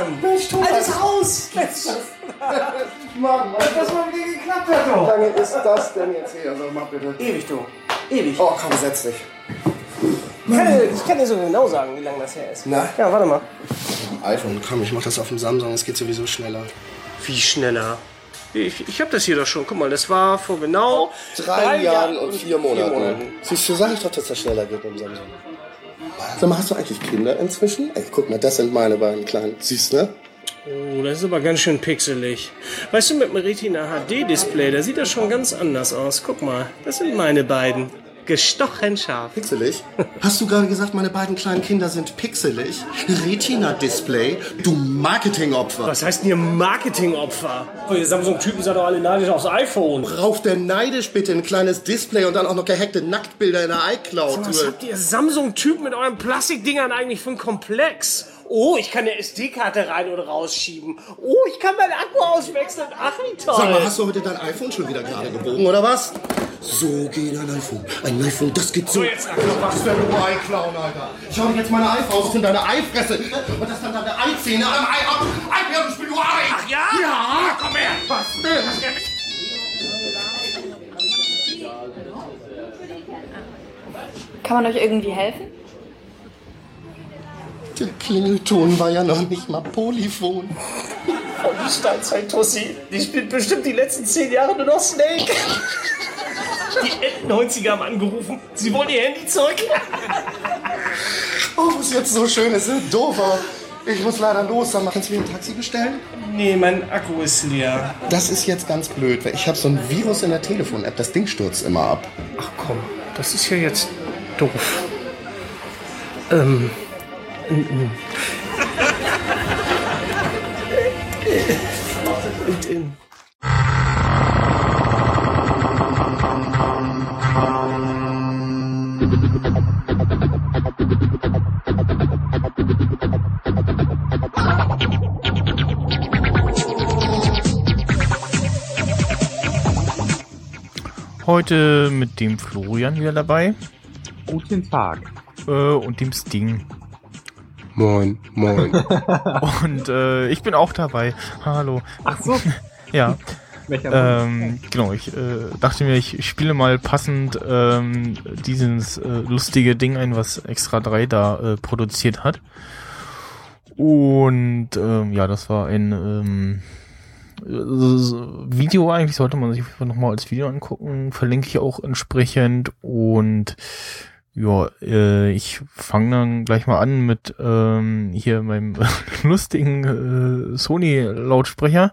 Mann! Mensch, Thomas. Altes Haus! Mann, Mann. Das mal wieder geklappt hat, Wie doch! lange ist das denn jetzt her? Sag mal bitte. Ewig, du. Ewig. Oh, komm, setz dich. Ich kann, dir, ich kann dir so genau sagen, wie lange das her ist. Na? Ja, warte mal. iPhone, komm, ich mach das auf dem Samsung, es geht sowieso schneller. Wie schneller? Ich, ich hab das hier doch schon. Guck mal, das war vor genau Drei, Jahren Jahren und vier Monaten. Siehst du, sag ich doch, dass das schneller geht beim Samsung. Sag mal, hast du eigentlich Kinder inzwischen? Ey, guck mal, das sind meine beiden Kleinen. Du, ne? Oh, das ist aber ganz schön pixelig. Weißt du, mit dem Retina HD-Display, da sieht das schon ganz anders aus. Guck mal, das sind meine beiden. Gestochen scharf. Pixelig? Hast du gerade gesagt, meine beiden kleinen Kinder sind pixelig? Retina-Display? Du Marketingopfer. Was heißt denn hier Marketingopfer? Oh, ihr Samsung-Typen seid doch alle neidisch aufs iPhone. Braucht der neidisch bitte ein kleines Display und dann auch noch gehackte Nacktbilder in der iCloud? Was habt ihr Samsung-Typen mit euren Plastikdingern eigentlich für einen Komplex? Oh, ich kann eine SD-Karte rein oder rausschieben. Oh, ich kann meinen Akku auswechseln. Ach, wie toll. Sag mal, hast du heute dein iPhone schon wieder gerade gebogen, oder was? So geht ein iPhone. Ein iPhone, das geht so. So, jetzt Akku. Was für ein Ei-Clown, Alter. Ich hau dir jetzt meine Ei raus in deine Eifresse. Und das dann deine Eizähne am Ei ab. Ei, und spiel du Ei. Ach ja? Ja. komm her. Was denn? Kann man euch irgendwie helfen? Der Klingelton war ja noch nicht mal Polyphon. Oh, die Steinzeit-Tussi. Die spielt bestimmt die letzten zehn Jahre nur noch Snake. Die End-90er haben angerufen. Sie wollen ihr Handy zurück. Oh, was jetzt so schön ist, ist doof, aber ich muss leider los. Sag mal, kannst du mir ein Taxi bestellen? Nee, mein Akku ist leer. Das ist jetzt ganz blöd, weil ich habe so ein Virus in der Telefon-App. Das Ding stürzt immer ab. Ach komm, das ist ja jetzt doof. Ähm. Ähm, Heute mit dem Florian wieder dabei Guten Tag. äh, und dem Sting. Moin, moin. Und äh, ich bin auch dabei. Hallo. Ach so. Ja, Welcher ähm, genau. Ich äh, dachte mir, ich spiele mal passend ähm, dieses äh, lustige Ding ein, was Extra 3 da äh, produziert hat. Und ähm, ja, das war ein ähm, äh, Video eigentlich, sollte man sich auf jeden Fall nochmal als Video angucken. Verlinke ich auch entsprechend. Und ja, äh, ich fange dann gleich mal an mit ähm, hier meinem lustigen äh, Sony-Lautsprecher.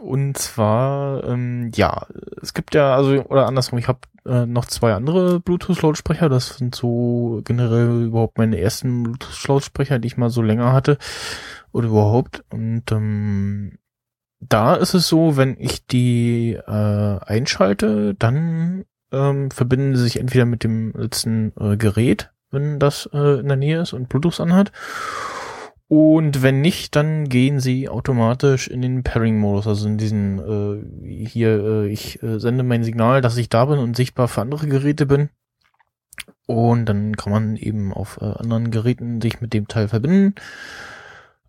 Und zwar, ähm, ja, es gibt ja, also, oder andersrum, ich habe äh, noch zwei andere Bluetooth-Lautsprecher. Das sind so generell überhaupt meine ersten Bluetooth-Lautsprecher, die ich mal so länger hatte. Oder überhaupt. Und ähm, da ist es so, wenn ich die äh, einschalte, dann ähm, verbinden sie sich entweder mit dem letzten äh, Gerät, wenn das äh, in der Nähe ist und Bluetooth anhat. Und wenn nicht, dann gehen sie automatisch in den Pairing-Modus, also in diesen äh, hier, äh, ich äh, sende mein Signal, dass ich da bin und sichtbar für andere Geräte bin. Und dann kann man eben auf äh, anderen Geräten sich mit dem Teil verbinden.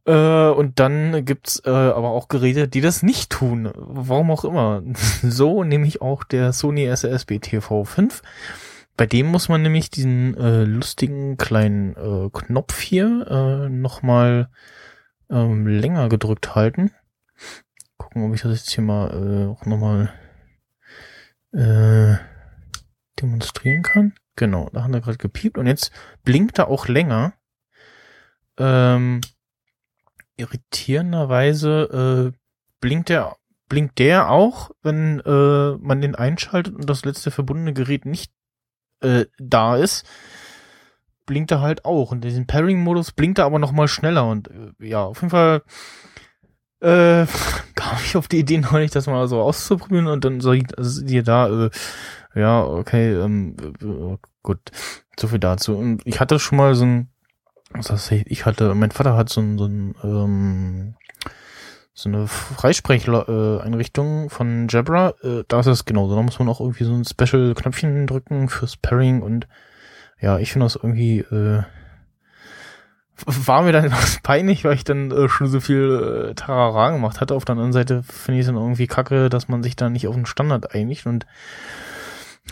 Äh, und dann gibt's äh, aber auch Geräte, die das nicht tun. Warum auch immer. so nämlich auch der Sony SRSB TV5. Bei dem muss man nämlich diesen äh, lustigen kleinen äh, Knopf hier äh, nochmal ähm, länger gedrückt halten. Gucken, ob ich das jetzt hier mal äh, auch nochmal äh, demonstrieren kann. Genau, da haben wir gerade gepiept und jetzt blinkt er auch länger. Ähm, irritierenderweise äh, blinkt der blinkt der auch, wenn äh, man den einschaltet und das letzte verbundene Gerät nicht äh, da ist, blinkt er halt auch. Und diesen Pairing-Modus blinkt er aber noch mal schneller. Und äh, ja, auf jeden Fall äh, kam ich auf die Idee neulich, das mal so auszuprobieren und dann sag ich dir da, äh, ja, okay, ähm, äh, gut, so viel dazu. Und ich hatte schon mal so ein, heißt, ich hatte, mein Vater hat so ein, so ein ähm, so eine Freisprecheinrichtung von Jabra, äh, da ist es genauso. Da muss man auch irgendwie so ein Special-Knöpfchen drücken fürs Pairing und ja, ich finde das irgendwie äh, war mir dann etwas peinlich, weil ich dann äh, schon so viel äh, Tarara gemacht hatte. Auf der anderen Seite finde ich es dann irgendwie kacke, dass man sich da nicht auf den Standard einigt und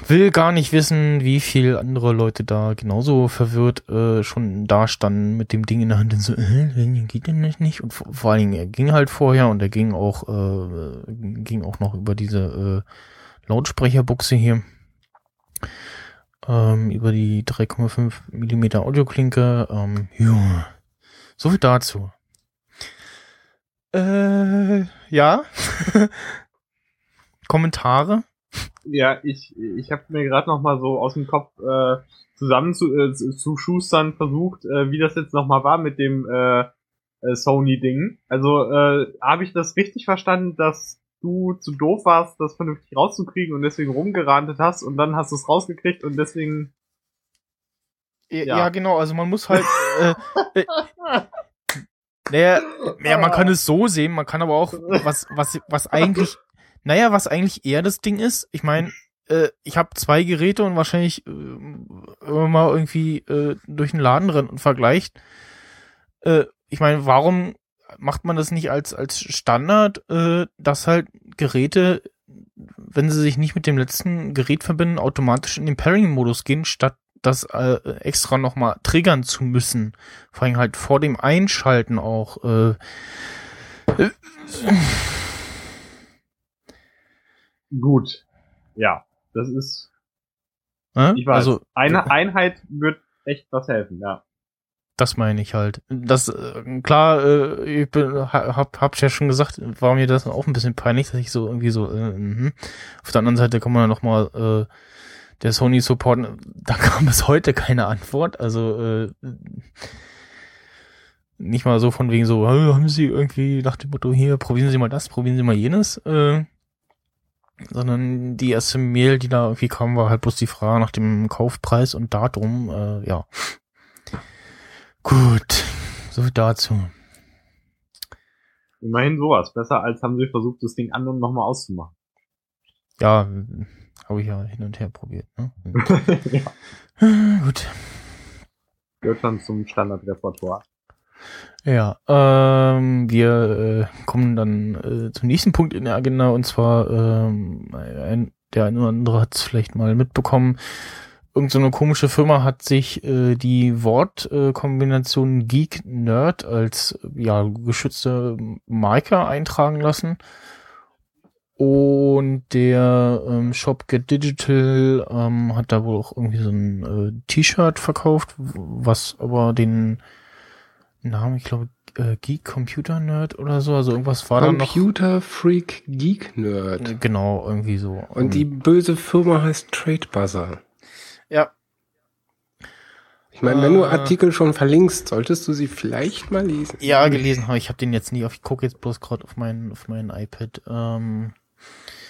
will gar nicht wissen, wie viel andere Leute da genauso verwirrt äh, schon da standen mit dem Ding in der Hand und so, äh, geht denn das nicht? Und vor, vor allen Dingen, er ging halt vorher und er ging auch, äh, ging auch noch über diese äh, Lautsprecherbuchse hier ähm, über die 3,5 Millimeter Audioklinke. Ähm, ja, so viel dazu. Äh, ja. Kommentare? Ja, ich, ich habe mir gerade noch mal so aus dem Kopf äh, zusammen zu, äh, zu schustern versucht, äh, wie das jetzt noch mal war mit dem äh, äh, Sony-Ding. Also äh, habe ich das richtig verstanden, dass du zu doof warst, das vernünftig rauszukriegen und deswegen rumgerantet hast und dann hast du es rausgekriegt und deswegen. Ja, ja. genau, also man muss halt. äh, äh, naja, ja, man kann es so sehen, man kann aber auch, was, was, was eigentlich, naja, was eigentlich eher das Ding ist, ich meine, äh, ich habe zwei Geräte und wahrscheinlich äh, immer mal irgendwie äh, durch den Laden rennen und vergleicht. Äh, ich meine, warum macht man das nicht als, als Standard, äh, dass halt Geräte, wenn sie sich nicht mit dem letzten Gerät verbinden, automatisch in den Pairing-Modus gehen, statt das äh, extra nochmal triggern zu müssen. Vor allem halt vor dem Einschalten auch. Äh, äh, Gut. Ja, das ist. äh? Ich weiß. Also, Eine Einheit wird echt was helfen, ja. Das meine ich halt. Das äh, klar, äh, ich bin, hab, hab ja schon gesagt, war mir das auch ein bisschen peinlich, dass ich so irgendwie so. Äh, mh. Auf der anderen Seite kann man ja noch mal äh, der Sony Support. Da kam bis heute keine Antwort. Also äh, nicht mal so von wegen so, "Hey, haben Sie irgendwie nach dem Motto hier, probieren Sie mal das, probieren Sie mal jenes. Äh, sondern die erste Mail, die da irgendwie kam, war halt bloß die Frage nach dem Kaufpreis und Datum. Äh, ja. Gut, so dazu. Immerhin sowas. Besser als haben sie versucht, das Ding an und nochmal auszumachen. Ja, habe ich ja hin und her probiert. Ne? ja. Gut. Gehört schon zum Standardrepertoire. Ja, ähm, wir äh, kommen dann äh, zum nächsten Punkt in der Agenda und zwar ähm, ein, der eine oder andere hat es vielleicht mal mitbekommen. Irgend so eine komische Firma hat sich äh, die Wortkombination Geek Nerd als ja geschützte Marke eintragen lassen. Und der ähm, Shop Get Digital ähm, hat da wohl auch irgendwie so ein äh, T-Shirt verkauft, was aber den Namen, ich glaube, äh, Geek Computer Nerd oder so, also irgendwas war da noch. Computer Freak Geek Nerd. Genau, irgendwie so. Und die böse Firma heißt Trade Buzzer. Ja. Ich meine, wenn du Äh. Artikel schon verlinkst, solltest du sie vielleicht mal lesen. Ja, gelesen habe ich. habe den jetzt nie auf. Ich gucke jetzt bloß gerade auf mein auf mein iPad. Ähm,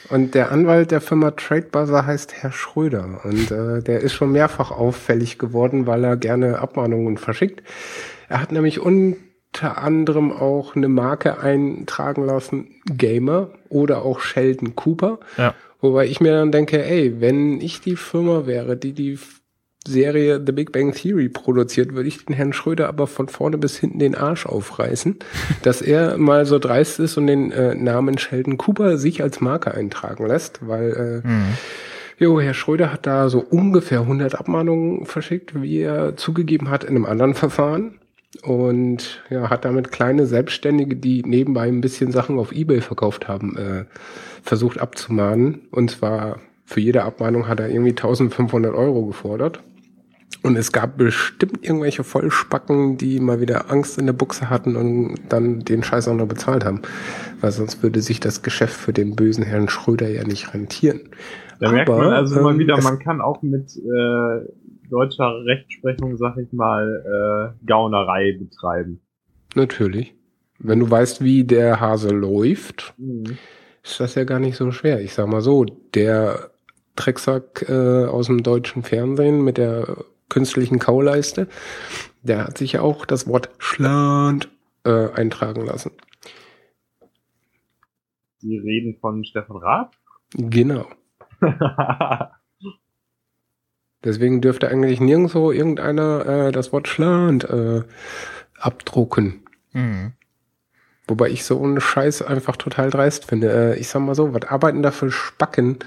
Und der Anwalt der Firma Trade Buzzer heißt Herr Schröder. Und äh, der ist schon mehrfach auffällig geworden, weil er gerne Abmahnungen verschickt. Er hat nämlich unter anderem auch eine Marke eintragen lassen, Gamer oder auch Sheldon Cooper. ja. Wobei ich mir dann denke, ey, wenn ich die Firma wäre, die die Serie The Big Bang Theory produziert, würde ich den Herrn Schröder aber von vorne bis hinten den Arsch aufreißen, dass er mal so dreist ist und den äh, Namen Sheldon Cooper sich als Marke eintragen lässt, weil äh, Hm. Jo, Herr Schröder hat da so ungefähr 100 Abmahnungen verschickt, wie er zugegeben hat in einem anderen Verfahren. Und ja, hat damit kleine Selbstständige, die nebenbei ein bisschen Sachen auf Ebay verkauft haben, äh, versucht abzumahnen. Und zwar für jede Abmahnung hat er irgendwie 1500 Euro gefordert. Und es gab bestimmt irgendwelche Vollspacken, die mal wieder Angst in der Buchse hatten und dann den Scheiß auch noch bezahlt haben. Weil sonst würde sich das Geschäft für den bösen Herrn Schröder ja nicht rentieren. Da merkt Aber, man also mal ähm, wieder, man kann auch mit äh, deutscher Rechtsprechung, sag ich mal, äh, Gaunerei betreiben. Natürlich. Wenn du weißt, wie der Hase läuft, Mhm. ist das ja gar nicht so schwer. Ich sag mal so, der Drecksack äh, aus dem deutschen Fernsehen mit der künstlichen Kauleiste, der hat sich ja auch das Wort Schland äh, eintragen lassen. Die reden von Stefan Raab. Genau. Deswegen dürfte eigentlich nirgendwo irgendeiner äh, das Wort Schland äh, abdrucken. Mhm. Wobei ich so einen Scheiß einfach total dreist finde. Äh, ich sag mal so, was arbeiten da für Spacken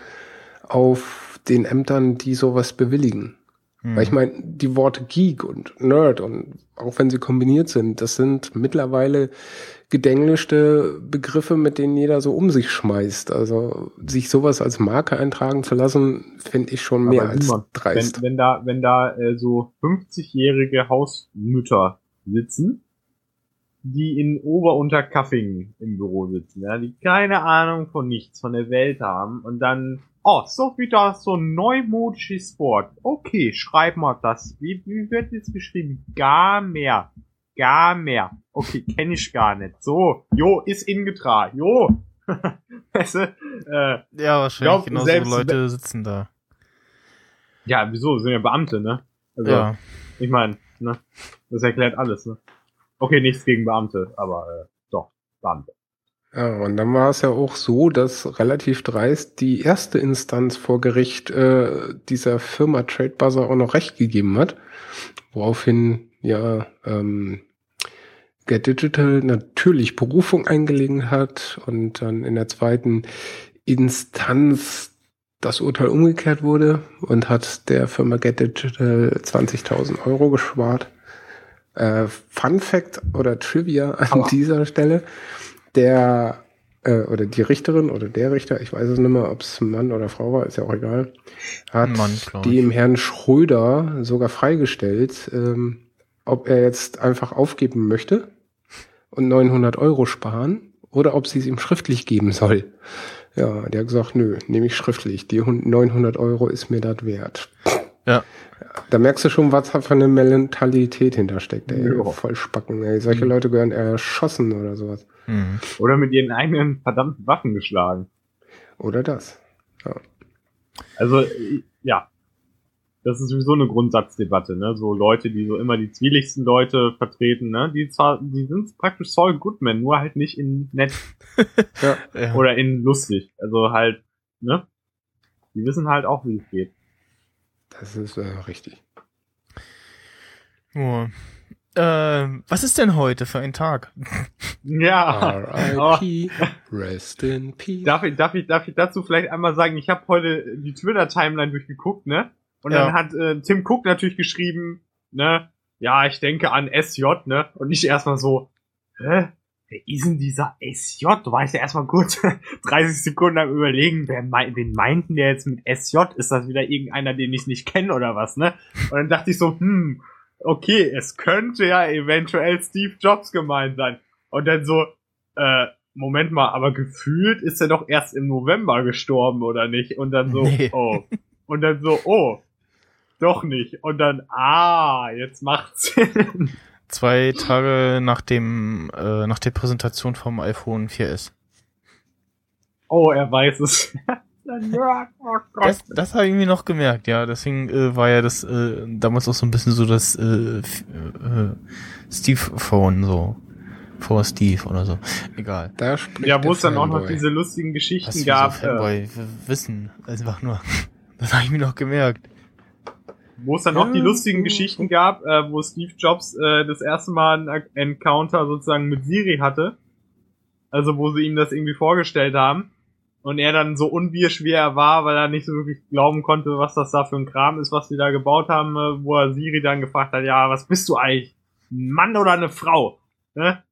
auf den Ämtern, die sowas bewilligen? Mhm. Weil ich meine, die Worte Geek und Nerd und auch wenn sie kombiniert sind, das sind mittlerweile gedenglischte Begriffe, mit denen jeder so um sich schmeißt. Also sich sowas als Marke eintragen zu lassen, finde ich schon mehr Aber als Simon, dreist. Wenn, wenn da, wenn da äh, so 50-jährige Hausmütter sitzen, die in Ober-Unterkaffingen im Büro sitzen, ja, die keine Ahnung von nichts, von der Welt haben und dann, oh, so wieder so ein neumodisches Wort. Okay, schreib mal das. Wie, wie wird jetzt geschrieben? Gar mehr. Gar mehr. Okay, kenne ich gar nicht. So, jo, ist ingetragen. Jo. weißt du, äh, Ja, wahrscheinlich glaub, genau so Leute sitzen da. ja, wieso? Sind ja Beamte, ne? Also, Ja. Ich meine, ne? Das erklärt alles, ne? Okay, nichts gegen Beamte, aber äh, doch, Beamte. Ja, und dann war es ja auch so, dass relativ dreist die erste Instanz vor Gericht äh, dieser Firma Trade Buzzer auch noch recht gegeben hat, woraufhin ja ähm, Get Digital natürlich Berufung eingelegen hat und dann in der zweiten Instanz das Urteil umgekehrt wurde und hat der Firma Get Digital 20.000 Euro gespart. Äh, Fun Fact oder Trivia an Aua. dieser Stelle der äh, oder die Richterin oder der Richter, ich weiß es nicht mehr, ob es Mann oder Frau war, ist ja auch egal, hat Mann, dem Herrn Schröder sogar freigestellt, ähm, ob er jetzt einfach aufgeben möchte und 900 Euro sparen oder ob sie es ihm schriftlich geben soll. Ja, der hat gesagt, nö, nehme ich schriftlich. Die hun- 900 Euro ist mir das wert. Ja. Da merkst du schon, was da für eine Mentalität hintersteckt. Ey. Ja. Voll spacken. Ey. Solche Mhm. Leute gehören erschossen oder sowas. Mhm. Oder mit ihren eigenen verdammten Waffen geschlagen. Oder das. Also, äh, ja. Das ist sowieso eine Grundsatzdebatte, ne? So Leute, die so immer die zwielichsten Leute vertreten, ne? Die zwar, die sind praktisch Saul Goodman, nur halt nicht in nett Ja. Ja. oder in lustig. Also halt, ne? Die wissen halt auch, wie es geht. Das ist äh, richtig. Oh. Ähm, was ist denn heute für ein Tag? Ja. R.I.P. Rest in Peace. darf ich, darf ich, darf ich dazu vielleicht einmal sagen, ich habe heute die Twitter-Timeline durchgeguckt, ne? Und Ja. dann hat äh, Tim Cook natürlich geschrieben, ne? Ja, ich denke an SJ, ne? Und ich erstmal so, hä? Wer ist denn dieser SJ? Du warst ja erstmal kurz 30 Sekunden am überlegen, wer mei wen meinten der jetzt mit SJ? Ist das wieder irgendeiner, den ich nicht kenne oder was, ne? Und dann dachte ich so, hm, okay, es könnte ja eventuell Steve Jobs gemeint sein. Und dann so, äh, Moment mal, aber gefühlt ist er doch erst im November gestorben, oder nicht? Und dann so, Nee. oh. Und dann so, oh, doch nicht. Und dann, ah, jetzt macht's Sinn. Zwei Tage nach dem, äh, nach der Präsentation vom iPhone 4S. Oh, er weiß es. Oh. Das, das habe ich mir noch gemerkt, ja. Deswegen äh, war ja das äh, damals auch so ein bisschen so das äh, äh, Steve-Phone, so. Vor Steve oder so. Egal. Da spricht ja, wo es dann auch noch diese lustigen Geschichten Was gab, so äh, Fanboy w- wissen. Einfach nur. Das habe ich mir noch gemerkt. Wo es dann auch die lustigen Geschichten gab, äh, wo Steve Jobs äh, das erste Mal ein Encounter sozusagen mit Siri hatte. Also wo sie ihm das irgendwie vorgestellt haben. Und er dann so unwirsch wie er war, weil er nicht so wirklich glauben konnte, was das da für ein Kram ist, was sie da gebaut haben, äh, wo er Siri dann gefragt hat, ja, was bist du eigentlich? Ein Mann oder eine Frau? Ne?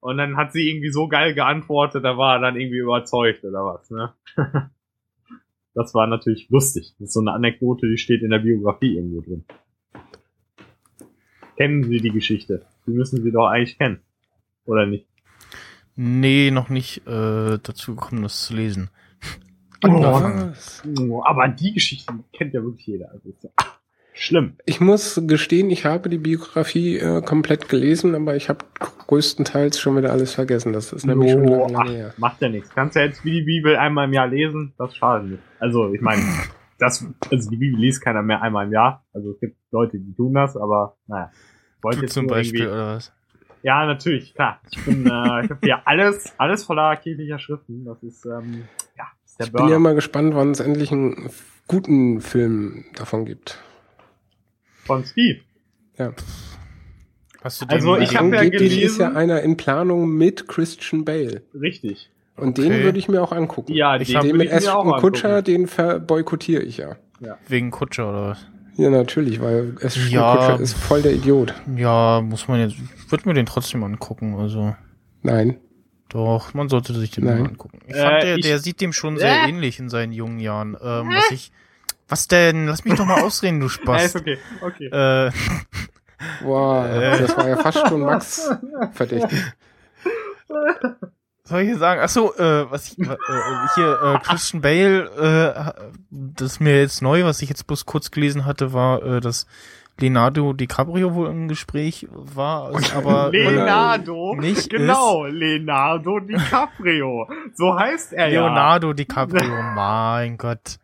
Und dann hat sie irgendwie so geil geantwortet, da war er dann irgendwie überzeugt oder was, ne? das war natürlich lustig. Das ist so eine Anekdote, die steht in der Biografie irgendwo drin. Kennen Sie die Geschichte? Die müssen Sie doch eigentlich kennen. Oder nicht? Nee, noch nicht äh, dazu gekommen, das zu lesen. Oh. Oh, Aber die Geschichte kennt ja wirklich jeder. Also schlimm. Ich muss gestehen, ich habe die Biografie äh, komplett gelesen, aber ich habe größtenteils schon wieder alles vergessen. Das ist nämlich schon Jo, lange, lange ach, her. macht ja nichts. Kannst ja jetzt wie die Bibel einmal im Jahr lesen, das schadet nicht. Also ich meine, das, also die Bibel liest keiner mehr einmal im Jahr. Also es gibt Leute, die tun das, aber naja. Wollte Du jetzt zum Beispiel, oder was? Ja, natürlich, klar. Ich bin, äh, ich habe hier alles, alles voller kirchlicher Schriften. Das ist, ähm, ja, ist der Ich bin ja Burner mal gespannt, wann es endlich einen guten Film davon gibt. Von Steve. Ja. Hast du den Also, ich hab ja Angeblich ist ja gelesen- einer in Planung mit Christian Bale. Richtig. Und Okay. den würde ich mir auch angucken. Ja, Ich den den mit ich mir auch Ashton Kutscher, angucken. den verboykottiere ich ja. wegen Kutscher oder was? Ja, natürlich, weil Ashton Ja. Kutscher ist voll der Idiot. Ja, muss man jetzt, ich würde mir den trotzdem angucken, also. Nein. Doch, man sollte sich den Nein. mal angucken. Ich fand, Äh, der, ich- der sieht dem schon sehr Äh. ähnlich in seinen jungen Jahren. Ähm, was ich, was denn? Lass mich doch mal ausreden, du Ja, Spaß. ist okay, okay. Äh, Boah, Äh. das war ja fast schon Max verdächtig. soll ich hier sagen? Ach so, äh, was ich, äh, äh, hier, äh, Christian Bale, äh, das ist mir jetzt neu, was ich jetzt bloß kurz gelesen hatte, war, äh, dass Leonardo DiCaprio wohl im Gespräch war, es aber äh, Leonardo, nicht genau, Leonardo DiCaprio. So heißt er ja. Leonardo DiCaprio, mein Gott.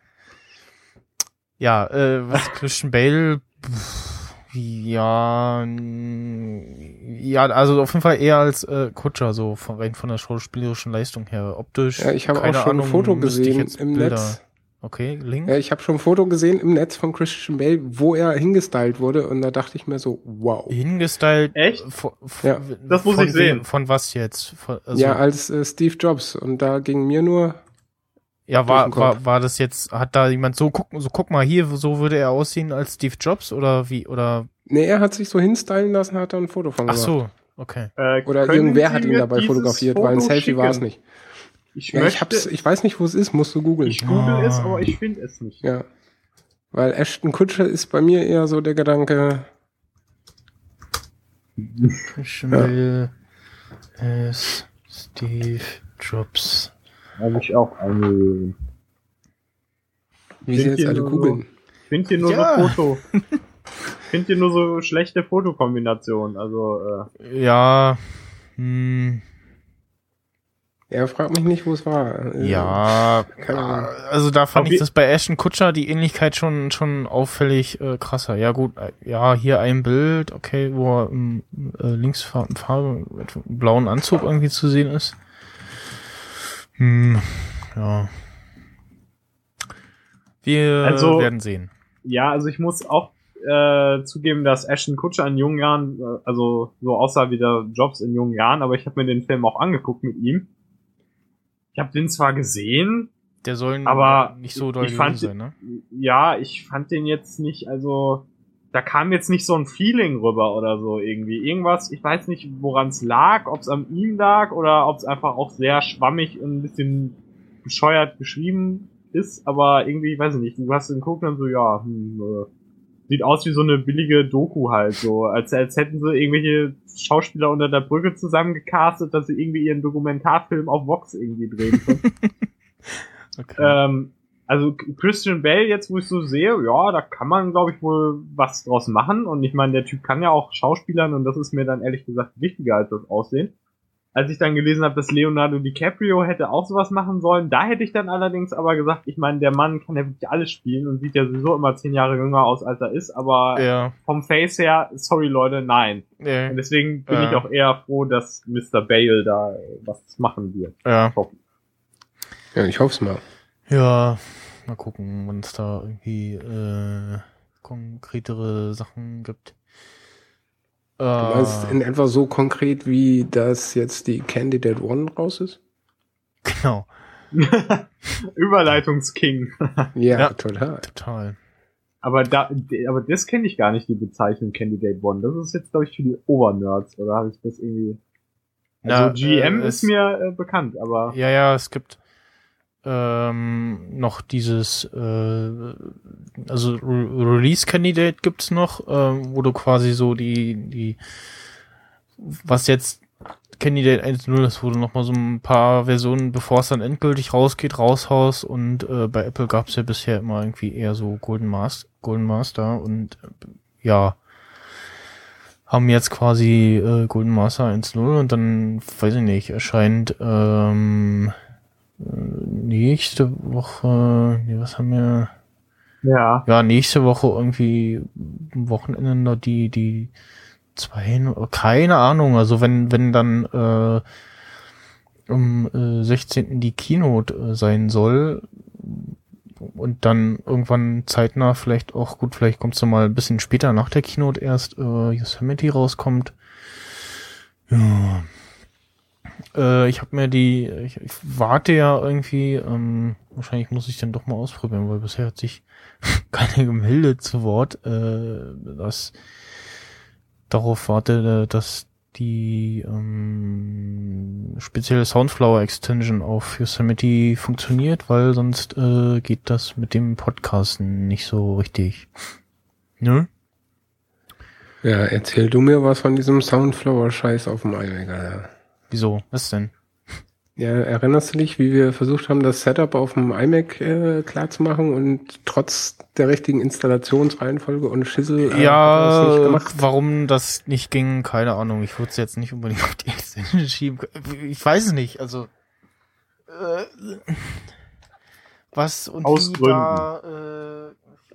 Ja, äh, was Christian Bale, pff, ja, ja, also auf jeden Fall eher als äh, Kutscher, so von, rein von der schauspielerischen Leistung her. Optisch, Ja, ich habe auch schon Ahnung, ein Foto gesehen im Bilder- Netz. Okay, Link? Ja, ich habe schon ein Foto gesehen im Netz von Christian Bale, wo er hingestylt wurde und da dachte ich mir so, wow. Hingestylt. Echt? Von, von, Ja. Das muss ich sehen. Von was jetzt? Von, also, ja, als äh, Steve Jobs und da ging mir nur, Ja, war, war, war das jetzt, hat da jemand so, guck, so guck mal hier, so würde er aussehen als Steve Jobs oder wie, oder, nee, er hat sich so hinstylen lassen, hat da ein Foto von ach gemacht. so, okay. Äh, Oder irgendwer hat ihn dabei fotografiert, weil ein Foto Selfie war es nicht. Ich Ja, ich, möchte, hab's, ich weiß nicht, wo es ist, musst du googeln. ich google es, Ah. aber ich finde es nicht. Ja. Weil Ashton Kutscher ist bei mir eher so der Gedanke, Christian Ja. Bale ist Steve Jobs. Habe ich auch eingegeben. wie Sind jetzt alle nur so- googeln. Ich finde hier nur Ja. so Foto. Ich finde hier nur so schlechte Fotokombinationen. Also, äh, Ja, hm, Er fragt mich nicht, wo es war. Äh, ja, also da fand ich das bei Ashton Kutscher die Ähnlichkeit schon schon auffällig äh, krasser. Ja gut, äh, ja hier ein Bild, okay, wo er im äh, linksfarben Farbe mit einem blauen Anzug irgendwie zu sehen ist. Hm, ja. Wir Also- werden sehen. ja, also ich muss auch äh, zugeben, dass Ashton Kutscher in jungen Jahren, äh, also so aussah wie der Jobs in jungen Jahren, aber ich habe mir den Film auch angeguckt mit ihm. Ich habe den zwar gesehen, Der soll aber nicht so doll ich gewesen fand- sein, ne? ja, ich fand den jetzt nicht, also da kam jetzt nicht so ein Feeling rüber oder so irgendwie. Irgendwas, ich weiß nicht, woran es lag, ob es an ihm lag oder ob es einfach auch sehr schwammig und ein bisschen bescheuert geschrieben ist, aber irgendwie, weiß ich nicht, du hast den geguckt und so, ja, hm, äh, sieht aus wie so eine billige Doku halt, so, als, als hätten sie irgendwelche Schauspieler unter der Brücke zusammengecastet, dass sie irgendwie ihren Dokumentarfilm auf Vox irgendwie drehen können. Okay. Ähm, also Christian Bale jetzt, wo ich so sehe, ja, da kann man, glaube ich, wohl was draus machen. Und ich meine, der Typ kann ja auch Schauspielern und das ist mir dann ehrlich gesagt wichtiger als das Aussehen. Als ich dann gelesen habe, dass Leonardo DiCaprio hätte auch sowas machen sollen, da hätte ich dann allerdings aber gesagt, ich meine, der Mann kann ja wirklich alles spielen und sieht ja sowieso immer zehn Jahre jünger aus, als er ist, aber ja, vom Face her, sorry Leute, nein. ja, Und deswegen bin Ja. ich auch eher froh, dass Mr. Bale da was machen wird. ja. Ja, ich hoffe es mal. Ja, mal gucken, wenn es da irgendwie äh, konkretere Sachen gibt. Äh, Du meinst in etwa so konkret, wie das jetzt die Candidate One raus ist? genau, Überleitungsking. Ja, Ja. total. total. Aber da, aber das kenne ich gar nicht, die Bezeichnung Candidate One. Das ist jetzt, glaube ich, für die Obernerds, oder habe ich das irgendwie. Also Na, GM äh, ist mir äh, bekannt, aber Ja, ja, es gibt ähm, noch dieses, äh, also Re Release Candidate gibt's noch, ähm, wo du quasi so die, die, was jetzt Candidate 1.0 ist, wo du noch mal so ein paar Versionen, bevor es dann endgültig rausgeht, raushaust und äh, bei Apple gab's ja bisher immer irgendwie eher so Golden Master, Golden Master und äh, ja, haben jetzt quasi äh, Golden Master 1.0 und dann, weiß ich nicht, erscheint ähm, äh, nächste Woche, nee, was haben wir? ja. Ja, nächste Woche irgendwie am Wochenende noch die, die zwei, keine Ahnung, also wenn, wenn dann äh, am äh, 16. die Keynote äh, sein soll, und dann irgendwann zeitnah vielleicht auch, gut, vielleicht kommst du mal ein bisschen später nach der Keynote erst, äh, Yosemite rauskommt. Ja. Äh, ich habe mir die, ich, ich warte ja irgendwie, ähm, wahrscheinlich muss ich dann doch mal ausprobieren, weil bisher hat sich keine gemeldet zu Wort, äh, dass darauf warte, dass die ähm, spezielle Soundflower Extension auf Yosemite funktioniert, weil sonst äh, geht das mit dem Podcasten nicht so richtig. Ne? Ja, erzähl du mir was von diesem Soundflower-Scheiß auf dem iMac, Alter. Wieso? Was denn? Ja, erinnerst du dich, wie wir versucht haben, das Setup auf dem iMac äh, klar zu machen und trotz der richtigen Installationsreihenfolge und Schissel äh, ja, das nicht gemacht? warum das nicht ging, keine Ahnung. Ich würde es jetzt nicht unbedingt auf die Extension schieben. Ich weiß es nicht. Also äh, was und Aus wie Gründen. da.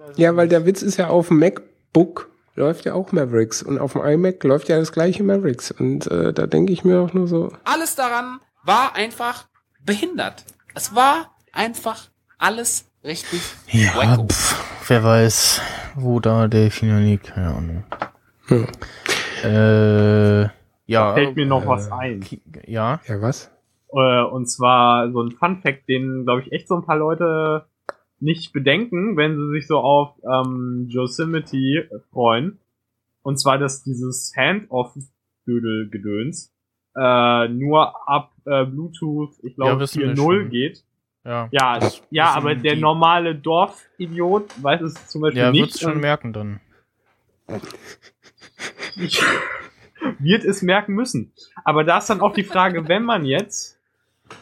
Äh, Ja, weil der Witz ist ja auf dem MacBook läuft ja auch Mavericks und auf dem iMac läuft ja das gleiche Mavericks und äh, da denke ich mir auch nur so, Alles daran war einfach behindert. Es war einfach alles richtig Ja, wacko. pf, wer weiß, wo da der liegt, keine Ahnung. Hm. Äh, ja. Da fällt mir noch äh, was ein. Ja. ja was? Äh, und zwar so ein Fun Fact, den glaube ich echt so ein paar Leute nicht bedenken, wenn sie sich so auf ähm, Yosemite freuen. Und zwar, dass dieses Hand-Off-Dödel-Gedöns äh, nur ab äh, Bluetooth, ich Ja, glaube wir 4.0 schon. geht. Ja. Ja, Das ja, aber der normale Dorfidiot weiß es zum Beispiel Der nicht. wird's schon und merken dann. wird es merken müssen. Aber da ist dann auch die Frage, wenn man jetzt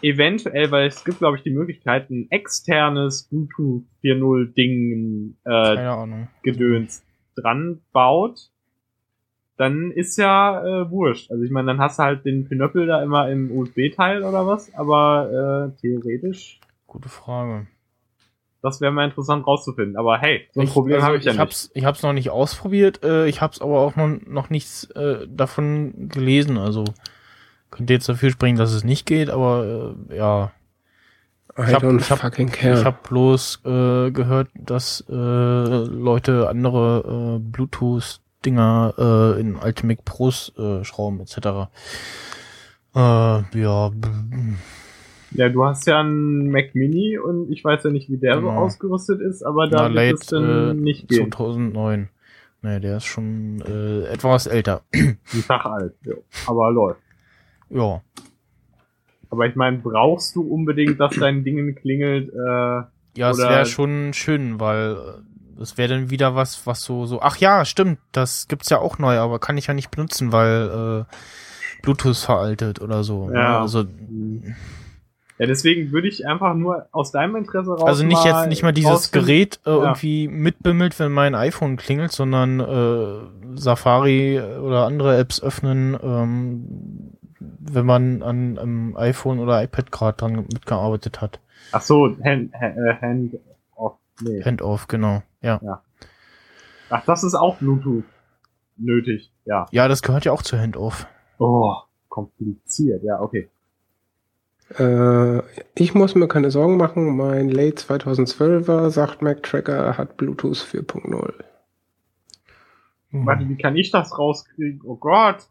eventuell, weil es gibt, glaube ich, die Möglichkeit, ein externes Bluetooth 4.0 Ding äh. Gedöns dran baut, dann ist ja äh, wurscht. Also ich meine, dann hast du halt den Pinöppel da immer im USB-Teil oder was, aber äh, theoretisch, Gute Frage. das wäre mal interessant rauszufinden. Aber hey, so ein Ich- Problem also habe ich ja ich nicht. hab's, ich hab's noch nicht ausprobiert, äh, ich hab's aber auch noch, noch nichts äh, davon gelesen, also könnte jetzt dafür sprechen, dass es nicht geht, aber äh, ja, I Ich hab- ich hab- fucking care. ich habe bloß äh, gehört, dass äh, Leute andere äh, Bluetooth-Dinger äh, in alte Mac Pros äh, schrauben etc. Äh, ja, Ja, du hast ja einen Mac Mini und ich weiß ja nicht, wie der so Genau. ausgerüstet ist, aber da na, wird es dann äh, nicht gehen. 2009. Nee, der ist schon äh, etwas älter. Ein Tag alt, ja. aber läuft. Ja. Aber ich meine, brauchst du unbedingt, dass dein Ding klingelt? Äh, Ja, es wäre schon schön, weil äh, es wäre dann wieder was, was so, so, ach ja, stimmt, das gibt's ja auch neu, aber kann ich ja nicht benutzen, weil äh, Bluetooth veraltet oder so. ne? Ja. Also, ja, deswegen würde ich einfach nur aus deinem Interesse raus. also nicht jetzt nicht mal dieses Gerät äh, Ja. irgendwie mitbimmelt, wenn mein iPhone klingelt, sondern äh, Safari oder andere Apps öffnen, ähm, wenn man an einem iPhone oder iPad gerade dran mitgearbeitet hat. Ach so, Hand, Hand, äh, Hand off. Nee. Handoff, genau. Ja. Ach, das ist auch Bluetooth nötig. Ja. Ja, das gehört ja auch zu Handoff. Oh, kompliziert. Ja, okay. Äh, ich muss mir keine Sorgen machen. Mein Late 2012er sagt Mac Tracker hat Bluetooth 4.0. Warte, wie kann ich das rauskriegen? Oh Gott.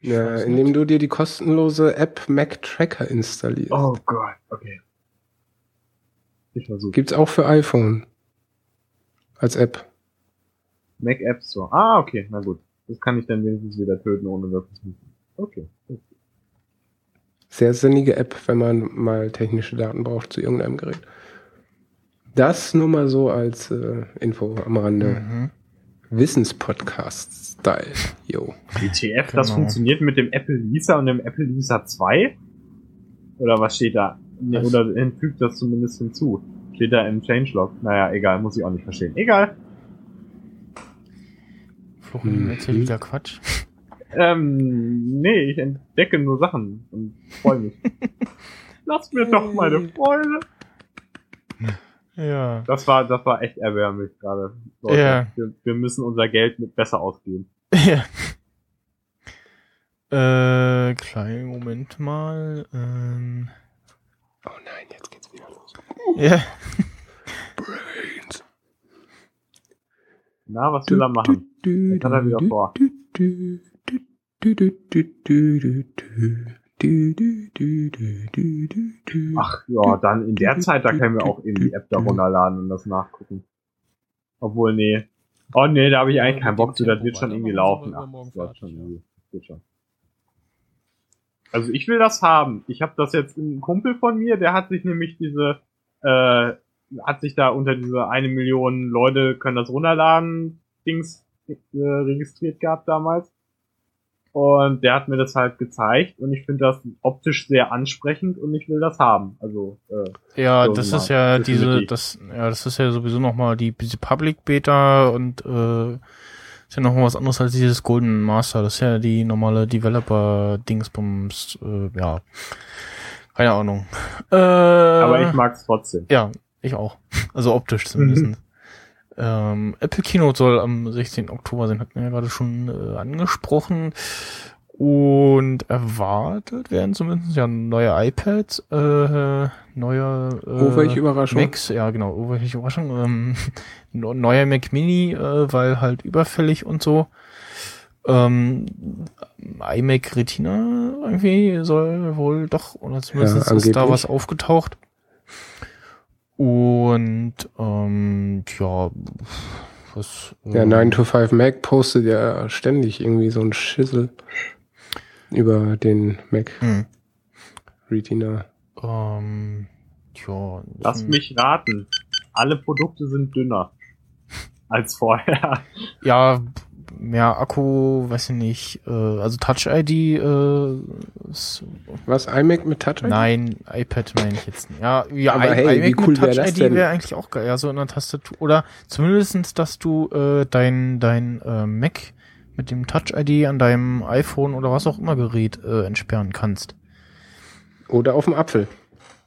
Ja, indem du dir die kostenlose App Mac Tracker installierst. Oh Gott. Okay. Ich versuche. Gibt's auch für iPhone. Als App. Mac App Store. Ah, okay. Na gut. Das kann ich dann wenigstens wieder töten, ohne dass es nicht. Okay. Sehr sinnige App, wenn man mal technische Daten braucht zu irgendeinem Gerät. Das nur mal so als äh, Info am Rande. Mhm. Wissenspodcast-Style. Jo. WTF, das Genau. funktioniert mit dem Apple Lisa und dem Apple Lisa 2? Oder was steht da? Ne, Was? oder fügt das zumindest hinzu? Steht da im Changelog? Naja, egal, muss ich auch nicht verstehen. Egal. Florin Mhm. erzählt wieder Quatsch. Ähm, nee, ich entdecke nur Sachen und freue mich. Lass mir doch meine Freude. Ja. Das war, das war echt erbärmlich gerade. Leute. Ja. Wir, wir müssen unser Geld mit besser ausgeben. ja. Äh, kleinen Moment mal. Ähm, Oh nein, jetzt geht's wieder los. Ja. Na, was will er machen? Was hat er wieder vor? Ach ja, dann in der Zeit, da können wir auch eben die App da runterladen und das nachgucken. Obwohl, nee. Oh nee, da habe ich eigentlich keinen Bock zu, das wird schon irgendwie laufen. Ach, das schon wird schon. Also ich will das haben. Ich habe das jetzt, ein Kumpel von mir, der hat sich nämlich diese, äh, hat sich da unter diese eine Million Leute können das runterladen, Dings äh, registriert gehabt damals. Und der hat mir das halt gezeigt und ich finde das optisch sehr ansprechend und ich will das haben. Also äh, Ja, So, das genau. ist ja diese, Definitiv. das, ja, das ist ja sowieso nochmal die diese Public Beta und äh, ist ja noch mal was anderes als dieses Golden Master. Das ist ja die normale Developer-Dingsbums, äh, ja. Keine Ahnung. Äh, aber ich mag's trotzdem. Ja, ich auch. Also optisch zumindest. ähm, Apple Keynote soll am 16. Oktober sein, hatten wir ja gerade schon äh, angesprochen. Und erwartet werden zumindest ja neue iPads, äh, neue äh, Oh, welche Überraschung. Macs, ja genau, oh, welche Überraschung. Ähm, neuer Mac Mini, äh, weil halt überfällig und so. Ähm, iMac Retina irgendwie soll wohl doch, oder zumindest ist da was aufgetaucht. Und ähm, ja, was Der ähm, 9 to 5 Mac postet ja ständig irgendwie so ein Schissel über den Mac hm, Retina. ähm, ja, Lass mich raten. Alle Produkte sind dünner als vorher. Ja, mehr Akku, weiß ich nicht. Äh, also Touch ID, äh, Was, iMac mit Touch ID? nein, iPad meine ich jetzt. nicht. Ja, ja, Aber I- hey, wie iMac cool mit wär Touch das ID denn? wäre eigentlich auch geil. Ja, so in der Tastatur. Oder zumindestens, dass du äh, dein dein äh, Mac mit dem Touch ID an deinem iPhone oder was auch immer Gerät äh, entsperren kannst. Oder auf dem Apfel.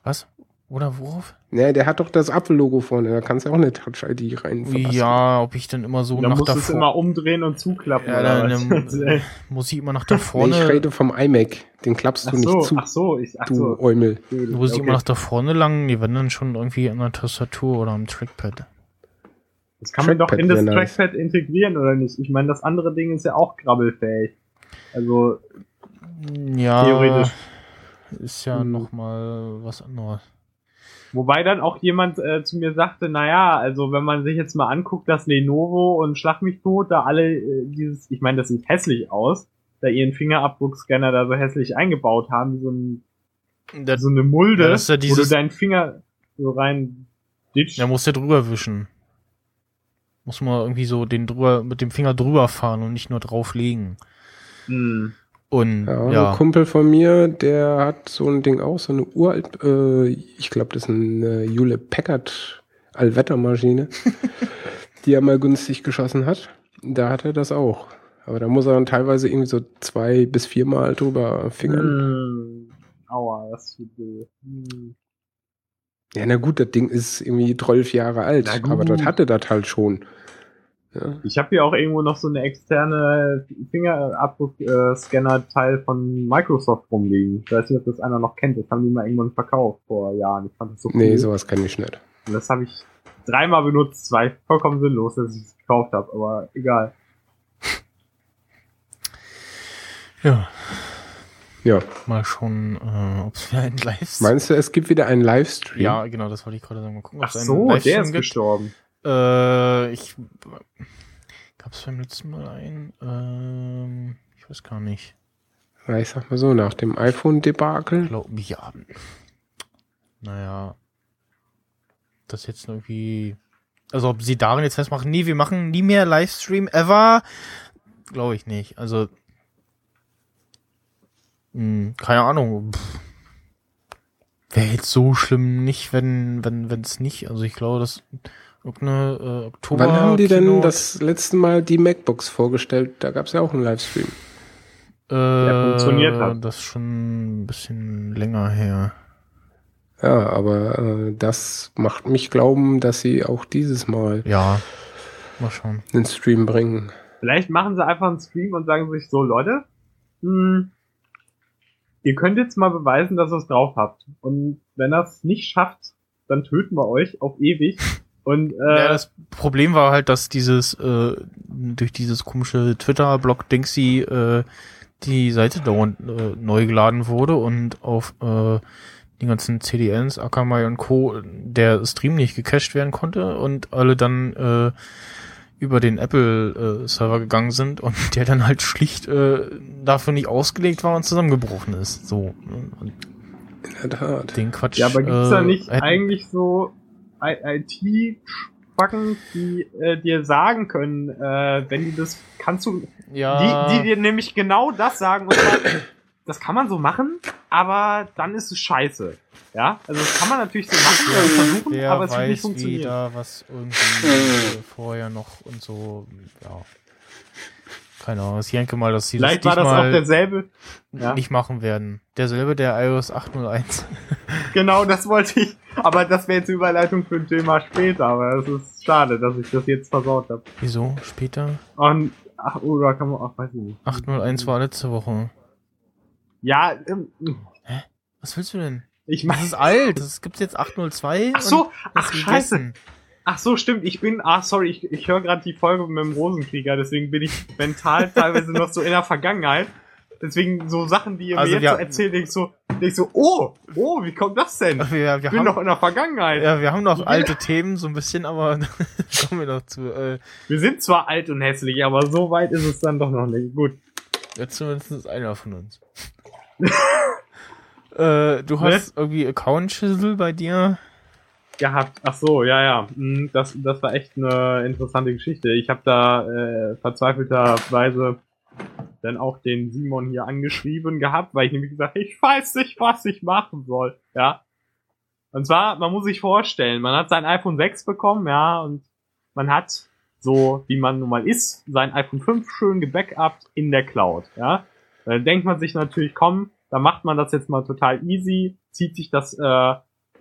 Was? Oder worauf? Ne, der hat doch das Apfel-Logo vorne, da kannst du auch eine Touch ID rein. Ja, ob ich dann immer so Da nach musst du es davor immer umdrehen und zuklappen. Ja, oder dann, was? muss ich immer nach da Nee, vorne. ich rede vom iMac. Den klappst du ach so, nicht zu, ach so, ich, ach du so. Eumel. Muss ich Okay. immer nach da vorne lang? Die werden dann schon irgendwie an der Tastatur oder am Trackpad. Das kann man doch Trackpad in das wär nice. Trackpad integrieren, oder nicht? Ich meine, das andere Ding ist ja auch krabbelfähig. Also, Ja, Theoretisch. ist ja Hm. noch mal was anderes. Wobei dann auch jemand äh, zu mir sagte, naja, also wenn man sich jetzt mal anguckt, dass Lenovo und Schlag mich tot da alle äh, dieses, ich meine, das sieht hässlich aus, da ihren Fingerabdruckscanner da so hässlich eingebaut haben, wie so, ein, Der, so eine Mulde, Ja, das ja wo du deinen Finger so rein ditcht. der muss ja drüber wischen. Muss man irgendwie so den drüber, mit dem Finger drüber fahren und nicht nur drauflegen. Hm. Und Ja, ja, ein Kumpel von mir, der hat so ein Ding auch, so eine uralt, äh, ich glaube, das ist eine Hewlett Packard Allwettermaschine, die er mal günstig geschossen hat. Da hat er das auch. Aber da muss er dann teilweise irgendwie so zwei bis viermal drüber fingern. Hm. Aua, das tut weh. Hm. Ja, na gut, das Ding ist irgendwie 12 Jahre alt, aber das hatte das halt schon. Ja. Ich habe hier auch irgendwo noch so eine externe Fingerabdruck-Scanner-Teil von Microsoft rumliegen. Ich weiß nicht, ob das einer noch kennt. Das haben die mal irgendwann verkauft vor Jahren. Ich fand das so cool. Nee, sowas kann ich nicht. Und das habe ich dreimal benutzt. Zwei vollkommen sinnlos, dass ich es gekauft habe. Aber egal. ja, Ja. mal schauen, äh, ob es wieder ein Live Meinst du, es gibt wieder einen Livestream? Ja, genau, das wollte ich gerade sagen. Mal gucken, ob Ach es einen so, der Livestream ist gibt. gestorben. Äh, ich gab es beim letzten Mal einen? Ähm, ich weiß gar nicht. Ja, ich sag mal so, nach dem iPhone-Debakel. Glaub, ja. Naja. Das jetzt irgendwie. Also ob sie darin jetzt festmachen, nee, wir machen nie mehr Livestream ever. Glaube ich nicht. Also. Hm, keine Ahnung. Wäre jetzt so schlimm nicht, wenn, wenn, wenn es nicht. Also ich glaube, dass irgendeine äh, Oktober. Wann haben die denn Keynote- das letzte Mal die MacBooks vorgestellt? Da gab es ja auch einen Livestream. äh, funktioniert hat. Das ist schon ein bisschen länger her. Ja, aber äh, das macht mich glauben, dass sie auch dieses Mal Ja. Mal schauen. einen Stream bringen. Vielleicht machen sie einfach einen Stream und sagen sich so, Leute, hm, ihr könnt jetzt mal beweisen, dass ihr es drauf habt. Und wenn das nicht schafft, dann töten wir euch auf ewig. Und äh, Ja, das Problem war halt, dass dieses äh, durch dieses komische Twitter-Blog Dingsy äh, die Seite dauernd äh, neu geladen wurde und auf äh, die ganzen CDNs, Akamai und Co. der Stream nicht gecached werden konnte und alle dann äh, über den Apple-Server gegangen sind und der dann halt schlicht äh, dafür nicht ausgelegt war und zusammengebrochen ist. So. ne? Und In der Tat. den Quatsch. ja, aber gibt's da äh, nicht hätten- eigentlich so IT-Spacken, die äh, dir sagen können, äh, wenn die das kannst du ja, Die, die dir nämlich genau das sagen und sagen, das kann man so machen, aber dann ist es scheiße. Ja, also das kann man natürlich so machen und versuchen, Wer aber es wird nicht funktionieren. da was irgendwie äh, vorher noch und so, ja. Keine Ahnung, ich denke mal, dass sie Vielleicht das war das auch diesmal derselbe. Ja. nicht machen werden. Derselbe der iOS 801. Genau, das wollte ich. Aber das wäre jetzt Überleitung für ein Thema später. Aber es ist schade, dass ich das jetzt versaut habe. Wieso? Später? Und ach, oder kann man, ach, weiß ich nicht. 801 war letzte Woche. Ja, ähm, Was willst du denn? ich Das meine. ist alt. Das gibt's jetzt 802. Ach so, das ach scheiße. gegessen. Ach so, stimmt. Ich bin, ach sorry, ich, ich höre gerade die Folge mit dem Rosenkrieger, deswegen bin ich mental teilweise noch so in der Vergangenheit. Deswegen so Sachen, die ihr Also mir jetzt so erzählt, ich so, denk ich so, oh, oh, wie kommt das denn? Ach, Wir, Ich wir, bin haben, noch in der Vergangenheit. ja, wir haben noch alte Themen, so ein bisschen, aber kommen wir noch zu. Äh, Wir sind zwar alt und hässlich, aber so weit ist es dann doch noch nicht. Gut. Ja, zumindest einer von uns. äh, du hast irgendwie Account-Schissel bei dir. Gehabt. Ach so, ja, ja. Hm, Das, das war echt eine interessante Geschichte. Ich habe da äh, verzweifelterweise dann auch den Simon hier angeschrieben gehabt, weil ich nämlich gesagt ich weiß nicht, was ich machen soll. Ja. Und zwar, man muss sich vorstellen, man hat sein iPhone 6 bekommen, ja, und man hat, so wie man nun mal ist, sein iPhone 5 schön gebackupt in der Cloud, ja. Dann denkt man sich natürlich, komm, da macht man das jetzt mal total easy, zieht sich das äh,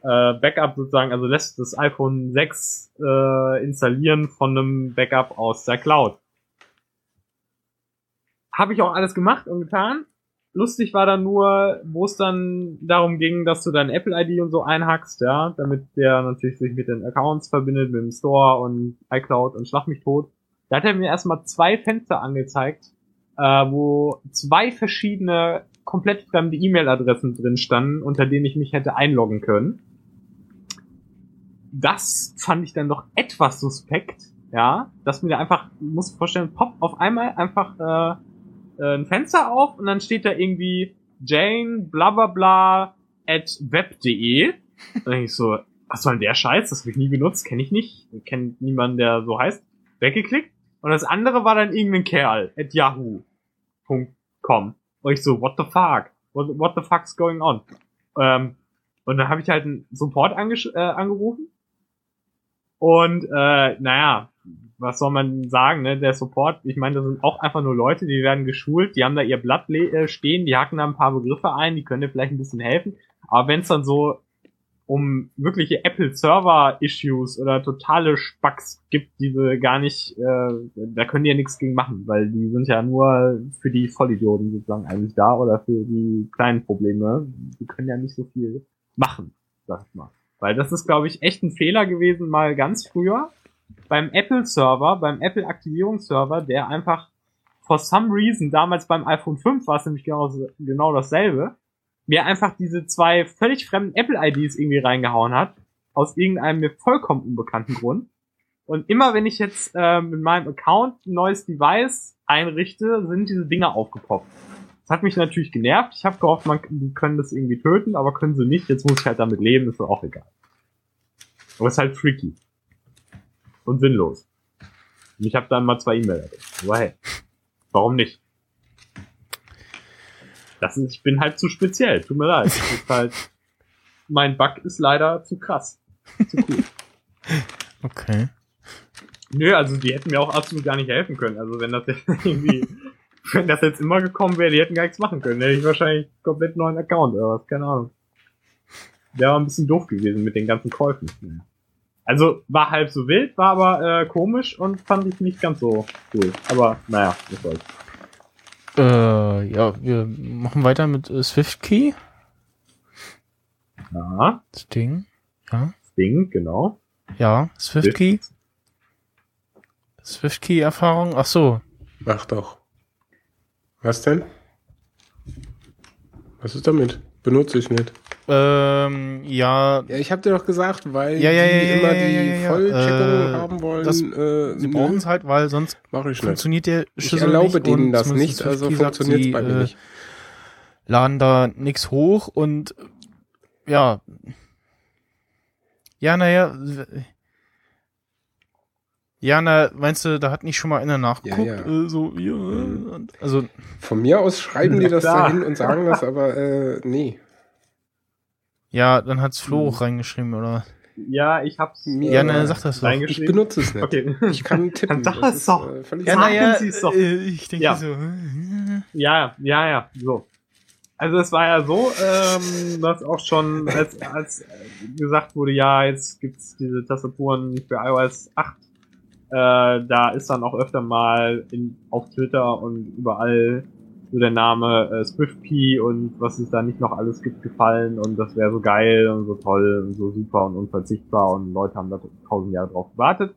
äh, Backup sozusagen, also lässt das iPhone 6 äh, installieren von einem Backup aus der Cloud. Habe ich auch alles gemacht und getan. Lustig war dann nur, wo es dann darum ging, dass du dein Apple-ID und so einhackst, ja, damit der natürlich sich mit den Accounts verbindet, mit dem Store und iCloud und schlag mich tot. Da hat er mir erstmal zwei Fenster angezeigt, äh, wo zwei verschiedene komplett fremde E-Mail-Adressen drin standen, unter denen ich mich hätte einloggen können. Das fand ich dann doch etwas suspekt, ja, dass mir da einfach, dir vorstellen, poppt auf einmal einfach äh, äh, ein Fenster auf und dann steht da irgendwie Jane bla bla bla at web.de. Dann denke ich so, was soll denn der Scheiß? Das habe ich nie benutzt, kenne ich nicht. Kenne niemanden, der so heißt. Weggeklickt. Und das andere war dann irgendein Kerl at yahoo.com. Und ich so, what the fuck? What, what the fuck's going on? Ähm, und dann habe ich halt einen Support äh, angerufen. Und äh, naja, was soll man sagen, ne? Der Support, ich meine, das sind auch einfach nur Leute, die werden geschult, die haben da ihr Blatt äh, stehen, die hacken da ein paar Begriffe ein, die können dir vielleicht ein bisschen helfen. Aber wenn es dann so um wirkliche Apple-Server-Issues oder totale Spacks gibt, die sie gar nicht, äh, da können die ja nichts gegen machen, weil die sind ja nur für die Vollidioten sozusagen eigentlich da oder für die kleinen Probleme. Die können ja nicht so viel machen, sag ich mal. Weil das ist, glaube ich, echt ein Fehler gewesen, mal ganz früher beim Apple-Server, beim Apple-Aktivierungsserver, der einfach for some reason, damals beim iPhone 5 war es nämlich genau, genau dasselbe, mir einfach diese zwei völlig fremden Apple-IDs irgendwie reingehauen hat, aus irgendeinem mir vollkommen unbekannten Grund. Und immer wenn ich jetzt äh, mit meinem Account ein neues Device einrichte, sind diese Dinger aufgepoppt. Das hat mich natürlich genervt. Ich habe gehofft, man, die können das irgendwie töten, aber können sie nicht. Jetzt muss ich halt damit leben, ist mir auch egal. Aber es ist halt freaky. Und sinnlos. Und ich habe dann mal zwei E-Mail-Adressen. Aber hey, warum nicht? Das ist, ich bin halt zu speziell. Tut mir leid. Das ist halt, mein Bug ist leider zu krass. Zu cool. Okay. Nö, also die hätten mir auch absolut gar nicht helfen können. Also wenn das jetzt irgendwie, wenn das jetzt immer gekommen wäre, die hätten gar nichts machen können. Hätte ich wahrscheinlich einen komplett neuen Account oder was, keine Ahnung. Der war ein bisschen doof gewesen mit den ganzen Käufen. Also war halb so wild, war aber äh, komisch und fand ich nicht ganz so cool. Aber naja, was soll's. Äh, ja, wir machen weiter mit äh, SwiftKey. Ja, Das Ding. Ja. Ding, genau. Ja, SwiftKey. SwiftKey-Erfahrung. Ach so. Mach doch. Was denn? Was ist damit? Benutze ich nicht. Ähm, ja, Ja, ich habe dir doch gesagt, weil Ja, ja, die ja, ja, immer die. Vollcheckung Äh, haben wollen. das- äh, sie nö, brauchen es halt, weil sonst ich funktioniert der Ich Schlüssel erlaube nicht denen das nicht, also funktioniert sie, bei mir äh, nicht. laden da nix hoch und ja. Ja, naja. Ja, na, meinst du, da hat nicht schon mal einer nachgeguckt? Ja, ja. Äh, so, ja, und- also, Von mir aus schreiben die das Klar. dahin und sagen das, aber äh, nee. Ja, dann hat's Flo Hm. reingeschrieben, oder? Ja, ich hab's Ja, Ja, Äh, na, sag das doch. Ich benutze es nicht. Okay. Ich kann tippen. Dann sag das es ist, doch. Äh, Ja, egal. na- Sie es doch. äh, ich denke Ja. so. Ja, ja, ja, so. Also es war ja so, ähm, dass auch schon als, als gesagt wurde, ja, jetzt gibt's diese Tastaturen für iOS 8. Äh, da ist dann auch öfter mal in, auf Twitter und überall so der Name äh, SwiftKey und was es da nicht noch alles gibt gefallen und das wäre so geil und so toll und so super und unverzichtbar und Leute haben da tausend Jahre drauf gewartet.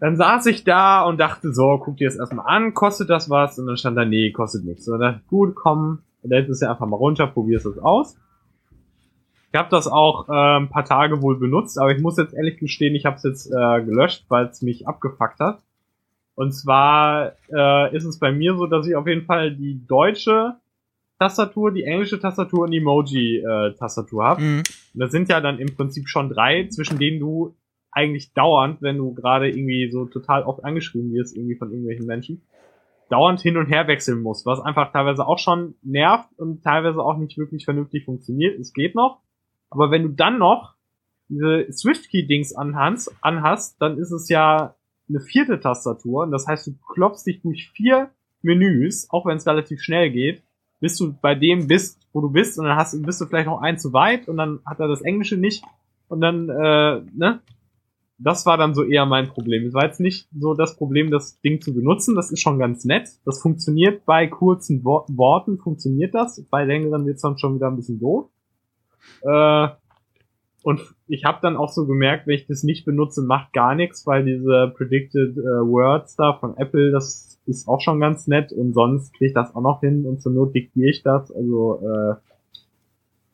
Dann saß ich da und dachte so, guck dir das erstmal an, kostet das was? Und dann stand da, nee, kostet nichts. Und dann dachte ich, gut, komm, lädt es ja einfach mal runter, probierst es aus. Ich habe das auch äh, ein paar Tage wohl benutzt, aber ich muss jetzt ehrlich gestehen, ich habe es jetzt äh, gelöscht, weil es mich abgefuckt hat. Und zwar äh, ist es bei mir so, dass ich auf jeden Fall die deutsche Tastatur, die englische Tastatur und die Emoji-Tastatur habe. Mhm. Und Das sind ja dann im Prinzip schon drei, zwischen denen du eigentlich dauernd, wenn du gerade irgendwie so total oft angeschrieben wirst, irgendwie von irgendwelchen Menschen, dauernd hin und her wechseln musst, was einfach teilweise auch schon nervt und teilweise auch nicht wirklich vernünftig funktioniert. Es geht noch. Aber wenn du dann noch diese SwiftKey-Dings anhast, anhast, dann ist es ja eine vierte Tastatur. Und das heißt, du klopfst dich durch vier Menüs, auch wenn es relativ schnell geht, bis du bei dem bist, wo du bist, und dann hast, bist du vielleicht noch ein zu weit und dann hat er das Englische nicht. Und dann, äh, ne? Das war dann so eher mein Problem. Es war jetzt nicht so das Problem, das Ding zu benutzen. Das ist schon ganz nett. Das funktioniert bei kurzen Wo Worten, funktioniert das. Bei längeren wird's dann schon wieder ein bisschen doof. Äh, und ich habe dann auch so gemerkt, wenn ich das nicht benutze, macht gar nichts, weil diese Predicted äh, Words da von Apple, das ist auch schon ganz nett und sonst kriege ich das auch noch hin und zur Not diktiere ich das. Also äh,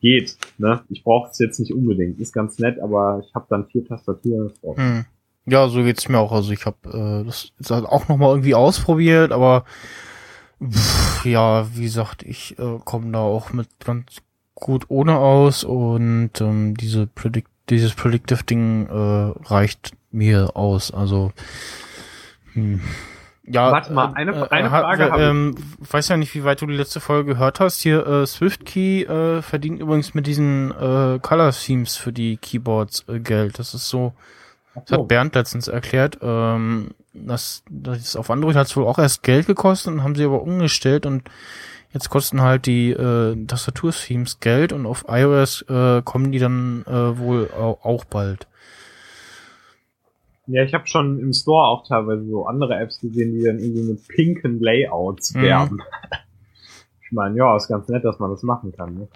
geht. Ne? Ich brauche es jetzt nicht unbedingt. Ist ganz nett, aber ich habe dann vier Tastaturen. Hm. Ja, so geht's mir auch. Also ich habe äh, das jetzt halt auch noch mal irgendwie ausprobiert, aber pff, ja, wie gesagt, ich äh, komme da auch mit ganz gut ohne aus und ähm, diese Predict dieses Predictive Ding äh, reicht mir aus. Also hm. ja. Warte mal, eine- eine hat- Frage hab ich. ähm, weiß ja nicht, wie weit du die letzte Folge gehört hast. Hier äh, SwiftKey äh, verdient übrigens mit diesen äh, Color Themes für die Keyboards äh, Geld. Das ist so das So. hat Bernd letztens erklärt. Ähm, das, das ist auf Android hat es wohl auch erst Geld gekostet und haben sie aber umgestellt und jetzt kosten halt die äh, Tastatur-Themes Geld und auf iOS äh, kommen die dann äh, wohl au auch bald. Ja, ich habe schon im Store auch teilweise so andere Apps gesehen, die dann irgendwie mit pinken Layouts Mhm. werben. Ich meine, ja, ist ganz nett, dass man das machen kann, ne?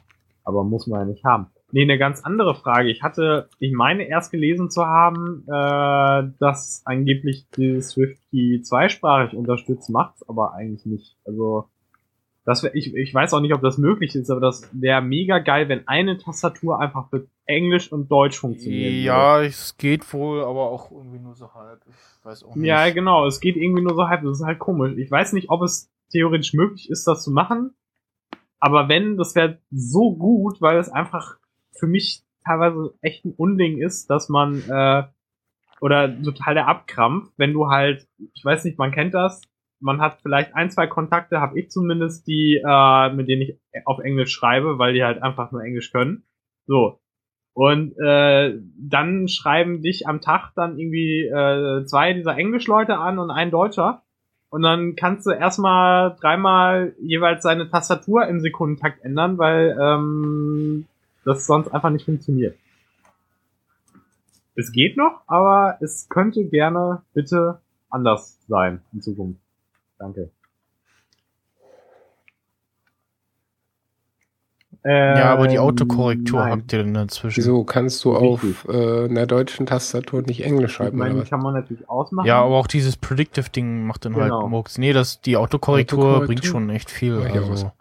aber muss man ja nicht haben. Nee, eine ganz andere Frage. Ich hatte, ich meine erst gelesen zu haben, äh, dass angeblich die SwiftKey zweisprachig unterstützt, macht's aber eigentlich nicht. Also das wär, ich, ich weiß auch nicht, ob das möglich ist, aber das wäre mega geil, wenn eine Tastatur einfach für Englisch und Deutsch funktionieren würde. Ja, es geht wohl, aber auch irgendwie nur so halb. Ich weiß auch nicht. Ja, genau. Es geht irgendwie nur so halb. Das ist halt komisch. Ich weiß nicht, ob es theoretisch möglich ist, das zu machen. Aber wenn, das wäre so gut, weil es einfach für mich teilweise echt ein Unding ist, dass man äh, oder total der Abkrampf, wenn du halt, ich weiß nicht, man kennt das, man hat vielleicht ein, zwei Kontakte, habe ich zumindest, die, äh, mit denen ich auf Englisch schreibe, weil die halt einfach nur Englisch können. So. Und äh, dann schreiben dich am Tag dann irgendwie äh, zwei dieser Englischleute an und ein Deutscher. Und dann kannst du erstmal dreimal jeweils seine Tastatur im Sekundentakt ändern, weil ähm, das sonst einfach nicht funktioniert. Es geht noch, aber es könnte gerne bitte anders sein in Zukunft. Danke. Ja, aber die Autokorrektur nein. habt ihr dann dazwischen. Wieso kannst du auf äh, einer deutschen Tastatur nicht Englisch Ich schreiben? meine, oder die was? kann man natürlich ausmachen. Ja, aber auch dieses Predictive-Ding macht dann Genau. halt Murks. Nee, das, die Autokorrektur, Autokorrektur? bringt schon echt viel. Ja, also,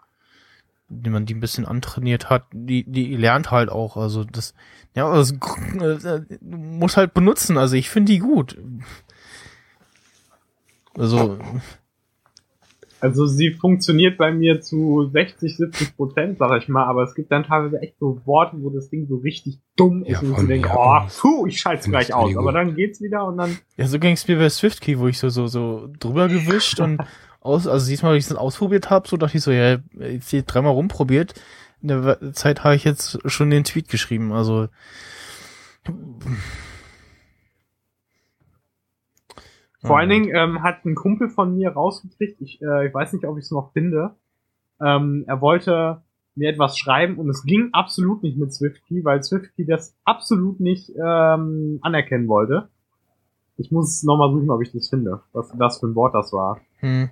wenn man die ein bisschen antrainiert hat, die, die lernt halt auch. Also das, ja, das äh, muss halt benutzen. Also ich finde die gut. Also, Also sie funktioniert bei mir zu 60, 70 Prozent, sag ich mal, aber es gibt dann teilweise echt so Worte, wo das Ding so richtig dumm ist Ja, und ich denke, oh, puh, ich schalte es gleich aus. Aber dann geht's wieder und dann, ja, so ging es mir bei SwiftKey, wo ich so, so, so drüber gewischt und aus, also diesmal, als ich es ausprobiert habe, so dachte ich so, ja, jetzt hier dreimal rumprobiert. In der Zeit habe ich jetzt schon den Tweet geschrieben. Also, vor allen Dingen ähm, hat ein Kumpel von mir rausgekriegt, ich, äh, ich weiß nicht, ob ich es noch finde, ähm, er wollte mir etwas schreiben und es ging absolut nicht mit SwiftKey, weil SwiftKey das absolut nicht ähm, anerkennen wollte. Ich muss nochmal suchen, ob ich das finde, was das für ein Wort das war. Hm.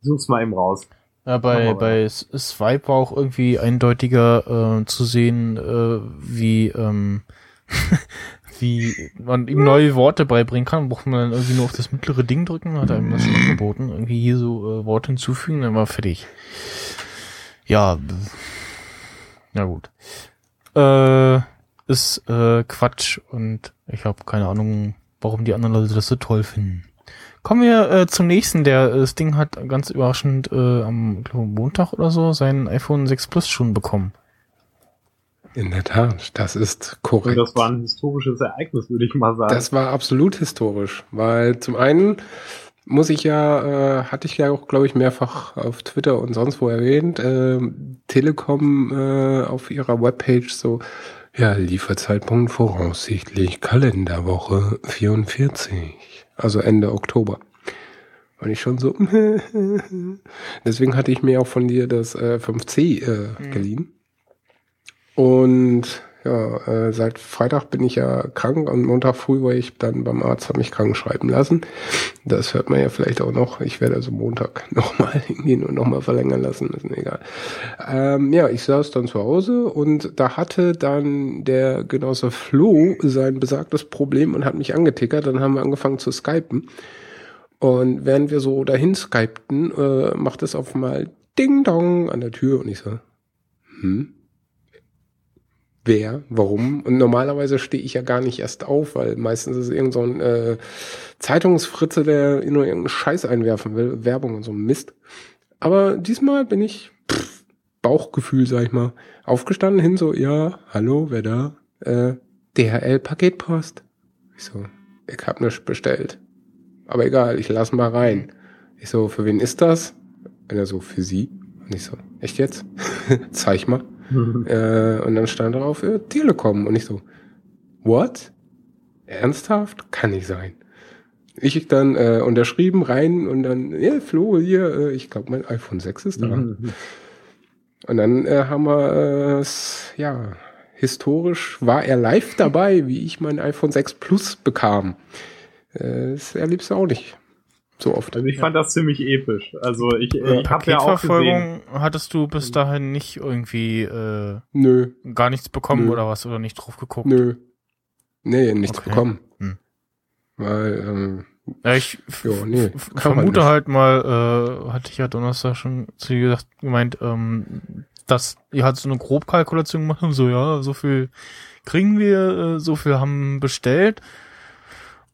Such's mal eben raus. Ja, bei, bei Swipe war auch irgendwie eindeutiger äh, zu sehen, äh, wie, ähm, wie man ihm neue Worte beibringen kann. Braucht man dann irgendwie nur auf das mittlere Ding drücken, hat er ihm das schon angeboten. Irgendwie hier so äh, Worte hinzufügen, dann war fertig. Ja, na gut. Äh, ist äh, Quatsch und ich habe keine Ahnung, warum die anderen Leute das so toll finden. Kommen wir äh, zum nächsten. Der äh, das Ding hat ganz überraschend äh, am glaub, Montag oder so sein iPhone 6 Plus schon bekommen. In der Tat, das ist Und korrekt. das war ein historisches Ereignis, würde ich mal sagen. Das war absolut historisch, weil zum einen muss ich ja, äh, hatte ich ja auch, glaube ich, mehrfach auf Twitter und sonst wo erwähnt, äh, Telekom äh, auf ihrer Webpage so, ja, Lieferzeitpunkt voraussichtlich Kalenderwoche 44, also Ende Oktober. Und ich schon so, deswegen hatte ich mir auch von dir das äh, 5C äh, geliehen. Und ja, äh, seit Freitag bin ich ja krank und Montag früh war ich dann beim Arzt, habe mich krank schreiben lassen. Das hört man ja vielleicht auch noch. Ich werde also Montag nochmal hingehen und nochmal verlängern lassen, ist mir egal. Ähm, ja, ich saß dann zu Hause und da hatte dann der Genosse Flo sein besagtes Problem und hat mich angetickert. Dann haben wir angefangen zu skypen. Und während wir so dahin skypten, äh, macht es auf mal Ding Dong an der Tür und ich so, hm? Wer, warum. Und normalerweise stehe ich ja gar nicht erst auf, weil meistens ist irgend so ein äh, Zeitungsfritze, der nur irgendeinen Scheiß einwerfen will, Werbung und so Mist. Aber diesmal bin ich pff, Bauchgefühl, sag ich mal, aufgestanden hin so, ja, hallo, wer da? Äh, DHL Paketpost. Ich so, ich hab nichts bestellt. Aber egal, ich lass mal rein. Ich so, für wen ist das? Und er so, für sie. Und ich so, echt jetzt? Zeig mal. Äh, und dann stand drauf äh, Telekom. Und ich so, what? Ernsthaft? Kann nicht sein. Ich dann äh, unterschrieben rein und dann, ja, Flo, hier, äh, ich glaube, mein iPhone 6 ist da. Und dann äh, haben wir es, ja, historisch war er live dabei, wie ich mein iPhone 6 Plus bekam. Äh, das erlebst du auch nicht so oft. Also ich fand das ziemlich episch. Also ich, Ja, ich habe ja auch gesehen. Paketverfolgung hattest du bis dahin nicht irgendwie äh, Nö, gar nichts bekommen Nö. oder was oder nicht drauf geguckt? nö. Nee, nichts Okay. bekommen. Hm. Weil, ähm, Ja, ich Jo, nee, vermute halt mal, äh, hatte ich ja Donnerstag schon zu dir gesagt, gemeint, ähm, dass ihr halt so eine Grobkalkulation gemacht habt, so ja, so viel kriegen wir, äh, so viel haben bestellt.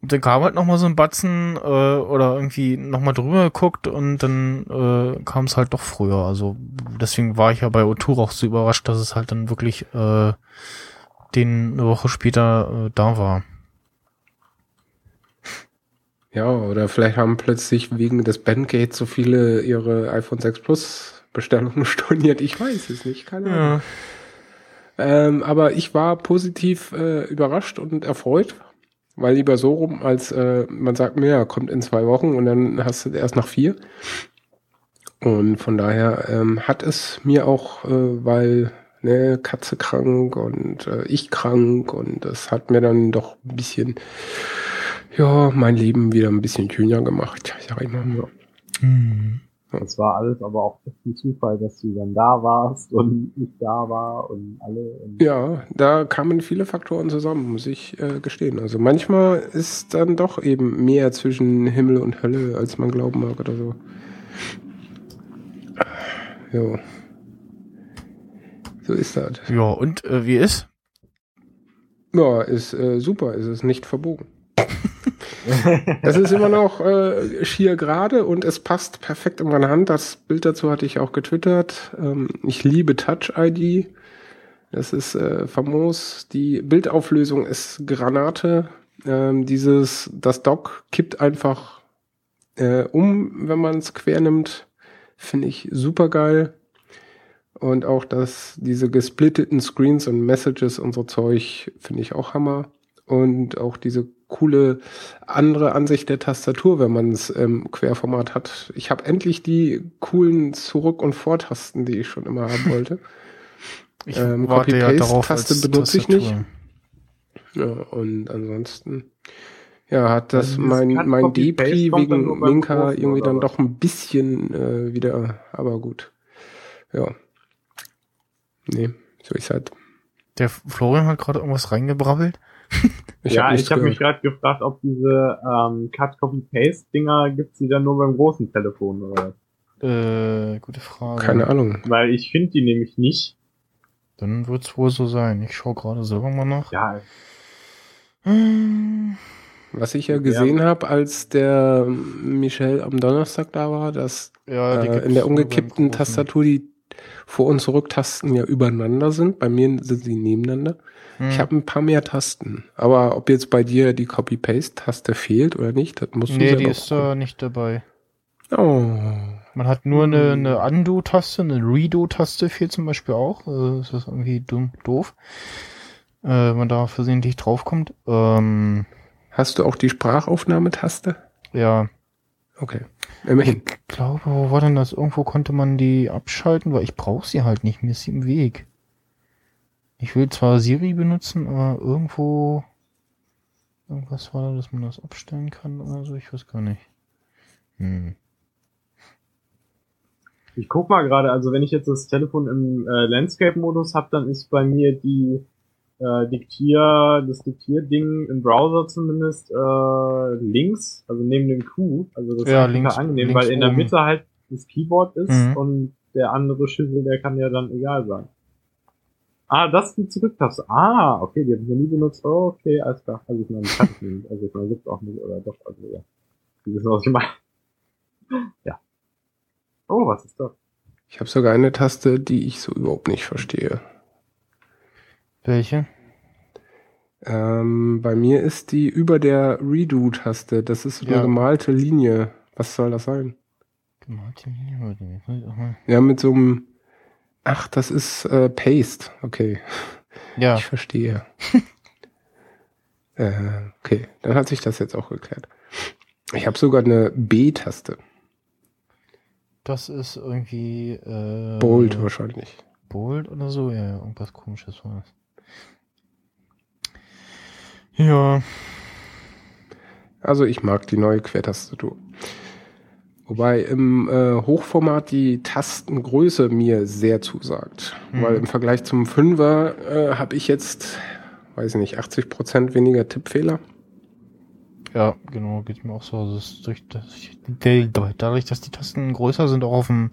Dann kam halt noch mal so ein Batzen äh, oder irgendwie noch mal drüber geguckt und dann äh, kam es halt doch früher. Also deswegen war ich ja bei Otur auch so überrascht, dass es halt dann wirklich äh, den eine Woche später äh, da war. ja, oder vielleicht haben plötzlich wegen des Bandgate so viele ihre iPhone 6 Plus Bestellungen storniert. Ich weiß es nicht, keine Ahnung. Ja. Ähm, aber ich war positiv äh, überrascht und erfreut, weil lieber so rum, als äh, man sagt mir, ja, kommt in zwei Wochen und dann hast du erst nach vier. Und von daher ähm, hat es mir auch, äh, weil ne, Katze krank und äh, ich krank und das hat mir dann doch ein bisschen, ja, mein Leben wieder ein bisschen schöner gemacht, sag ich mal. Ja. Hm. Das war alles aber auch echt ein Zufall, dass du dann da warst und ich da war und alle. Und Ja, da kamen viele Faktoren zusammen, muss ich äh, gestehen. Also manchmal ist dann doch eben mehr zwischen Himmel und Hölle, als man glauben mag oder so. Jo. So ist das. Ja, und äh, wie ist? Ja, ist äh, super, ist es nicht verbogen. es ist immer noch äh, schier gerade und es passt perfekt in meine Hand. Das Bild dazu hatte ich auch getwittert. Ähm, ich liebe Touch ID. Das ist äh, famos. Die Bildauflösung ist Granate. Ähm, dieses, das Dock kippt einfach äh, um, wenn man es quer nimmt. Finde ich super geil. Und auch das, diese gesplitteten Screens und Messages und so Zeug finde ich auch Hammer. Und auch diese coole andere Ansicht der Tastatur, wenn man es im Querformat hat. Ich habe endlich die coolen Zurück- und Vortasten, die ich schon immer haben wollte. Ich Ähm, warte ja benutze ich nicht. Ja, und ansonsten, ja, hat das Also mein, mein nur wegen Minka irgendwie dann doch ein bisschen äh, wieder, aber gut. Ja. Nee, so ist halt. Der Florian hat gerade irgendwas reingebrabbelt. Ich ja, hab ich habe mich gerade gefragt, ob diese ähm, Cut-Copy-Paste-Dinger gibt's die dann nur beim großen Telefon oder? Äh, gute Frage. Keine Ahnung. Weil ich finde die nämlich nicht. Dann wird's wohl so sein. Ich schaue gerade selber mal nach. Ja, Hm, Was ich ja gesehen habe, als der Michel am Donnerstag da war, dass Ja, die äh, in der umgekippten. Tastatur die Vor- und Zurücktasten ja übereinander sind. Bei mir sind sie nebeneinander. Hm. Ich habe ein paar mehr Tasten. Aber ob jetzt bei dir die Copy-Paste-Taste fehlt oder nicht, das musst du Nee, selber die ist da nicht dabei. Oh. Man hat nur eine, eine Undo-Taste, eine Redo-Taste fehlt zum Beispiel auch. Also das ist irgendwie dumm, doof. Äh, wenn man da versehentlich draufkommt. Ähm, Hast du auch die Sprachaufnahmetaste? ja, Okay. Immerhin. ich glaube, wo war denn das? Irgendwo konnte man die abschalten, weil ich brauche sie halt nicht, mir ist sie im Weg. Ich will zwar Siri benutzen, aber irgendwo irgendwas war da, dass man das abstellen kann oder so, ich weiß gar nicht. Hm. Ich guck mal gerade, also wenn ich jetzt das Telefon im äh, Landscape-Modus habe, dann ist bei mir die äh, Diktier, das Diktierding im Browser zumindest äh, links, also neben dem Q. Also das Ja, ist links- angenehm, links weil in der oben. Mitte halt das Keyboard ist Mhm. und der andere Schüssel, der kann ja dann egal sein. Ah, das ist die Zurücktaste. Ah, okay, die habe ich noch nie benutzt. Oh, okay, alles klar. Also ich meine, die kann ich nicht. Also ich meine, gibt's auch nicht, oder doch, also ja. Die wissen, was ich meine. Ja. Oh, was ist das? Ich habe sogar eine Taste, die ich so überhaupt nicht verstehe. Welche? Ähm, bei mir ist die über der Redo-Taste. Das ist so eine Ja. gemalte Linie. Was soll das sein? Gemalte Linie, ich Ja, mit so einem. Ach, das ist äh, Paste. Okay, Ja, ich verstehe. äh, okay, dann hat sich das jetzt auch geklärt. Ich habe sogar eine B-Taste. das ist irgendwie äh, Bold wahrscheinlich. Bold oder so, ja, irgendwas komisches war das. Ja, Also ich mag die neue Quertastatur. Wobei im äh, Hochformat die Tastengröße mir sehr zusagt. Mhm. Weil im Vergleich zum Fünfer äh, habe ich jetzt, weiß ich nicht, 80% weniger Tippfehler. ja, genau, geht mir auch so. Also durch, das, der- dadurch, dass die Tasten größer sind, auch auf dem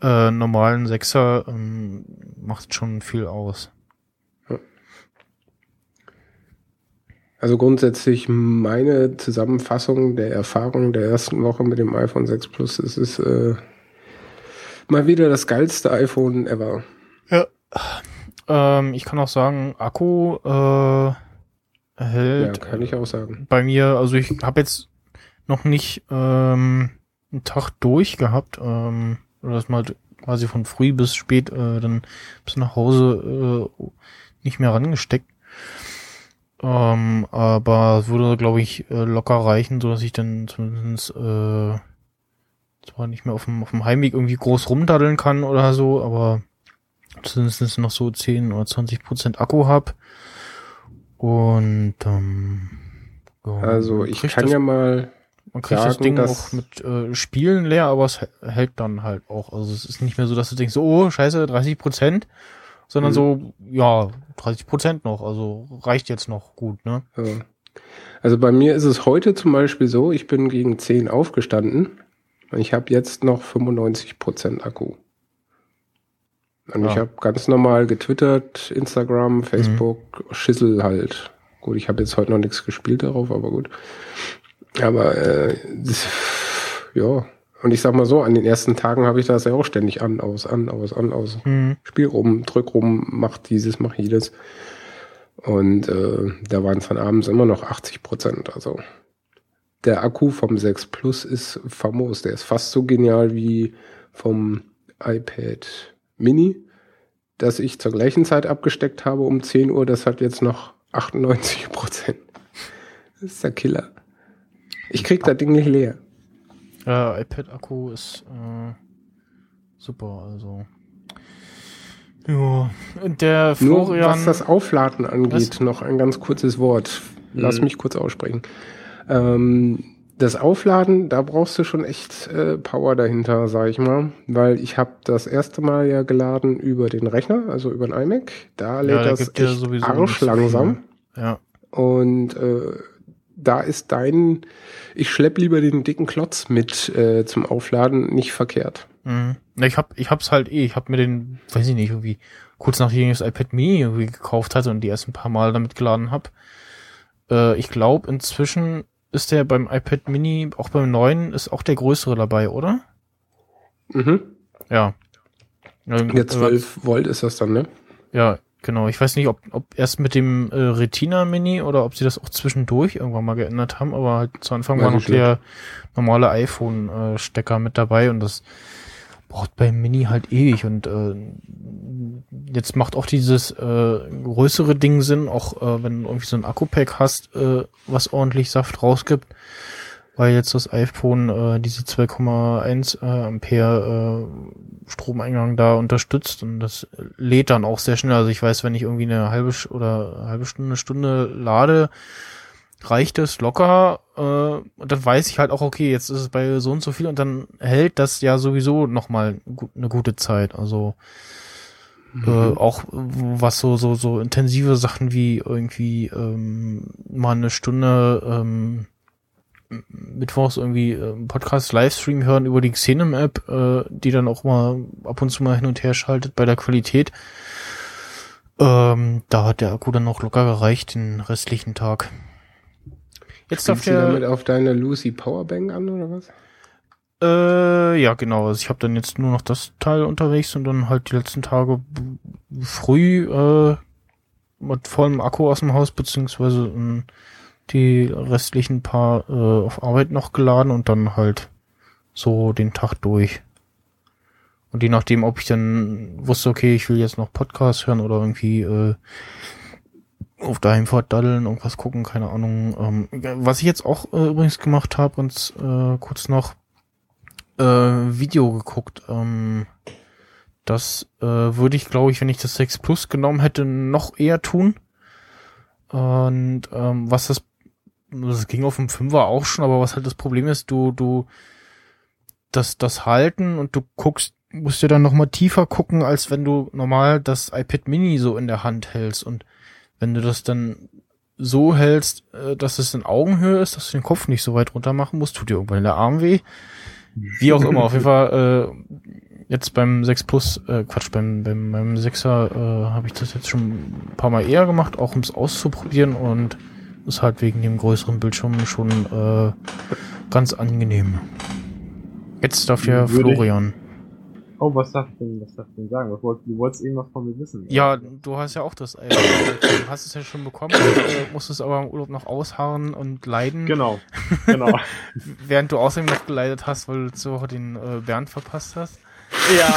äh, normalen Sechser, ähm, macht schon viel aus. Also grundsätzlich meine Zusammenfassung der Erfahrung der ersten Woche mit dem iPhone 6 Plus, es ist äh, mal wieder das geilste iPhone ever. Ähm, ich kann auch sagen, Akku äh, Ja, hält kann ich auch sagen. bei mir, also ich habe jetzt noch nicht ähm, einen Tag durch gehabt, ähm, oder das mal quasi von früh bis spät äh, dann bis nach Hause äh, nicht mehr rangesteckt. Ähm, aber es würde, glaube ich, äh, locker reichen, so dass ich dann zumindest äh, zwar nicht mehr auf dem, auf dem Heimweg irgendwie groß rumdaddeln kann oder so, aber zumindest noch so 10 oder 20 Prozent Akku hab. Und ähm, ja, Also ich kann das- ja mal Man kriegt das sagen, Ding dass- auch mit äh, Spielen leer, aber es hä- hält dann halt auch. Also es ist nicht mehr so, dass du denkst, oh, scheiße, 30 Prozent, sondern Mhm. so, ja, 30 Prozent noch. Also reicht jetzt noch gut, ne? Ja. Also bei mir ist es heute zum Beispiel so, ich bin gegen 10 aufgestanden und ich habe jetzt noch 95% Akku. Und Ja. ich habe ganz normal getwittert, Instagram, Facebook, Schissel halt. Gut, ich habe jetzt heute noch nichts gespielt darauf, aber gut. Aber äh, das- ja, und ich sag mal so, an den ersten Tagen habe ich das ja auch ständig an, aus, an, aus, an, aus. Mhm. Spiel rum, drück rum, mach dieses, mach jedes. Und äh, da waren es dann abends immer noch 80 Prozent. Also der Akku vom 6 Plus ist famos. Der ist fast so genial wie vom iPad Mini, das ich zur gleichen Zeit abgesteckt habe um 10 Uhr. Das hat jetzt noch 98 Prozent. Das ist der Killer. Ich krieg das Ding nicht leer. Ja, iPad-Akku ist äh, super, also. Ja, und der Nur Florian. was das Aufladen angeht, Was? noch ein ganz kurzes Wort. Lass Mhm. mich kurz aussprechen. Ähm, das Aufladen, da brauchst du schon echt äh, Power dahinter, sag ich mal. Weil ich habe das erste Mal ja geladen über den Rechner, also über den iMac. Da lädt da das ja echt so arschlangsam. ja. Und äh, da ist dein, ich schlepp lieber den dicken Klotz mit äh, zum Aufladen nicht verkehrt. Mhm. Ich hab, ich hab's halt eh, ich hab mir den, weiß ich nicht, irgendwie kurz nachdem ich das iPad Mini irgendwie gekauft hatte und die ersten paar Mal damit geladen hab. Äh, ich glaube, inzwischen ist der beim iPad Mini, auch beim neuen, ist auch der größere dabei, oder? Mhm. Ja. Ja, Der 12 Volt ist das dann, ne? Ja, genau. Ich weiß nicht, ob, ob erst mit dem äh, Retina Mini oder ob sie das auch zwischendurch irgendwann mal geändert haben, aber halt zu Anfang war noch der normale iPhone-Stecker mit dabei und das braucht beim Mini halt ewig und äh, jetzt macht auch dieses äh, größere Ding Sinn, auch äh, wenn du irgendwie so ein Akku-Pack hast, äh, was ordentlich Saft rausgibt, weil jetzt das iPhone äh, diese 2,1 äh, Ampere äh, Stromeingang da unterstützt und das lädt dann auch sehr schnell. Also ich weiß, wenn ich irgendwie eine halbe oder eine halbe Stunde, Stunde lade, reicht es locker. Äh, und dann weiß ich halt auch, okay, jetzt ist es bei so und so viel und dann hält das ja sowieso nochmal eine gute Zeit. Also äh, auch was so so so intensive Sachen wie irgendwie ähm, mal eine Stunde ähm, mittwochs irgendwie äh, Podcast Livestream hören über die Xenem App, äh, die dann auch mal ab und zu mal hin und her schaltet bei der Qualität. Ähm, da hat der Akku dann noch locker gereicht den restlichen Tag. Jetzt darf Spielst du damit der auf deine Lucy Powerbank an oder was? äh, ja genau, also ich habe dann jetzt nur noch das Teil unterwegs und dann halt die letzten Tage früh äh, mit vollem Akku aus dem Haus beziehungsweise ähm, die restlichen paar äh, auf Arbeit noch geladen und dann halt so den Tag durch. Und je nachdem, ob ich dann wusste, okay, ich will jetzt noch Podcast hören oder irgendwie äh, auf der Heimfahrt daddeln, irgendwas gucken, keine Ahnung. Ähm, was ich jetzt auch äh, übrigens gemacht habe, uns äh, kurz noch äh, Video geguckt. Ähm, das äh, würde ich, glaube ich, wenn ich das 6 Plus genommen hätte, noch eher tun. Und ähm, was das, das ging auf dem 5er auch schon, aber was halt das Problem ist, du, du, das, das Halten und du guckst, musst dir dann noch mal tiefer gucken, als wenn du normal das iPad Mini so in der Hand hältst. Und wenn du das dann so hältst, äh, dass es in Augenhöhe ist, dass du den Kopf nicht so weit runter machen musst, tut dir irgendwann der Arm weh. Wie auch immer, auf jeden Fall, äh, jetzt beim 6 Plus, äh, Quatsch, beim, beim, beim 6er äh, habe ich das jetzt schon ein paar Mal eher gemacht, auch um es auszuprobieren und ist halt wegen dem größeren Bildschirm schon äh, ganz angenehm. Jetzt darf ich- Florian. Oh, was darf ich denn, was darf ich denn sagen? Was wollt, du wolltest irgendwas von mir wissen. Ja, du hast ja auch das iPad. Du hast es ja schon bekommen, äh, musst es aber im Urlaub noch ausharren und leiden. Genau, genau. Während du außerdem noch geleidet hast, weil du letzte Woche den äh, Bernd verpasst hast. ja,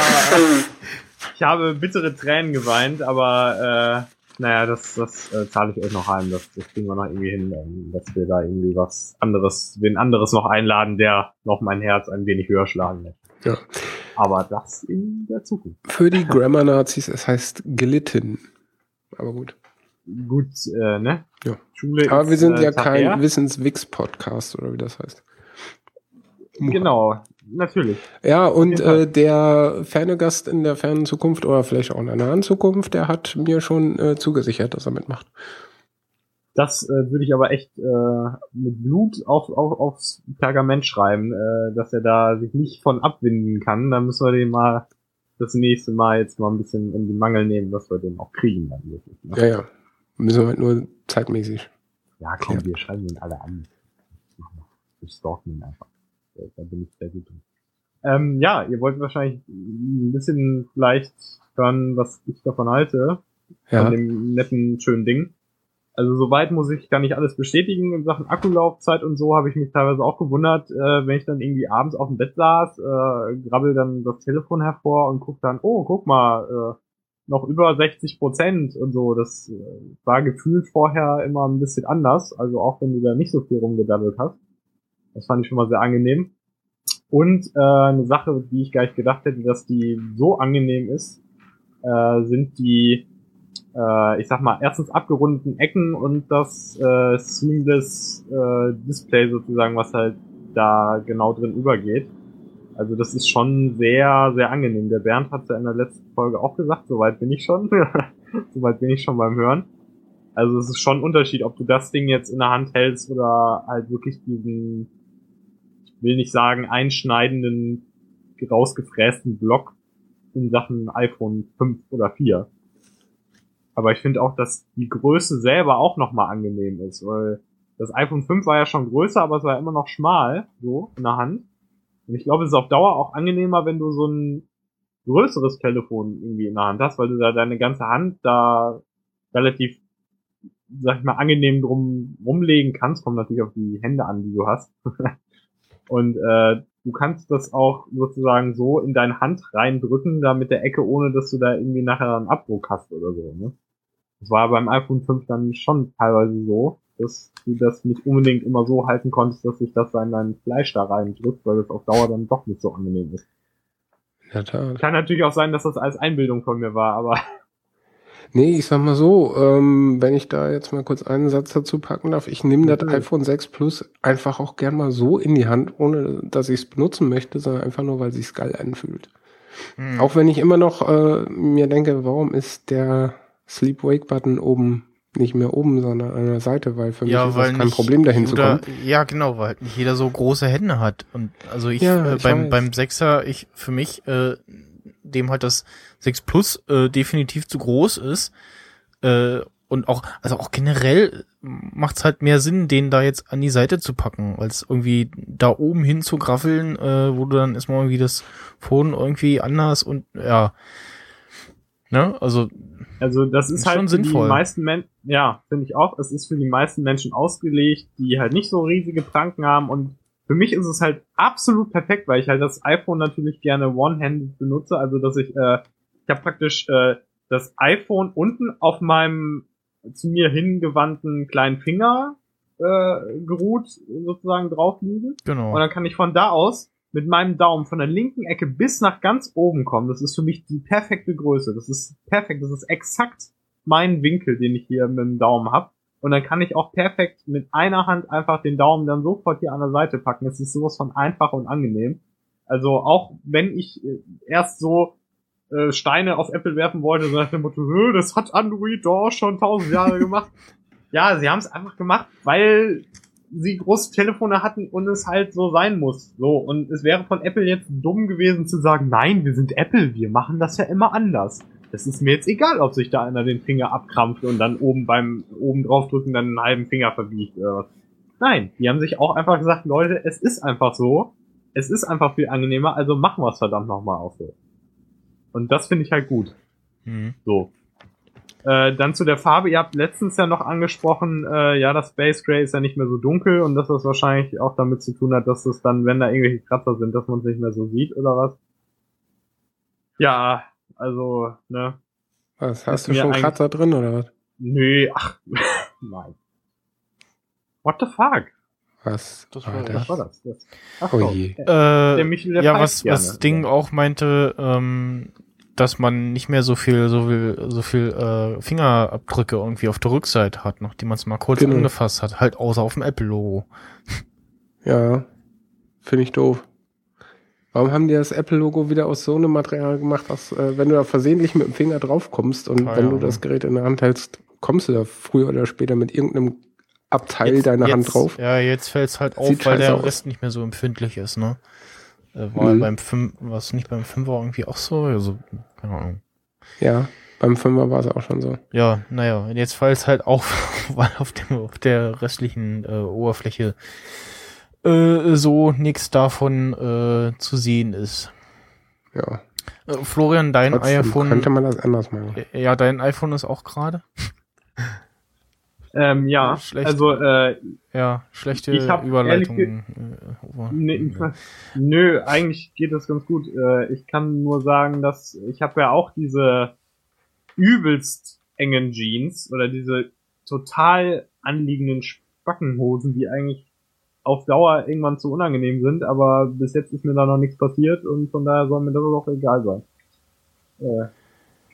ich habe bittere Tränen geweint, aber äh, naja, das, das äh, zahle ich euch noch heim. Das, das kriegen wir noch irgendwie hin, ähm, dass wir da irgendwie was anderes, wen anderes noch einladen, der noch mein Herz ein wenig höher schlagen lässt. Ja. Aber das in der Zukunft. Für die Grammar-Nazis, es heißt gelitten. Aber gut. Gut, äh, ne? Ja. Schule Aber ist, wir sind äh, ja kein. Wissens-Wix-Podcast oder wie das heißt. Genau, natürlich. Ja, und äh, der ferne Gast in der fernen Zukunft oder vielleicht auch in der nahen Zukunft, der hat mir schon äh, zugesichert, dass er mitmacht. Das äh, würde ich aber echt äh, mit Blut auf, auf, aufs Pergament schreiben, äh, dass er da sich nicht von abwinden kann. Da müssen wir den mal das nächste Mal jetzt mal ein bisschen in die Mangel nehmen, dass wir den auch kriegen dann wirklich. Ne? Ja, ja. Müssen wir halt nur zeitmäßig. Ja, komm, Ja. wir schreiben den alle an. Wir stalken ihn einfach. Da bin ich sehr gut drin. Ähm, ja, ihr wollt wahrscheinlich ein bisschen vielleicht hören, was ich davon halte. Ja. Von dem netten, schönen Ding. Also soweit muss ich gar nicht alles bestätigen in Sachen Akkulaufzeit und so habe ich mich teilweise auch gewundert, äh, wenn ich dann irgendwie abends auf dem Bett saß, äh, grabbel dann das Telefon hervor und guck dann, oh, guck mal, äh, noch über 60 Prozent und so. Das äh, war gefühlt vorher immer ein bisschen anders, also auch wenn du da nicht so viel rumgedaddelt hast. Das fand ich schon mal sehr angenehm. Und äh, eine Sache, die ich gar nicht gedacht hätte, dass die so angenehm ist, äh, sind die, äh, ich sag mal, erstens abgerundeten Ecken und das äh, seamless äh, Display sozusagen, was halt da genau drin übergeht. Also das ist schon sehr, sehr angenehm. Der Bernd hat ja in der letzten Folge auch gesagt, soweit bin ich schon. soweit bin ich schon beim Hören. Also es ist schon ein Unterschied, ob du das Ding jetzt in der Hand hältst oder halt wirklich diesen, will nicht sagen, einschneidenden, rausgefrästen Block in Sachen iPhone 5 oder 4. Aber ich finde auch, dass die Größe selber auch nochmal angenehm ist, weil das iPhone 5 war ja schon größer, aber es war immer noch schmal, so, in der Hand. Und ich glaube, es ist auf Dauer auch angenehmer, wenn du so ein größeres Telefon irgendwie in der Hand hast, weil du da deine ganze Hand da relativ, sag ich mal, angenehm drum rumlegen kannst. Kommt natürlich auf die Hände an, die du hast. Und äh, du kannst das auch sozusagen so in deine Hand reindrücken, da mit der Ecke, ohne dass du da irgendwie nachher einen Abdruck hast oder so. Ne? Das war beim iPhone 5 dann schon teilweise so, dass du das nicht unbedingt immer so halten konntest, dass sich das in dein Fleisch da reindrückt, weil das auf Dauer dann doch nicht so angenehm ist. Tat. Kann natürlich auch sein, dass das als Einbildung von mir war, aber Nee, ich sag mal so, ähm, wenn ich da jetzt mal kurz einen Satz dazu packen darf, ich nehme das Natürlich. iPhone 6 Plus einfach auch gern mal so in die Hand, ohne dass ich es benutzen möchte, sondern einfach nur, weil sich's geil anfühlt. Hm. Auch wenn ich immer noch äh, mir denke, warum ist der Sleep-Wake-Button oben nicht mehr oben, sondern an der Seite, weil für mich ist das kein Problem, dahin zu jeder- kommen. Ja, genau, weil nicht jeder so große Hände hat. Und also ich, Ja, äh, ich beim, weiß. beim Sechser, ich für mich, äh, dem halt das 6 Plus äh, definitiv zu groß ist. Äh, und auch, also auch generell macht's halt mehr Sinn, den da jetzt an die Seite zu packen, als irgendwie da oben hin zu graffeln, äh, wo du dann erstmal irgendwie das Phone irgendwie anders und ja. Ne? Also Also das ist Ist halt schon für sinnvoll. die meisten Menschen, ja, finde ich auch, es ist für die meisten Menschen ausgelegt, die halt nicht so riesige Pranken haben und für mich ist es halt absolut perfekt, weil ich halt das iPhone natürlich gerne one-handed benutze, also dass ich, äh, ich habe praktisch äh, das iPhone unten auf meinem zu mir hingewandten kleinen Finger äh, geruht sozusagen drauf liegen genau. und dann kann ich von da aus mit meinem Daumen von der linken Ecke bis nach ganz oben kommen. Das ist für mich die perfekte Größe. Das ist perfekt. Das ist exakt mein Winkel, den ich hier mit dem Daumen hab. Und dann kann ich auch perfekt mit einer Hand einfach den Daumen dann sofort hier an der Seite packen. Das ist sowas von einfach und angenehm. Also auch wenn ich äh, erst so äh, Steine auf Apple werfen wollte, so nach dem Motto, "Hö, das hat Android doch schon tausend Jahre gemacht. ja, sie haben es einfach gemacht, weil sie große Telefone hatten und es halt so sein muss. So, und es wäre von Apple jetzt dumm gewesen zu sagen, nein, wir sind Apple, wir machen das ja immer anders. Das ist mir jetzt egal, ob sich da einer den Finger abkrampft und dann oben beim oben draufdrücken dann einen halben Finger verbiegt oder was. Nein, die haben sich auch einfach gesagt, Leute, es ist einfach so. Es ist einfach viel angenehmer, also machen wir es verdammt nochmal auch so. Und das finde ich halt gut. Mhm. So. Äh, dann zu der Farbe. Ihr habt letztens ja noch angesprochen, äh, ja, das Space Gray ist ja nicht mehr so dunkel und dass das wahrscheinlich auch damit zu tun hat, dass es dann, wenn da irgendwelche Kratzer sind, dass man es nicht mehr so sieht oder was. Ja, also, ne. Was, hast du schon Kratzer drin oder was? Nö, ach, nein. What the fuck? Was? Das war. Was war das? das ach Oh je. Äh, Der Michel, der ja, was, was gerne. Ding auch meinte, ähm, dass man nicht mehr so viel, so viel, so viel äh, Fingerabdrücke irgendwie auf der Rückseite hat, nachdem man es mal kurz Genau. angefasst hat, halt außer auf dem Apple-Logo. Ja. Finde ich doof. Warum haben die das Apple-Logo wieder aus so einem Material gemacht, dass, äh, wenn du da versehentlich mit dem Finger drauf kommst und Ah, wenn ja. du das Gerät in der Hand hältst, kommst du da früher oder später mit irgendeinem Abteil Jetzt- deiner Hand jetzt- drauf? Ja, jetzt fällt's halt auf, Sieht weil der aus. Rest nicht mehr so empfindlich ist, ne? Äh, war Mhm. beim 5, was nicht beim 5 war irgendwie auch so, also, keine Ahnung. Ja, beim Fünfer war es auch schon so. Ja, naja, jetzt fällt's halt auf, weil auf dem, auf der restlichen äh, Oberfläche äh, so nichts davon äh, zu sehen ist. Ja. Äh, Florian, dein Trotzdem iPhone, könnte man das anders machen. äh, ja, dein iPhone ist auch gerade. Ähm, ja, Schlecht. also äh, Ja, schlechte Ich hab Überleitung. ehrlich äh, Nee, nö, eigentlich geht das ganz gut. Ich kann nur sagen, dass ich habe ja auch diese übelst engen Jeans oder diese total anliegenden Spackenhosen, die eigentlich auf Dauer irgendwann zu unangenehm sind, aber bis jetzt ist mir da noch nichts passiert und von daher soll mir das auch egal sein. Äh,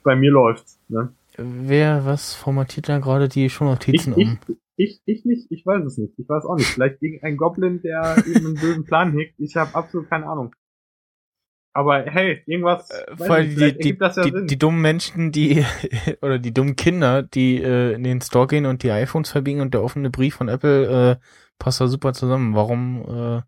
Bei mir läuft's. Ne? Wer, was formatiert da gerade die Ich, Shownotizen ich, um? ich, ich nicht, ich weiß es nicht. Ich weiß auch nicht. Vielleicht irgendein Goblin, der irgendeinen bösen Plan hegt. Ich habe absolut keine Ahnung. Aber hey, irgendwas. weiß Vor allem die, die, ja die, die dummen Menschen, die, oder die dummen Kinder, die äh, in den Store gehen und die iPhones verbiegen und der offene Brief von Apple äh, passt da super zusammen. Warum äh,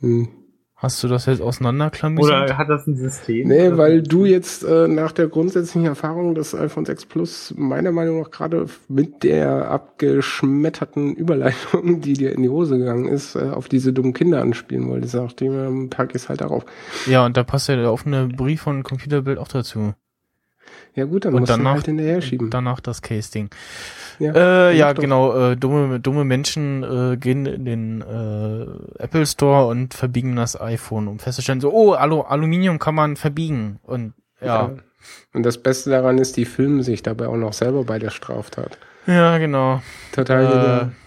Hm. hast du das jetzt auseinanderklamüsert? Oder hat das ein System? Nee, weil du jetzt äh, nach der grundsätzlichen Erfahrung des iPhone 6 Plus meiner Meinung nach gerade mit der abgeschmetterten Überleitung, die dir in die Hose gegangen ist, äh, auf diese dummen Kinder anspielen wolltest. Nachdem ähm, pack ich es halt darauf. Ja, und da passt ja der offene Brief von Computerbild auch dazu. Ja gut, dann Und musst du danach- halt hinterher schieben. Danach das Case-Ding. Ja, Äh, ja, genau. Äh, dumme, dumme Menschen äh, gehen in den äh, Apple Store und verbiegen das iPhone, um festzustellen, so, oh, Alu Aluminium kann man verbiegen. Und ja, Und das Beste daran ist, die filmen sich dabei auch noch selber bei der Straftat. ja, genau. Total Äh.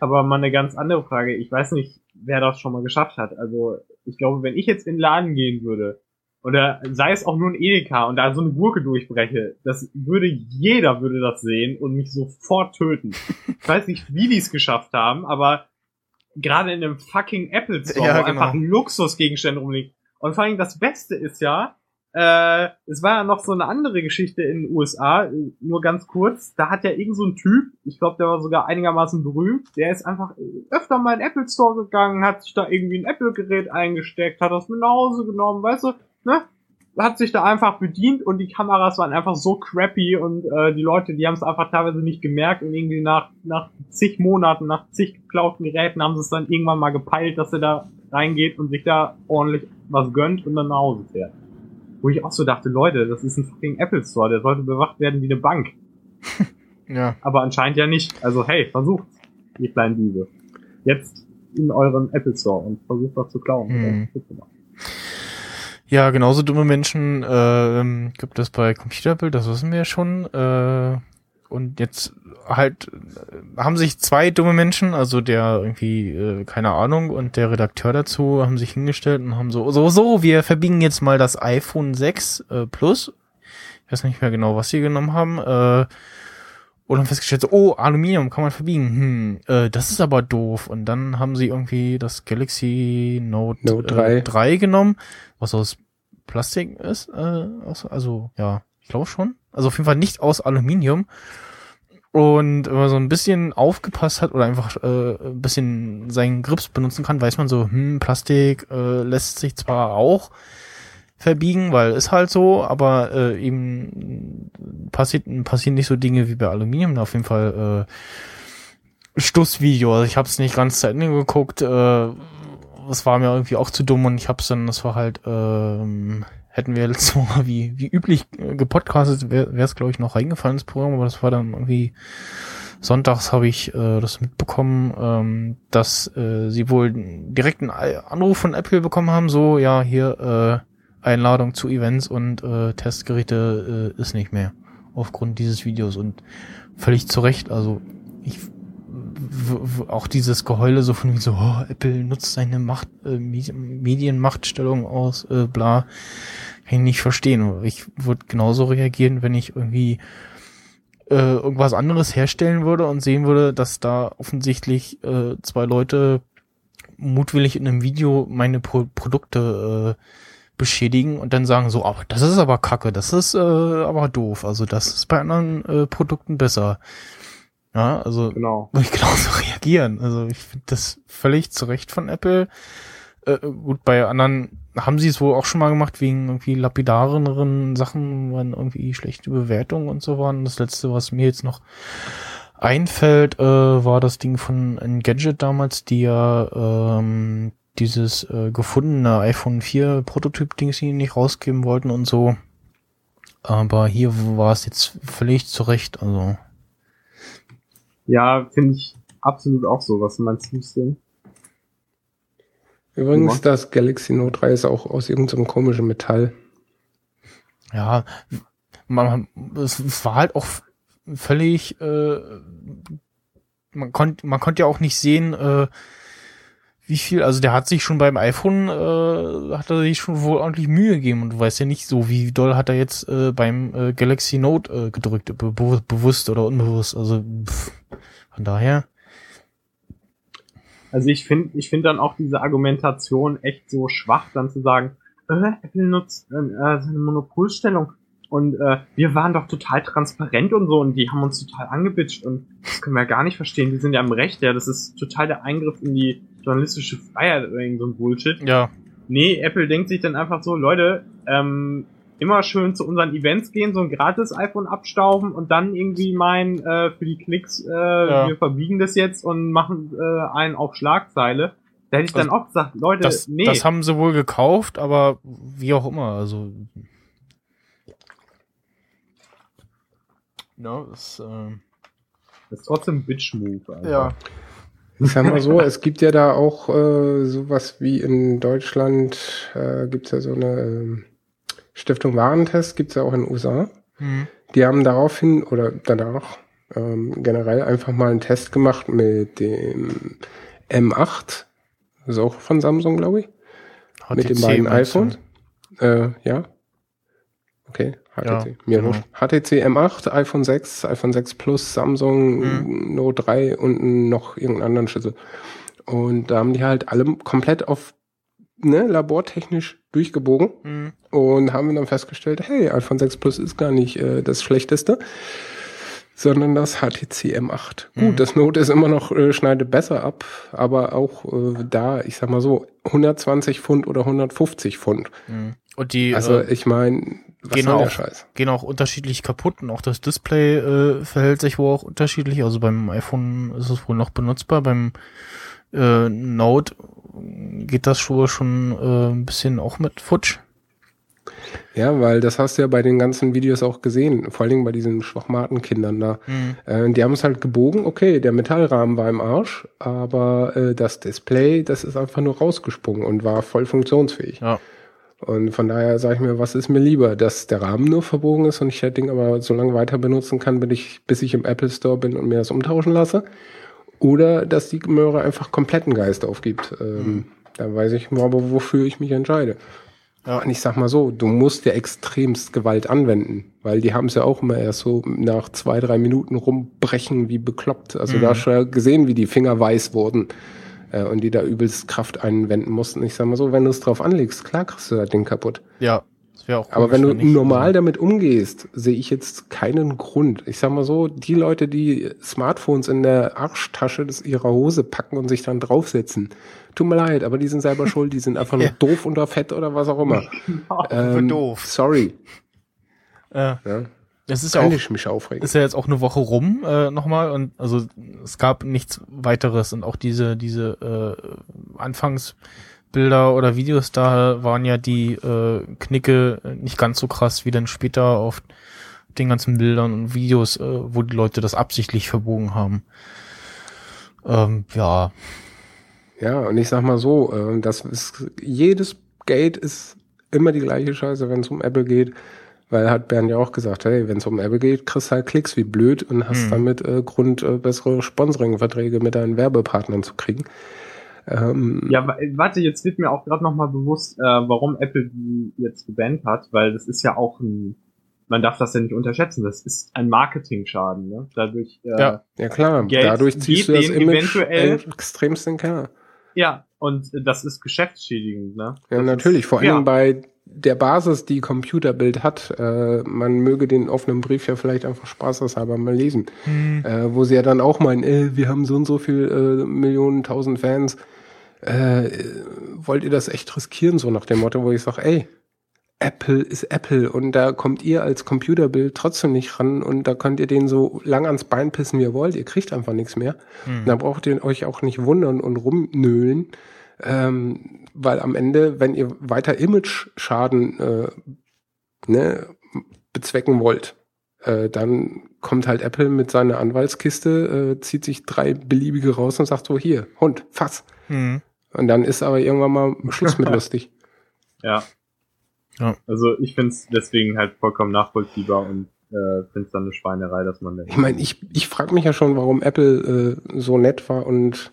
Aber mal eine ganz andere Frage. Ich weiß nicht, wer das schon mal geschafft hat. Also, ich glaube, wenn ich jetzt in den Laden gehen würde, oder sei es auch nur ein Edeka und da so eine Gurke durchbreche, das würde jeder würde das sehen und mich sofort töten. Ich weiß nicht, wie die es geschafft haben, aber gerade in einem fucking Apple Store, Ja, genau. einfach Luxusgegenstände rumliegen. Und vor allem das Beste ist ja, äh, es war ja noch so eine andere Geschichte in den USA, nur ganz kurz. Da hat ja irgend so ein Typ, ich glaube, der war sogar einigermaßen berühmt, der ist einfach öfter mal in den Apple Store gegangen, hat sich da irgendwie ein Apple-Gerät eingesteckt, hat das mit nach Hause genommen, weißt du, ne? Hat sich da einfach bedient und die Kameras waren einfach so crappy und äh, die Leute, die haben es einfach teilweise nicht gemerkt und irgendwie nach, nach zig Monaten, nach zig geklauten Geräten haben sie es dann irgendwann mal gepeilt, dass er da reingeht und sich da ordentlich was gönnt und dann nach Hause fährt. Wo ich auch so dachte, Leute, das ist ein fucking Apple Store, der sollte bewacht werden wie eine Bank. ja. Aber anscheinend ja nicht. Also hey, versucht, ihr kleinen Diebe. Jetzt in euren Apple Store und versucht was zu klauen. Mhm. Oder? Ja, genauso dumme Menschen ähm, gibt es bei Computerbild, das wissen wir ja schon. Äh, und jetzt halt äh, haben sich zwei dumme Menschen, also der irgendwie, äh, keine Ahnung, und der Redakteur dazu, haben sich hingestellt und haben so, so, so, wir verbiegen jetzt mal das iPhone 6 äh, Plus. Ich weiß nicht mehr genau, was sie genommen haben. Äh, und haben festgestellt, so, oh, Aluminium kann man verbiegen. Hm, äh, das ist aber doof. Und dann haben sie irgendwie das Galaxy Note, Note 3. Äh, 3 genommen, was aus Plastik ist. Äh, also, ja, ich glaube schon. Also auf jeden Fall nicht aus Aluminium. Und wenn man so ein bisschen aufgepasst hat oder einfach äh, ein bisschen seinen Grips benutzen kann, weiß man so, hm, Plastik äh, lässt sich zwar auch verbiegen, weil ist halt so, aber äh, eben passiert, passieren nicht so Dinge wie bei Aluminium. Auf jeden Fall äh, Stussvideo. Also ich habe es nicht ganz zu Ende geguckt. Äh, das war mir irgendwie auch zu dumm und ich hab's dann, das war halt, ähm, hätten wir letztes Mal wie, wie üblich äh, gepodcastet, wäre es, glaube ich, noch reingefallen ins Programm, aber das war dann irgendwie sonntags habe ich äh, das mitbekommen, ähm, dass äh, sie wohl direkt einen Ei- Anruf von Apple bekommen haben, so, ja, hier äh, Einladung zu Events und äh, Testgeräte äh, ist nicht mehr aufgrund dieses Videos und völlig zu Recht, also ich auch dieses Geheule so von wie so, oh, Apple nutzt seine Macht, äh, Medi- Medienmachtstellung aus, äh, bla, kann ich nicht verstehen. Ich würde genauso reagieren, wenn ich irgendwie äh, irgendwas anderes herstellen würde und sehen würde, dass da offensichtlich äh, zwei Leute mutwillig in einem Video meine Pro Produkte äh, beschädigen und dann sagen so, aber das ist aber kacke, das ist äh, aber doof. Also das ist bei anderen äh, Produkten besser. Ja, also Genau. würde ich genauso reagieren. Also ich finde das völlig zu Recht von Apple. Äh, gut, bei anderen haben sie es wohl auch schon mal gemacht, wegen irgendwie lapidareren Sachen, wenn irgendwie schlechte Bewertungen und so waren. Das letzte, was mir jetzt noch einfällt, äh, war das Ding von Engadget damals, die ja ähm, dieses äh, gefundene iPhone 4 Prototyp-Ding sie nicht rausgeben wollten und so. Aber hier war es jetzt völlig zurecht, also. Ja, finde ich absolut auch so. Was meinst du denn? Übrigens, das Galaxy Note 3 ist auch aus irgendeinem komischen Metall. Ja, man, es, es war halt auch völlig, äh, man konnte, man konnte ja auch nicht sehen, äh, wie viel, also der hat sich schon beim iPhone, äh, hat er sich schon wohl ordentlich Mühe gegeben und du weißt ja nicht so, wie doll hat er jetzt äh, beim äh, Galaxy Note äh, gedrückt, be be bewusst oder unbewusst, also pff, von daher, Also ich finde ich finde dann auch diese Argumentation echt so schwach, dann zu sagen, äh, Apple nutzt äh, äh, seine Monopolstellung und äh, wir waren doch total transparent und so und die haben uns total angebitscht und das können wir ja gar nicht verstehen. Die sind ja im Recht, ja, das ist total der Eingriff in die journalistische Freiheit oder irgend so ein Bullshit. ja, Nee, Apple denkt sich dann einfach so, Leute, ähm, immer schön zu unseren Events gehen, so ein gratis iPhone abstauben und dann irgendwie meinen, äh, für die Klicks, äh, wir verbiegen das jetzt und machen äh, einen auf Schlagzeile. Da hätte ich dann Also, auch gesagt, Leute, das, nee, das haben sie wohl gekauft, aber wie auch immer, also. Ja, das, äh, das ist trotzdem ein Bitch-Move. Alter. ja. Ich sag mal so, es gibt ja da auch äh, sowas wie in Deutschland, äh, gibt's ja so eine ähm, Stiftung Warentest, gibt's ja auch in den USA. Hm. Die haben daraufhin oder danach ähm, generell einfach mal einen Test gemacht mit dem M8, das ist auch von Samsung, glaube ich, mit den HTC beiden iPhones. Äh, ja. Okay, HTC. Ja, Mir genau. HTC M8, iPhone 6, iPhone 6 Plus, Samsung Mhm. Note 3 und noch irgendeinen anderen Schlüssel. Und da haben die halt alle komplett auf ne, labortechnisch durchgebogen Hm. und haben dann festgestellt, hey, iPhone 6 Plus ist gar nicht äh, das schlechteste, sondern das HTC M8. Mhm. Gut, das Note ist immer noch, äh, schneidet besser ab, aber auch äh, da, ich sag mal so, 120 Pfund oder 150 Pfund. Hm. Und die Also äh, ich meine, gehen auch- gehen auch unterschiedlich kaputt und auch das Display äh, verhält sich wohl auch unterschiedlich. Also beim iPhone ist es wohl noch benutzbar, beim äh, Note geht das schon schon äh, ein bisschen auch mit futsch. Ja, weil das hast du ja bei den ganzen Videos auch gesehen, vor allen Dingen bei diesen Schwachmatenkindern da. Hm. Äh, die haben es halt gebogen, okay, der Metallrahmen war im Arsch, aber äh, das Display, das ist einfach nur rausgesprungen und war voll funktionsfähig. Ja. Und von daher sage ich mir, was ist mir lieber, dass der Rahmen nur verbogen ist und ich das Ding aber so lange weiter benutzen kann, bis ich, bis ich im Apple Store bin und mir das umtauschen lasse. Oder dass die Möhre einfach kompletten Geist aufgibt. Ähm, Da weiß ich aber, wofür ich mich entscheide. Ja. Und ich sag mal so, du musst ja extremst Gewalt anwenden, weil die haben es ja auch immer erst so nach zwei, drei Minuten rumbrechen wie bekloppt. Also da hast du ja gesehen, wie die Finger weiß wurden äh, und die da übelst Kraft einwenden mussten. Ich sag mal so, wenn du es drauf anlegst, klar kriegst du das Ding kaputt. Ja, das wäre auch Aber wenn du normal damit umgehst, sehe ich jetzt keinen Grund. Ich sag mal so, die Leute, die Smartphones in der Arschtasche des ihrer Hose packen und sich dann draufsetzen, tut mir leid, aber die sind selber schuld, die sind einfach nur Ja. doof oder fett oder was auch immer. Ähm, doof. Sorry. äh, Ja, das ist ja kann auch ich mich aufregen. ist ja jetzt auch eine Woche rum äh, nochmal und also es gab nichts weiteres und auch diese diese äh, Anfangsbilder oder Videos da waren ja die äh, Knicke nicht ganz so krass wie dann später auf den ganzen Bildern und Videos, äh, wo die Leute das absichtlich verbogen haben. Ähm, ja, Ja, und ich sag mal so, äh, das ist, jedes Gate ist immer die gleiche Scheiße, wenn es um Apple geht. Weil hat Bernd ja auch gesagt, hey, wenn es um Apple geht, kriegst du halt Klicks wie blöd und hast Hm. damit äh, Grund, äh, bessere Sponsoring-Verträge mit deinen Werbepartnern zu kriegen. Ähm, Ja, wa- warte, jetzt wird mir auch gerade nochmal bewusst, äh, warum Apple die jetzt gebannt hat, weil das ist ja auch ein, man darf das ja nicht unterschätzen, das ist ein Marketing-Schaden, ne? Dadurch, äh, Ja. ja klar, Geld dadurch ziehst du das Image extremst in den Keller. Ja, und das ist geschäftsschädigend, ne? Ja, Das natürlich. Ist, Vor allem ja. bei der Basis, die Computerbild hat. Äh, man möge den offenen Brief ja vielleicht einfach spaßeshalber mal lesen. Hm. Äh, wo sie ja dann auch meinen, äh, wir haben so und so viel äh, Millionen, tausend Fans. Äh, wollt ihr das echt riskieren? So nach dem Motto, wo ich sage, ey, Apple ist Apple und da kommt ihr als Computerbild trotzdem nicht ran und da könnt ihr den so lang ans Bein pissen, wie ihr wollt. Ihr kriegt einfach nichts mehr. Hm. Da braucht ihr euch auch nicht wundern und rumnölen, ähm, weil am Ende, wenn ihr weiter Image-Schaden äh, ne, bezwecken wollt, äh, dann kommt halt Apple mit seiner Anwaltskiste, äh, zieht sich drei beliebige raus und sagt so, hier, Hund, fass. Hm. Und dann ist aber irgendwann mal Schluss mit lustig. Ja. Ja. Also ich find's deswegen halt vollkommen nachvollziehbar und äh, find's dann eine Schweinerei, dass man Ich meine, ich, ich frage mich ja schon, warum Apple äh, so nett war und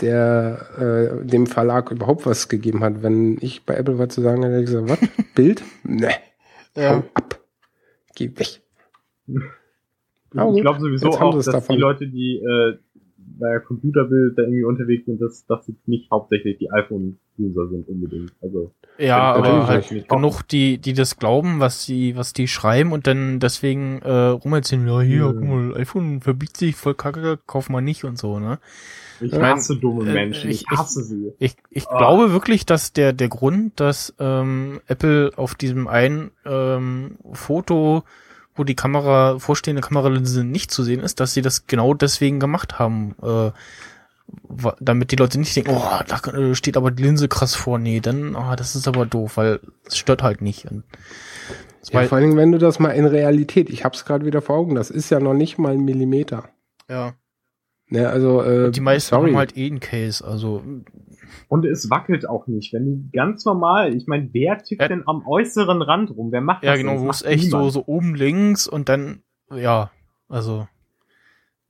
der äh, dem Verlag überhaupt was gegeben hat. Wenn ich bei Apple was zu sagen hätte, ich gesagt, was? Bild? Ne. Hau ab. Geh weg. Ich glaube sowieso auch, dass davon. die Leute, die äh, bei Computerbild da irgendwie unterwegs sind, dass das jetzt nicht hauptsächlich die iPhone-User sind unbedingt. Also Ja, aber halt nicht. genug, die, die das glauben, was die, was die schreiben und dann deswegen äh, rumerzählen, ja hier, Ja. guck mal, iPhone verbietet sich voll kacke, kauf mal nicht und so, ne? Ich Ja. hasse dumme Äh, Menschen, ich, ich- ich- hasse sie. Ich, ich Ah. glaube wirklich, dass der, der Grund, dass ähm, Apple auf diesem einen ähm, Foto, wo die Kamera, vorstehende Kameralinse nicht zu sehen ist, dass sie das genau deswegen gemacht haben. Äh, damit die Leute nicht denken, oh, da äh, steht aber die Linse krass vor. Nee, dann, ah, das ist aber doof, weil es stört halt nicht. Und, Ja, vor allen Dingen, wenn du das mal in Realität, ich hab's gerade wieder vor Augen, das ist ja noch nicht mal ein Millimeter. ja. Ne, also, äh, Die meisten sorry. haben halt eh einen Case, also Und es wackelt auch nicht. Wenn du ganz normal, ich meine, wer tickt Ja. denn am äußeren Rand rum? Wer macht Ja, das? genau, denn? wo es echt so, niemand. so oben links und dann, ja, also,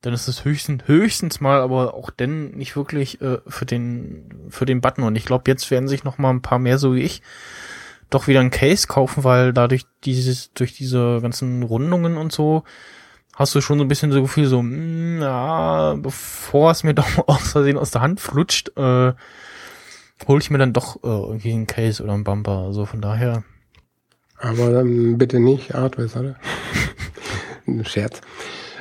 dann ist es höchstens, höchstens mal, aber auch denn nicht wirklich äh, für den, für den Button. Und ich glaube, jetzt werden sich noch mal ein paar mehr, so wie ich, doch wieder ein Case kaufen, weil dadurch dieses, durch diese ganzen Rundungen und so, hast du schon so ein bisschen so Gefühl, so, mm, ja, bevor es mir doch mal aus Versehen aus der Hand flutscht, äh, hole ich mir dann doch äh, irgendwie einen Case oder einen Bumper. Also von daher, Aber dann bitte nicht Hardware, oder? Ein Scherz.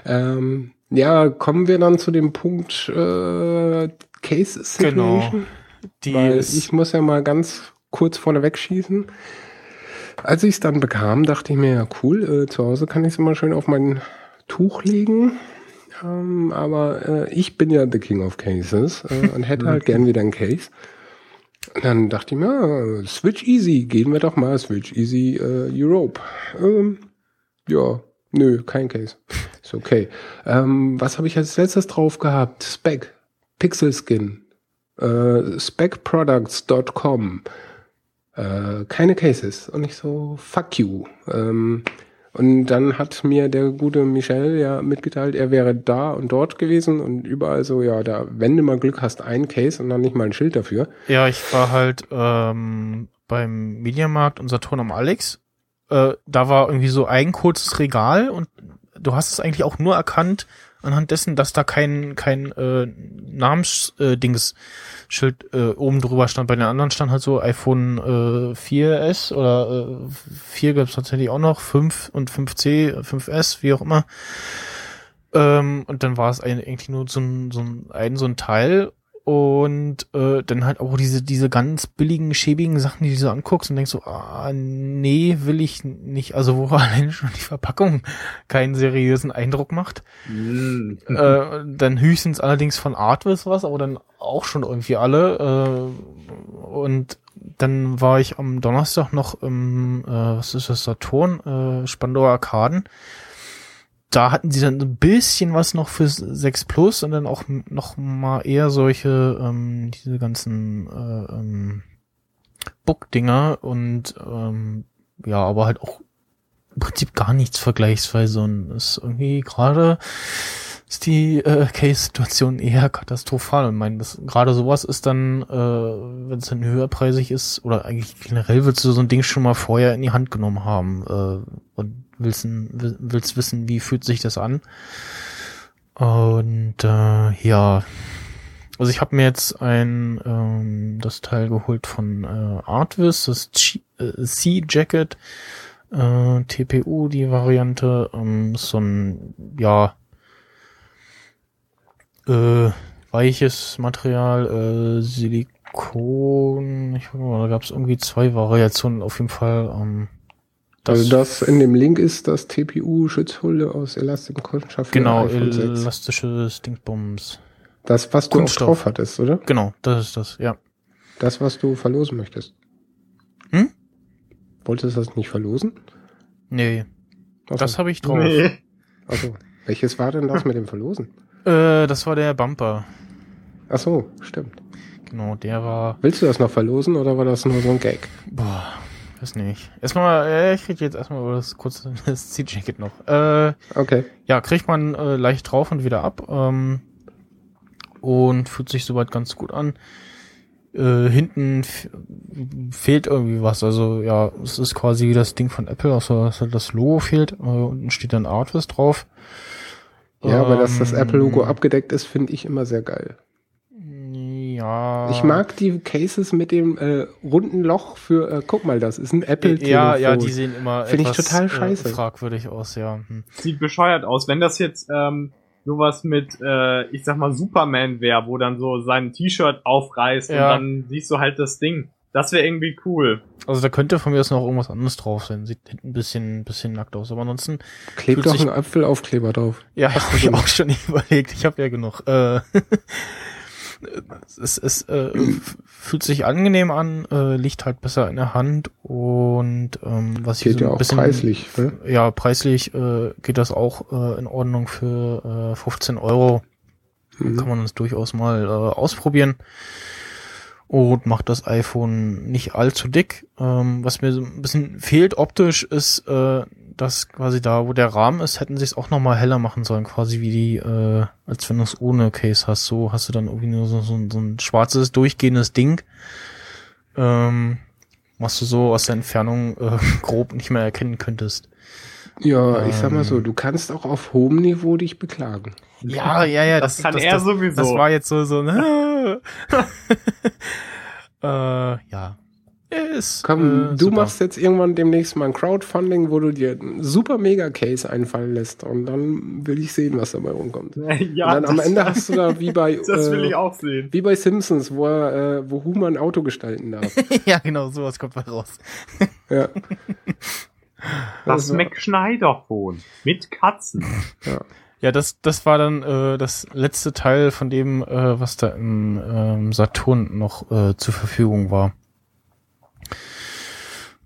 Ähm, ja, kommen wir dann zu dem Punkt äh, Case Genau. Situation. die Weil ich muss ja mal ganz kurz vorneweg schießen. Als ich es dann bekam, dachte ich mir, ja cool, äh, zu Hause kann ich es immer schön auf mein Tuch legen. Ähm, aber äh, ich bin ja the King of Cases äh, und hätte halt gern wieder einen Case. Und dann dachte ich mir, ja, Switch Easy, gehen wir doch mal Switch Easy äh, Europe. Ähm, ja, nö, kein Case. Ist okay. Ähm, was habe ich als letztes drauf gehabt? Spec, Pixel Skin, äh, specproducts.com. Äh, keine Cases. Und ich so, fuck you. Ähm, und dann hat mir der gute Michel ja mitgeteilt, er wäre da und dort gewesen und überall so, ja, da, wenn du mal Glück hast, ein Case und dann nicht mal ein Schild dafür. Ja, ich war halt ähm, beim Mediamarkt und Saturn am Alex. Äh, da war irgendwie so ein kurzes Regal und du hast es eigentlich auch nur erkannt anhand dessen, dass da kein kein äh, Namensdings äh, äh, oben drüber stand. Bei den anderen stand halt so iPhone äh, 4S oder äh, 4 gab es tatsächlich auch noch, 5 und 5C, 5S, wie auch immer. Ähm, und dann war es eigentlich nur so ein, so ein, ein, so ein Teil und äh, dann halt auch diese, diese ganz billigen, schäbigen Sachen, die du so anguckst und denkst so, ah, nee, will ich nicht. Also wo allein schon die Verpackung keinen seriösen Eindruck macht. Mm. äh, dann höchstens allerdings von Artvis was, aber dann auch schon irgendwie alle. Äh, und dann war ich am Donnerstag noch im, äh, was ist das, Saturn, äh, Spandauer Arkaden. Da hatten sie dann ein bisschen was noch für 6 Plus und dann auch noch mal eher solche, ähm, diese ganzen äh, ähm, Book-Dinger und ähm, ja, aber halt auch im Prinzip gar nichts vergleichsweise und ist irgendwie gerade ist die äh, Case-Situation eher katastrophal. Und mein, das gerade sowas ist dann, äh, wenn es dann höherpreisig ist, oder eigentlich generell willst du so ein Ding schon mal vorher in die Hand genommen haben äh, und willst, willst wissen, wie fühlt sich das an. Und äh, ja, Also ich habe mir jetzt ein ähm, das Teil geholt von äh, Artvis, das äh, C-Jacket, äh, TPU, die Variante, ähm, so ein, ja, äh, weiches Material, äh, Silikon, ich nicht, da gab es irgendwie zwei Variationen auf jeden Fall. Ähm, also das in dem Link ist das TPU-Schutzhülle aus elastischem Kunststoff. genau, iPhone 6. elastische Stinkbombs. Das, was du Kunststoff. auch drauf hattest, oder? Genau, das ist das, ja. Das, was du verlosen möchtest. Hm? Wolltest du das nicht verlosen? Nee, Ach so. das habe ich drauf. Nee. Ach so. Welches war denn das mit dem Verlosen? Äh, das war der Bumper. Ach so, stimmt. Genau, der war. Willst du das noch verlosen oder war das nur so ein Gag? Boah, weiß nicht. Erstmal, ich krieg jetzt erstmal über das kurze das C-Jacket noch. Äh, Okay. ja, kriegt man äh, leicht drauf und wieder ab. Ähm, und fühlt sich soweit ganz gut an. Äh, hinten fehlt irgendwie was. Also ja, es ist quasi wie das Ding von Apple, außer dass halt das Logo fehlt. Äh, unten steht dann Artvis drauf. Ja, aber dass das Ähm, Apple-Logo abgedeckt ist, finde ich immer sehr geil. Ja. Ich mag die Cases mit dem äh, runden Loch für, äh, guck mal, das ist ein Apple-Telefon. Ja, ja, die sehen immer Finde ich etwas, total scheiße. Äh, fragwürdig aus, ja. Hm. Sieht bescheuert aus. Wenn das jetzt ähm, sowas mit, äh, ich sag mal, Superman wäre, wo dann so sein T-Shirt aufreißt Ja. und dann siehst du halt das Ding. Das wäre irgendwie cool. Also da könnte von mir aus noch irgendwas anderes drauf sein. Sieht ein bisschen, bisschen nackt aus. Aber ansonsten, Klebt doch sich- ein Apfelaufkleber drauf. ja, habe ich auch schon überlegt. Ich habe ja genug. Äh, es es äh, fühlt sich angenehm an, äh, liegt halt besser in der Hand und ähm, was ich Geht so ja ein auch bisschen, preislich, ne? Ja, preislich äh, geht das auch äh, in Ordnung für äh, 15 Euro. Mhm. kann man das durchaus mal äh, ausprobieren. Und macht das iPhone nicht allzu dick. Ähm, was mir so ein bisschen fehlt optisch ist, äh, dass quasi da, wo der Rahmen ist, hätten sie es auch nochmal heller machen sollen, quasi wie die, äh, als wenn du es ohne Case hast. So hast du dann irgendwie nur so, so, ein- so ein schwarzes, durchgehendes Ding. Ähm, was du so aus der Entfernung äh, grob nicht mehr erkennen könntest. Ja, ich sag mal Ähm. so, du kannst auch auf hohem Niveau dich beklagen. Ja, ja, ja, Das das, kann das, er das, sowieso. Das war jetzt so, so, ne? äh, ja. Ist, Komm, äh, du super. machst jetzt irgendwann demnächst mal ein Crowdfunding, wo du dir einen super Mega-Case einfallen lässt und dann will ich sehen, was dabei rumkommt. ja, und dann am Ende hast du da wie bei Das will ich äh, auch sehen. wie bei Simpsons, wo er, äh, wo Homer ein Auto gestalten darf. ja, genau, sowas kommt mal raus. ja. Das Also, Mac Schneider-Phone. Mit Katzen. ja. Ja, das, das war dann äh, das letzte Teil von dem, äh, was da im ähm, Saturn noch äh, zur Verfügung war.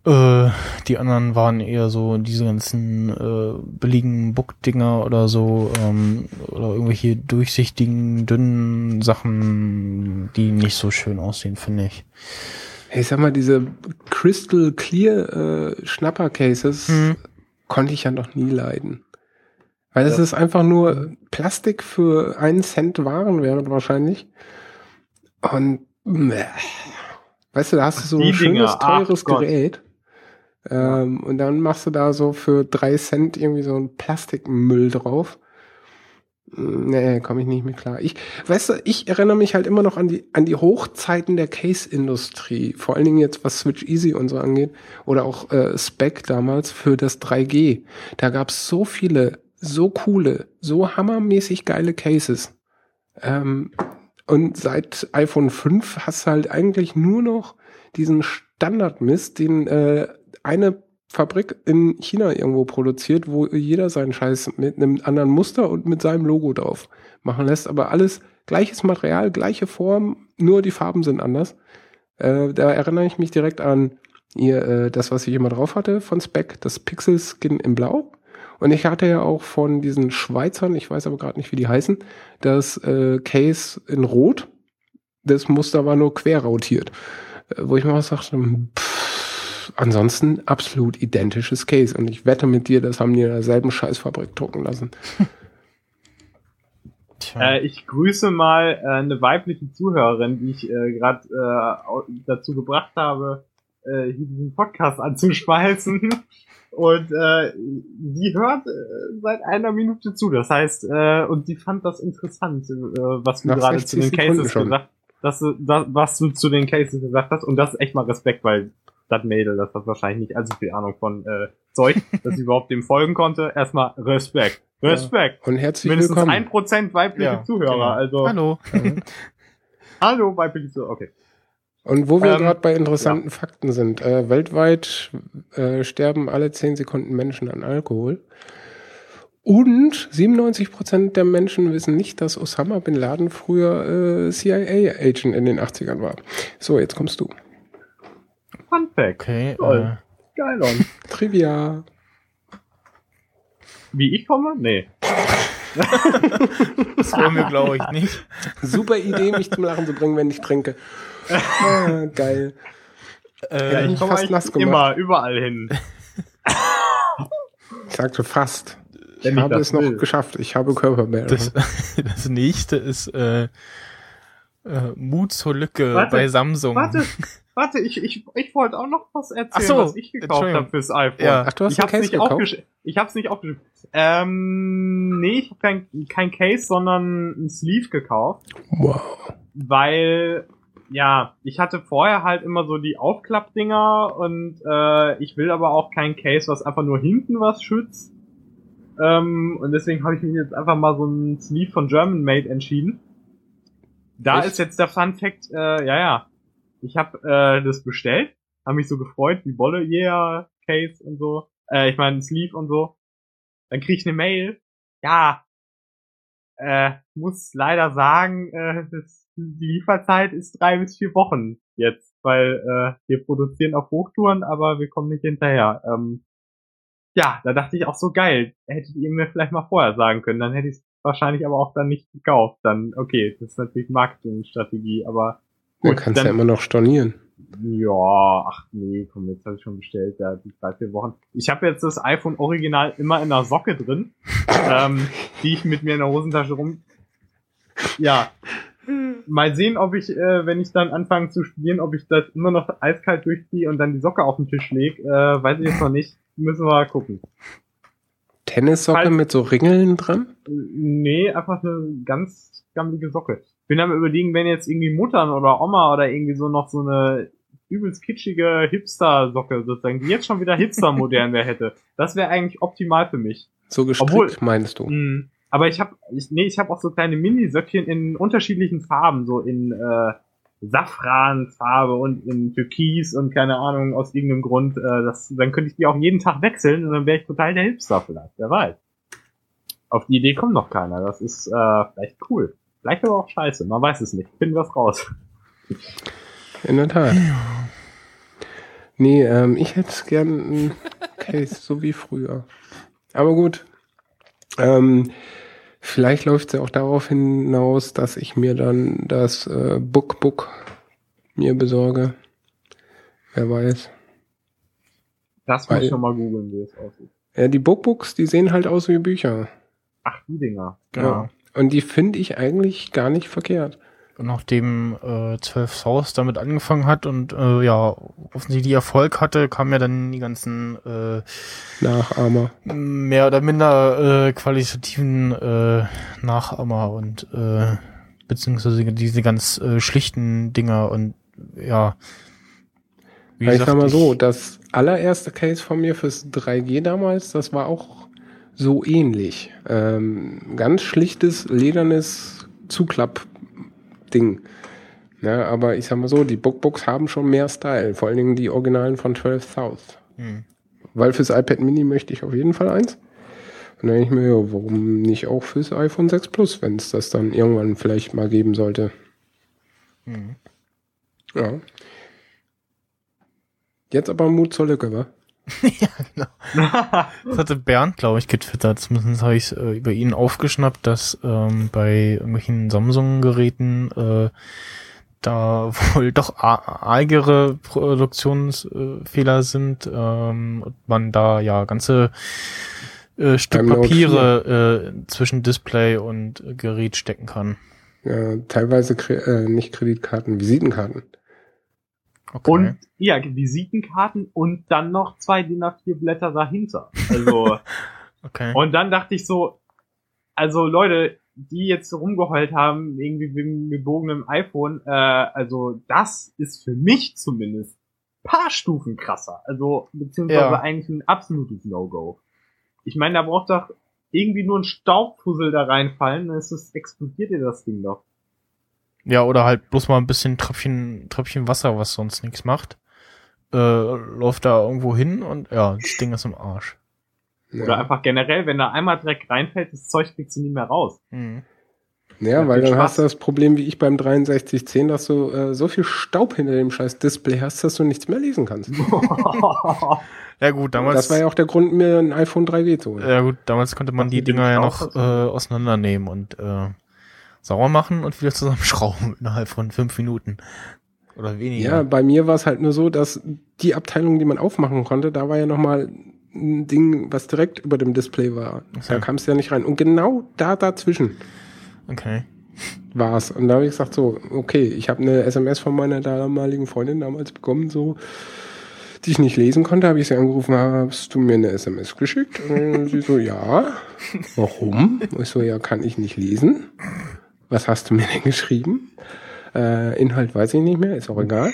Äh, die anderen waren eher so diese ganzen äh, billigen Book-Dinger oder so, ähm, oder irgendwelche durchsichtigen, dünnen Sachen, die nicht so schön aussehen, finde ich. Hey, Ich sag mal, diese Crystal Clear äh, Schnapper Cases Mhm. konnte ich ja noch nie leiden. Weil es ist einfach nur Plastik für einen Cent Warenwert wahrscheinlich. Und meh. Weißt du, da hast du so ein schönes, Dinger, ach teures Gott. Gerät. Ähm, und dann machst du da so für drei Cent irgendwie so einen Plastikmüll drauf. Nee, komme ich nicht mehr klar. Ich, weißt du, ich erinnere mich halt immer noch an die, an die Hochzeiten der Case-Industrie. Vor allen Dingen jetzt, was Switch Easy und so angeht. Oder auch äh, Spec damals für das 3G. Da gab es so viele, so coole, so hammermäßig geile Cases. Ähm, und seit iPhone 5 hast du halt eigentlich nur noch diesen Standardmist, den äh, eine Fabrik in China irgendwo produziert, wo jeder seinen Scheiß mit einem anderen Muster und mit seinem Logo drauf machen lässt, aber alles gleiches Material, gleiche Form, nur die Farben sind anders. Äh, da erinnere ich mich direkt an ihr, äh, das, was ich immer drauf hatte von Spec, das Pixel Skin in Blau. Und ich hatte ja auch von diesen Schweizern, ich weiß aber gerade nicht, wie die heißen, das äh, Case in Rot. Das Muster war nur quer rotiert. Äh, wo ich mal sagte, pff, ansonsten absolut identisches Case. Und ich wette mit dir, das haben die in derselben Scheißfabrik drucken lassen. Tja. Äh, ich grüße mal äh, eine weibliche Zuhörerin, die ich äh, gerade äh, dazu gebracht habe, äh, hier diesen Podcast anzuschmeißen. Und äh, sie hört äh, seit einer Minute zu. Das heißt, äh, und sie fand das interessant, äh, was du Nach gerade 60 zu den Sekunden Cases schon. gesagt dass du, das, was du zu den Cases gesagt hast. Und das ist echt mal Respekt, weil das Mädel, das hat wahrscheinlich nicht allzu viel Ahnung von äh, Zeug, dass sie überhaupt dem folgen konnte. Erstmal Respekt. Respekt. Und herzlich Mindestens willkommen. ein Prozent weibliche Ja, Zuhörer. genau. Also Hallo. hallo weibliche Zuhörer. Okay. Und wo wir Ähm, gerade bei interessanten Fakten sind, äh, weltweit äh, sterben alle 10 Sekunden Menschen an Alkohol. Und 97 Prozent der Menschen wissen nicht, dass Osama Bin Laden früher äh, CIA-Agent in den 80ern war. So, jetzt kommst du. Fun Fact. Okay, Toll. äh, Geil, on. Trivia. Wie ich komme? Nee. das wollen wir, glaube ich, nicht. Super Idee, mich zum Lachen zu bringen, wenn ich trinke. Ah, geil. Äh, Ja, ich komme fast eigentlich nass gemacht. immer, überall hin. Ich sagte fast. Ich Wenn ich habe es noch will. geschafft. Ich habe Körperbilder. das, das nächste ist äh, äh, Mut zur Lücke Warte, bei Samsung. Warte, warte, ich, ich, ich wollte auch noch was erzählen, Ach so, was ich gekauft habe fürs iPhone. Ja. Ach, du hast ich ein hab's Case nicht gekauft? aufgeschrieben. Ich hab's nicht aufgeschrieben. Ähm, nee, ich habe kein, kein Case, sondern ein Sleeve gekauft, Wow. weil ja, ich hatte vorher halt immer so die Aufklappdinger und äh, ich will aber auch kein Case, was einfach nur hinten was schützt. Ähm, und deswegen habe ich mich jetzt einfach mal so ein Sleeve von German Made entschieden. Da Echt? ist jetzt der Fun Fact, äh, ja, ja. Ich habe äh, das bestellt, habe mich so gefreut, wie Bolle, yeah, Case und so. Äh, ich meine Sleeve und so. Dann krieg ich eine Mail. Ja, äh, muss leider sagen, äh, das, die Lieferzeit ist drei bis vier Wochen jetzt, weil äh, wir produzieren auf Hochtouren, aber wir kommen nicht hinterher. Ähm, ja, da dachte ich auch so geil. Hättet ihr mir vielleicht mal vorher sagen können, dann hätte ich es wahrscheinlich aber auch dann nicht gekauft. Dann, okay, das ist natürlich Marketingstrategie, aber Du gut, kannst dann, ja immer noch stornieren. ja, ach nee, komm, jetzt habe ich schon bestellt, ja, die drei, vier Wochen. Ich habe jetzt das iPhone Original immer in einer Socke drin, ähm, die ich mit mir in der Hosentasche rum. Ja. Mal sehen, ob ich, äh, wenn ich dann anfange zu studieren, ob ich das immer noch eiskalt durchziehe und dann die Socke auf den Tisch lege. Äh, weiß ich jetzt noch nicht. Müssen wir mal gucken. Tennissocke Halt- mit so Ringeln dran? Nee, einfach eine ganz gammelige Socke. Bin am überlegen, wenn jetzt irgendwie Muttern oder Oma oder irgendwie so noch so eine übelst kitschige Hipster-Socke sozusagen, die jetzt schon wieder hipster-modern wäre hätte. Das wäre eigentlich optimal für mich. So gestrickt, Obwohl- meinst du? Mm, Aber ich habe, ich, nee, ich habe auch so kleine Mini-Söckchen in unterschiedlichen Farben, so in äh, Safranfarbe und in Türkis und keine Ahnung aus irgendeinem Grund. Äh, das, dann könnte ich die auch jeden Tag wechseln und dann wäre ich total der Hipster vielleicht. Wer weiß. Auf die Idee kommt noch keiner. Das ist äh, vielleicht cool. Vielleicht aber auch scheiße. Man weiß es nicht. Finden wir es raus. In der Tat. Nee, ähm, ich hätte gern ein Case, so wie früher. Aber gut. Ähm, vielleicht läuft es ja auch darauf hinaus, dass ich mir dann das äh, Bookbook mir besorge. Wer weiß. Das Weil- muss ich noch mal googeln, wie es aussieht. Ja, die Bookbooks, die sehen halt aus wie Bücher. Ach, die Dinger. Ja. Und die finde ich eigentlich gar nicht verkehrt. Nachdem äh, 12 South damit angefangen hat und äh, ja, offensichtlich Erfolg hatte, kamen ja dann die ganzen äh, Nachahmer. mehr oder minder äh, qualitativen äh, Nachahmer und äh, beziehungsweise diese ganz äh, schlichten Dinger und ja. Wie ich sag mal so, das allererste Case von mir fürs 3G damals, das war auch so ähnlich. Ähm, ganz schlichtes, ledernes Zuklapp-Ding. Ja, aber ich sag mal so, die Bookbooks haben schon mehr Style, vor allen Dingen die Originalen von 12 South. Hm. Weil fürs iPad Mini möchte ich auf jeden Fall eins. Und dann denke ich mir, ja, warum nicht auch fürs iPhone 6 Plus, wenn es das dann irgendwann vielleicht mal geben sollte. Hm. Ja. Jetzt aber Mut zur Lücke, wa? Das hatte Bernd, glaube ich, getwittert. Zumindest habe ich es äh, über ihn aufgeschnappt, dass ähm, bei irgendwelchen Samsung-Geräten äh, da wohl doch argere Produktionsfehler sind ähm, und man da ja ganze äh, Stück Note Papiere äh, zwischen Display und äh, Gerät stecken kann. Ja, teilweise Kre äh, nicht Kreditkarten, Visitenkarten. Okay. Und ja, Visitenkarten und dann noch zwei DIN A4 Blätter dahinter. Also, okay. und dann dachte ich so, also Leute, die jetzt rumgeheult haben, irgendwie wegen gebogenem iPhone, äh, also das ist für mich zumindest paar Stufen krasser. Also, beziehungsweise Ja. eigentlich ein absolutes No-Go. Ich meine, da braucht doch irgendwie nur ein Staubfussel da reinfallen, dann ist es, explodiert dir das Ding doch. Ja, oder halt bloß mal ein bisschen Tröpfchen, Tröpfchen Wasser, was sonst nichts macht. Äh, läuft da irgendwo hin und ja, das Ding ist im Arsch. Oder Ja, einfach generell, wenn da einmal Dreck reinfällt, das Zeug kriegst du nie mehr raus. Mhm. ja weil dann Spaß. hast du das Problem wie ich beim 6310, dass du äh, so viel Staub hinter dem scheiß Display hast, dass du nichts mehr lesen kannst. Ja gut, damals. das war ja auch der Grund, mir ein iPhone 3G zu holen. ja gut, damals konnte man die Dinger ja noch äh, auseinandernehmen und äh, sauer machen und wieder zusammenschrauben innerhalb von fünf Minuten. Oder weniger. Ja, bei mir war es halt nur so, dass die Abteilung, die man aufmachen konnte, da war ja nochmal ein Ding, was direkt über dem Display war. so. Da kam es ja nicht rein. Und genau da dazwischen Okay. war es. Und da habe ich gesagt, so, okay, ich habe eine SMS von meiner damaligen Freundin damals bekommen, so, die ich nicht lesen konnte, habe ich sie angerufen, hast du mir eine SMS geschickt? Und sie so, ja. Warum? Ich so, ja, kann ich nicht lesen. Was hast du mir denn geschrieben? Äh, Inhalt weiß ich nicht mehr, ist auch egal.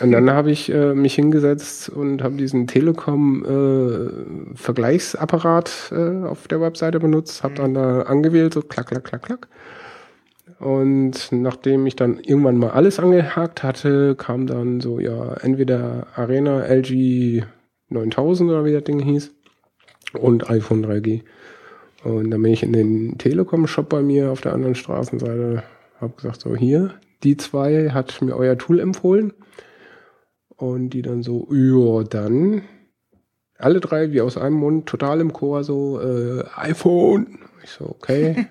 Und dann habe ich äh, mich hingesetzt und habe diesen Telekom-Vergleichsapparat äh, auf der Webseite benutzt, habe dann da angewählt, so klack, klack, klack, klack. Und nachdem ich dann irgendwann mal alles angehakt hatte, kam dann so, ja, entweder Arena LG 9000 oder wie das Ding hieß und iPhone 3G. Und dann bin ich in den Telekom-Shop bei mir auf der anderen Straßenseite, habe gesagt, so hier, die zwei hat mir euer Tool empfohlen. Und die dann so, ja, dann alle drei wie aus einem Mund, total im Chor, so, äh, iPhone. Ich so, okay.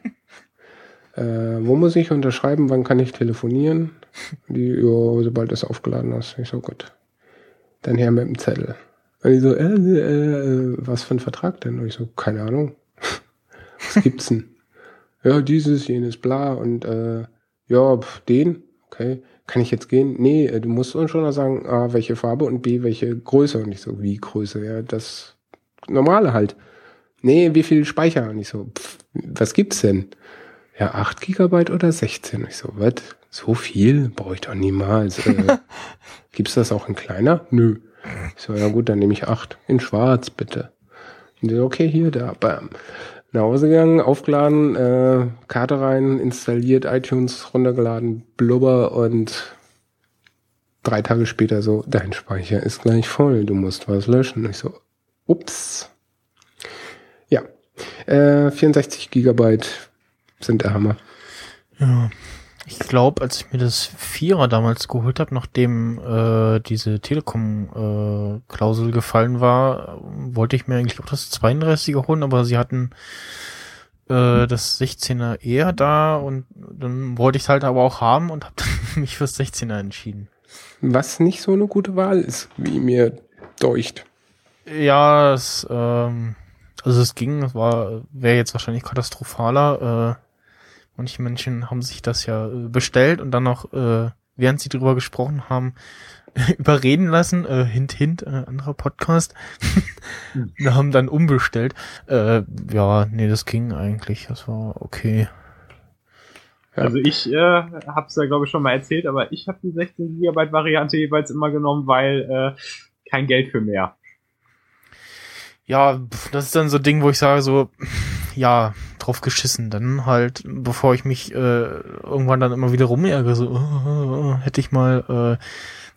äh, wo muss ich unterschreiben? Wann kann ich telefonieren? Die, ja, sobald du es aufgeladen hast. Ich so, gut. Dann her mit dem Zettel. Und die so, äh, äh, äh, was für ein Vertrag denn? Und ich so, keine Ahnung. Was gibt's denn? ja, dieses, jenes, bla. Und äh, ja, pf, den, okay. Kann ich jetzt gehen? Nee, äh, du musst uns schon mal sagen, A, welche Farbe und B, welche Größe. Und ich so, wie Größe? Ja, das normale halt. Nee, wie viel Speicher? Und ich so, pf, was gibt's denn? Ja, 8 Gigabyte oder 16? Und ich so, was? So viel? Brauche ich doch niemals. Äh, gibt's das auch in kleiner? Nö. Ich so, ja gut, dann nehme ich 8. In schwarz, bitte. Und so, okay, hier, da, bam. Nach Hause gegangen, aufgeladen, äh, Karte rein, installiert, iTunes runtergeladen, blubber und drei Tage später so, dein Speicher ist gleich voll, du musst was löschen. Ich so, ups. Ja, äh, 64 Gigabyte sind der Hammer. Ja. Ich glaube, als ich mir das Vierer damals geholt habe, nachdem äh, diese Telekom-Klausel äh, gefallen war, wollte ich mir eigentlich auch das 32er holen, aber sie hatten äh, das 16er eher da und dann wollte ich es halt aber auch haben und habe mich fürs 16er entschieden. Was nicht so eine gute Wahl ist, wie mir deucht. Ja, es, ähm, also es ging, es war, wäre jetzt wahrscheinlich katastrophaler. Äh, manche Menschen haben sich das ja äh, bestellt und dann noch, äh, während sie drüber gesprochen haben, überreden lassen, äh, hint, hint, äh, anderer Podcast, und haben dann umbestellt. Äh, ja, nee, das ging eigentlich, das war okay. Ja. Also ich äh, hab's ja glaube ich schon mal erzählt, aber ich habe die 16 GB Variante jeweils immer genommen, weil äh, kein Geld für mehr. Ja, das ist dann so ein Ding, wo ich sage so, ja, drauf geschissen. Dann halt, bevor ich mich äh, irgendwann dann immer wieder rumärgere, so, äh, hätte ich mal äh,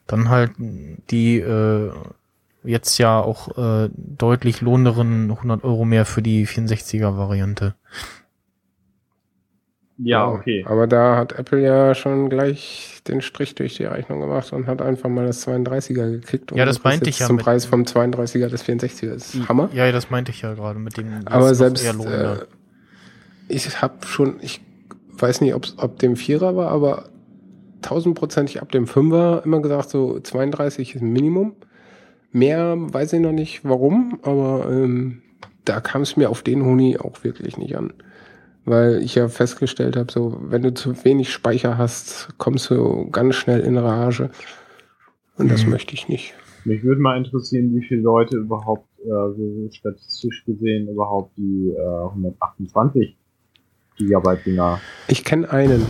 dann halt die äh, jetzt ja auch äh, deutlich lohnenderen 100 Euro mehr für die 64er Variante. Ja, okay. Aber da hat Apple ja schon gleich den Strich durch die Rechnung gemacht und hat einfach mal das 32er gekickt. Und Ja, das ist meinte ich ja Zum Preis vom 32er des 64er. Das ist Hammer. Ja, das meinte ich ja gerade mit dem. Aber selbst, äh, ich habe schon, ich weiß nicht, ob's, ob dem Vierer war, aber tausendprozentig ab dem Fünfer immer gesagt, so 32 ist ein Minimum. Mehr weiß ich noch nicht warum, aber ähm, da kam es mir auf den Huni auch wirklich nicht an. Weil ich ja festgestellt habe, so, wenn du zu wenig Speicher hast, kommst du ganz schnell in Rage. Und das Mhm. möchte ich nicht. Mich würde mal interessieren, wie viele Leute überhaupt, äh, so statistisch gesehen, überhaupt die äh, 128 Gigabyte Dinger. Ich kenne einen.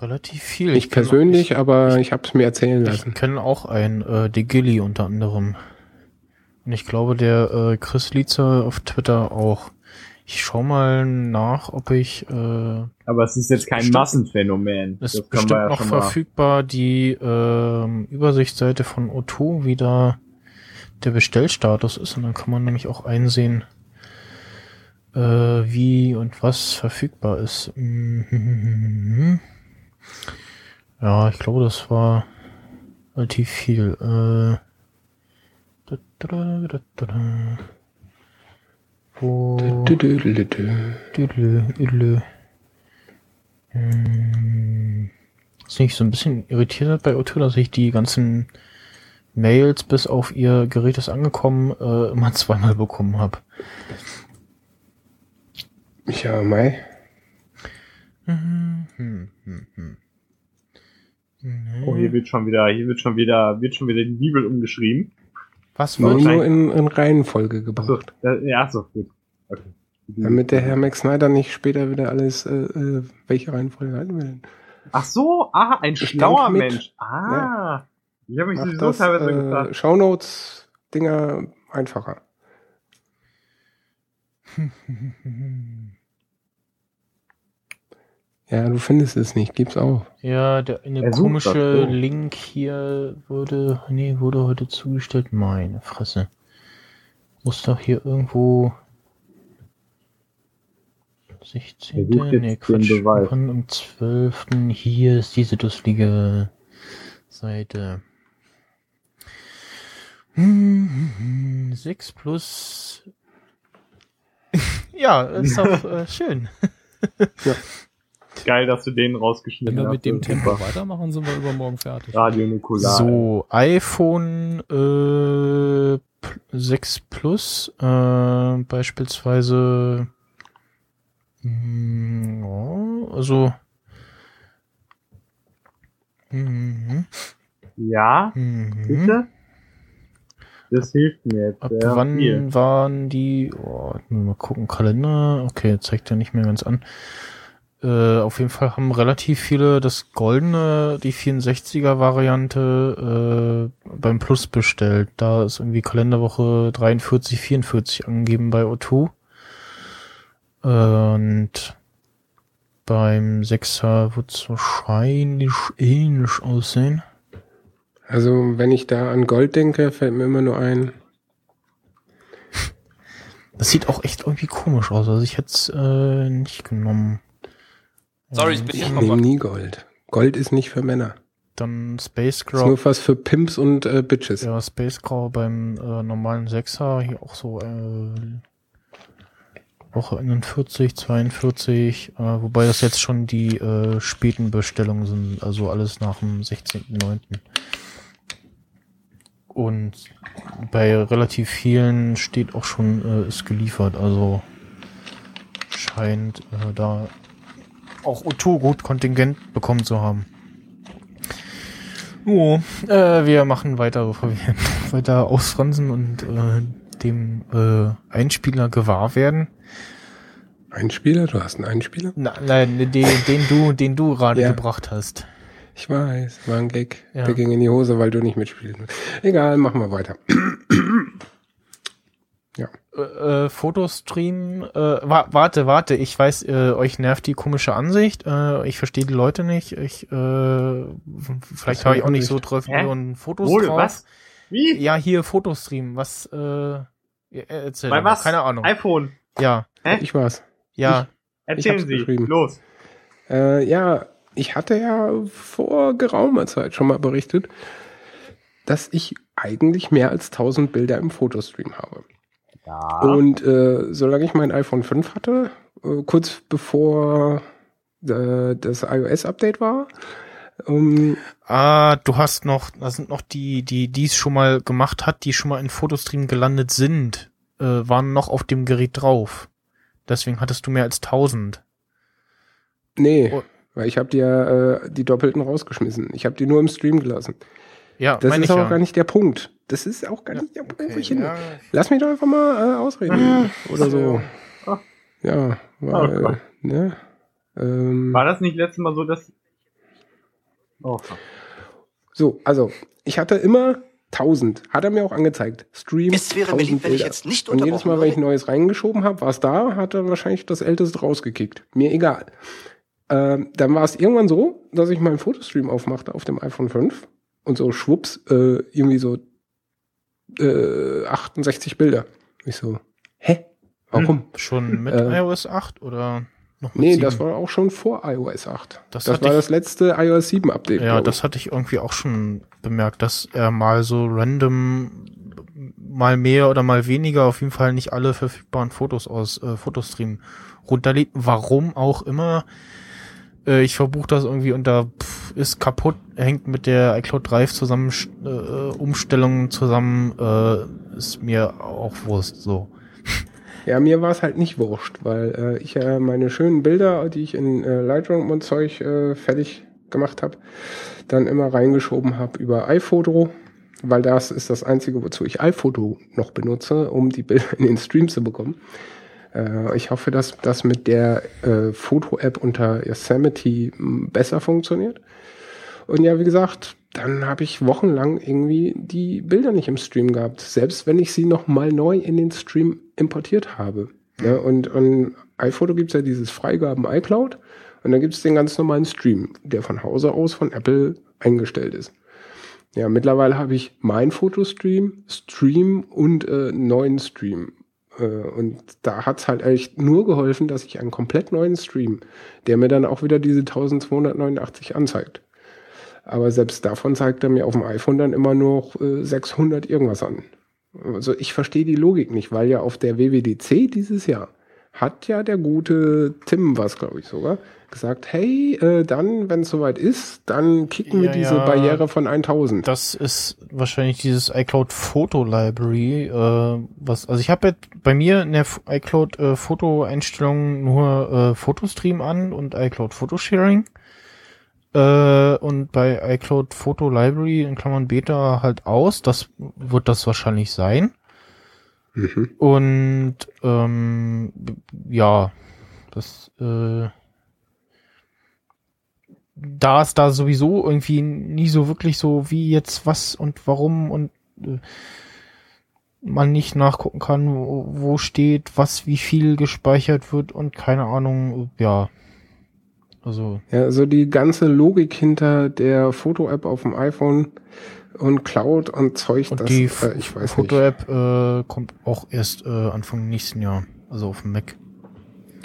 Relativ viel. Nicht kenn- persönlich, aber ich habe es mir erzählen Ich, lassen. ich kenne auch einen, äh, De Gilly unter anderem. Und ich glaube, der äh, Chris Lietzer auf Twitter auch. Ich schau mal nach, ob ich äh, Aber es ist jetzt kein Bestimmt- Massenphänomen. ist können bestimmt noch verfügbar die ähm, Übersichtsseite von O2, wie da der Bestellstatus ist. Und dann kann man nämlich auch einsehen, äh, wie und was verfügbar ist. Mhm. Ja, ich glaube, das war relativ viel. Äh, Wo... Düdüdüdüdü. Üdlö, üdlö. Hm. Was mich so ein bisschen irritiert hat bei O2, dass ich die ganzen Mails bis auf ihr Gerät ist angekommen äh, immer zweimal bekommen habe. Ja, Mai. Hm, hm, hm, hm. Oh, hier wird schon wieder, hier wird schon wieder, wird schon wieder die Bibel umgeschrieben. Was Nur, wird? nur in, in Reihenfolge So, gebracht. äh, ja, so, gut. Okay. Damit der Herr Max Snyder nicht später wieder alles, äh, äh, welche Reihenfolge halten will. Ach so, ah, ein Ich schlauer. Mensch. Ah. Ich habe mich Macht sowieso das teilweise äh, gefragt. Shownotes-Dinger einfacher. Ja, du findest es nicht, gib's auch. Ja, der eine Er komische das, oh. Link hier wurde, nee, wurde heute zugestellt. Meine Fresse. Muss doch hier irgendwo 16. Er sucht jetzt Nee, Quatsch. Am 12. Hier ist diese dusselige Seite. 6 plus. ja, ist doch äh, schön. Geil, dass du den Wenn rausgeschnitten wir hast. mit dem Das ist Tempo super. weitermachen, sind wir übermorgen fertig. Radio Nukular. So, iPhone äh, P- 6 Plus, äh, beispielsweise, mm, ja, also, mhm, Ja, mhm. bitte? Das hilft mir jetzt Ab wann viel. waren die, oh, mal gucken, Kalender, okay, zeigt ja nicht mehr ganz an. Äh, auf jeden Fall haben relativ viele das goldene, die 64er Variante äh, beim Plus bestellt. Da ist irgendwie Kalenderwoche 43, 44 angegeben bei O2. Und beim 6er wird es wahrscheinlich ähnlich aussehen. Also, wenn ich da an Gold denke, fällt mir immer nur ein, Das sieht auch echt irgendwie komisch aus. Also ich hätte es äh, nicht genommen. Sorry, Ja, ich bin ich nicht nehme nie Gold. Gold ist nicht für Männer. Dann Space Ist Grau. nur was für Pimps und äh, Bitches. Ja, Space Grau beim äh, normalen 6er. Hier auch so äh, Woche 41, 42. Äh, wobei das jetzt schon die äh, späten Bestellungen sind. Also alles nach dem 16.09. Und bei relativ vielen steht auch schon, äh, ist geliefert. Also scheint äh, da auch O2 gut Kontingent bekommen zu haben. Oh, äh, wir machen weiter, bevor wir weiter ausfransen und äh, dem äh, Einspieler gewahr werden. Einspieler? Du hast einen Einspieler? Na, nein, den, den du, den du gerade Ja. gebracht hast. Ich weiß, war ein Gag. Ja. Der ging in die Hose, weil du nicht mitspielen willst. Egal, machen wir weiter. Äh, äh, Fotostream, äh, wa warte, warte, ich weiß, äh, euch nervt die komische Ansicht, äh, ich verstehe die Leute nicht, ich, äh, vielleicht habe ich auch nicht so drauf Hä? Millionen Fotos Wo, drauf. was? Wie? Ja, hier Fotostream, was, äh, ja, erzähl Bei was? keine Ahnung. iPhone. Ja, Ich war's. ja, Erzählen hab's Sie. geschrieben. Los. Äh, ja, ich hatte ja vor geraumer Zeit schon mal berichtet, dass ich eigentlich mehr als 1000 Bilder im Fotostream habe. Ja. Und äh, solange ich mein iPhone 5 hatte, äh, kurz bevor äh, das iOS-Update war, ähm, Ah, du hast noch, da sind noch die, die dies schon mal gemacht hat, die schon mal in Fotostream gelandet sind, äh, waren noch auf dem Gerät drauf. Deswegen hattest du mehr als 1000. nee, Oh. weil ich habe die ja äh, die doppelten rausgeschmissen. Ich habe die nur im Stream gelassen. Ja, Das ist ich aber ja. gar nicht der Punkt. Das ist auch gar nicht Punkt, wo ich hin ja. Lass mich doch einfach mal äh, ausreden. Oder so. Ah. Ja, Oh weil, Gott. ne? Ähm, War das nicht letztes Mal so, dass. Oh, so, also, ich hatte immer 1000. Hat er mir auch angezeigt. Stream. Es wäre mir 1000 lieb, wenn ich jetzt nicht Und jedes Mal, wenn ich. Neues reingeschoben habe, war es da, hat er wahrscheinlich das Älteste rausgekickt. Mir egal. Ähm, dann war es irgendwann so, dass ich meinen Fotostream aufmachte auf dem iPhone 5 und so schwupps, äh, irgendwie so äh, 68 Bilder. Ich so, hä? Warum? Schon mit Äh, iOS 8 oder noch mit Nee, 7? das war auch schon vor iOS 8. Das Das, war ich- das letzte iOS 7 Update. Ja, das hatte ich irgendwie auch schon bemerkt, dass er mal so random mal mehr oder mal weniger auf jeden Fall nicht alle verfügbaren Fotos aus äh, Fotostream runterlädt. Warum auch immer. Äh, ich verbuche das irgendwie unter pff, ist kaputt, hängt mit der iCloud Drive zusammen äh, Umstellung zusammen, äh, ist mir auch Wurst so. Ja, mir war es halt nicht wurscht, weil äh, ich ja meine schönen Bilder, die ich in äh, Lightroom und Zeug äh, fertig gemacht habe, dann immer reingeschoben habe über iPhoto, weil das ist das Einzige, wozu ich iPhoto noch benutze, um die Bilder in den Stream zu bekommen. Äh, ich hoffe, dass das mit der äh, Foto-App unter Yosemite besser funktioniert. Und ja, wie gesagt, dann habe ich wochenlang irgendwie die Bilder nicht im Stream gehabt, selbst wenn ich sie noch mal neu in den Stream importiert habe. Ja, und und iPhoto gibt's ja dieses Freigaben iCloud und dann gibt's den ganz normalen Stream, der von Hause aus von Apple eingestellt ist. Ja, mittlerweile habe ich mein Fotostream, Stream und äh, neuen Stream. Äh, und da hat's halt echt nur geholfen, dass ich einen komplett neuen Stream, der mir dann auch wieder diese 1289 anzeigt. Aber selbst davon zeigt er mir auf dem iPhone dann immer nur äh, 600 irgendwas an. Also ich verstehe die Logik nicht, weil ja auf der WWDC dieses Jahr hat ja der gute Tim was, glaube ich sogar, gesagt, hey, äh, dann, wenn es soweit ist, dann kicken wir Ja, diese ja. Barriere von 1000. Das ist wahrscheinlich dieses iCloud Photo Library, äh, was, also ich habe jetzt bei mir in der iCloud äh, Foto-Einstellung nur äh, Fotostream an und iCloud Photosharing. Äh, und bei iCloud Photo Library in Klammern Beta halt aus. Das wird das wahrscheinlich sein. Mhm. Und ähm, ja, das äh, da es da sowieso irgendwie nie so wirklich so wie jetzt was und warum und äh, man nicht nachgucken kann, wo, wo steht, was wie viel gespeichert wird und keine Ahnung, ja. Also Ja, so die ganze Logik hinter der Foto-App auf dem iPhone und Cloud und Zeug, und das, die äh, ich weiß nicht. Foto-App äh, kommt auch erst äh, Anfang nächsten Jahr, also auf dem Mac.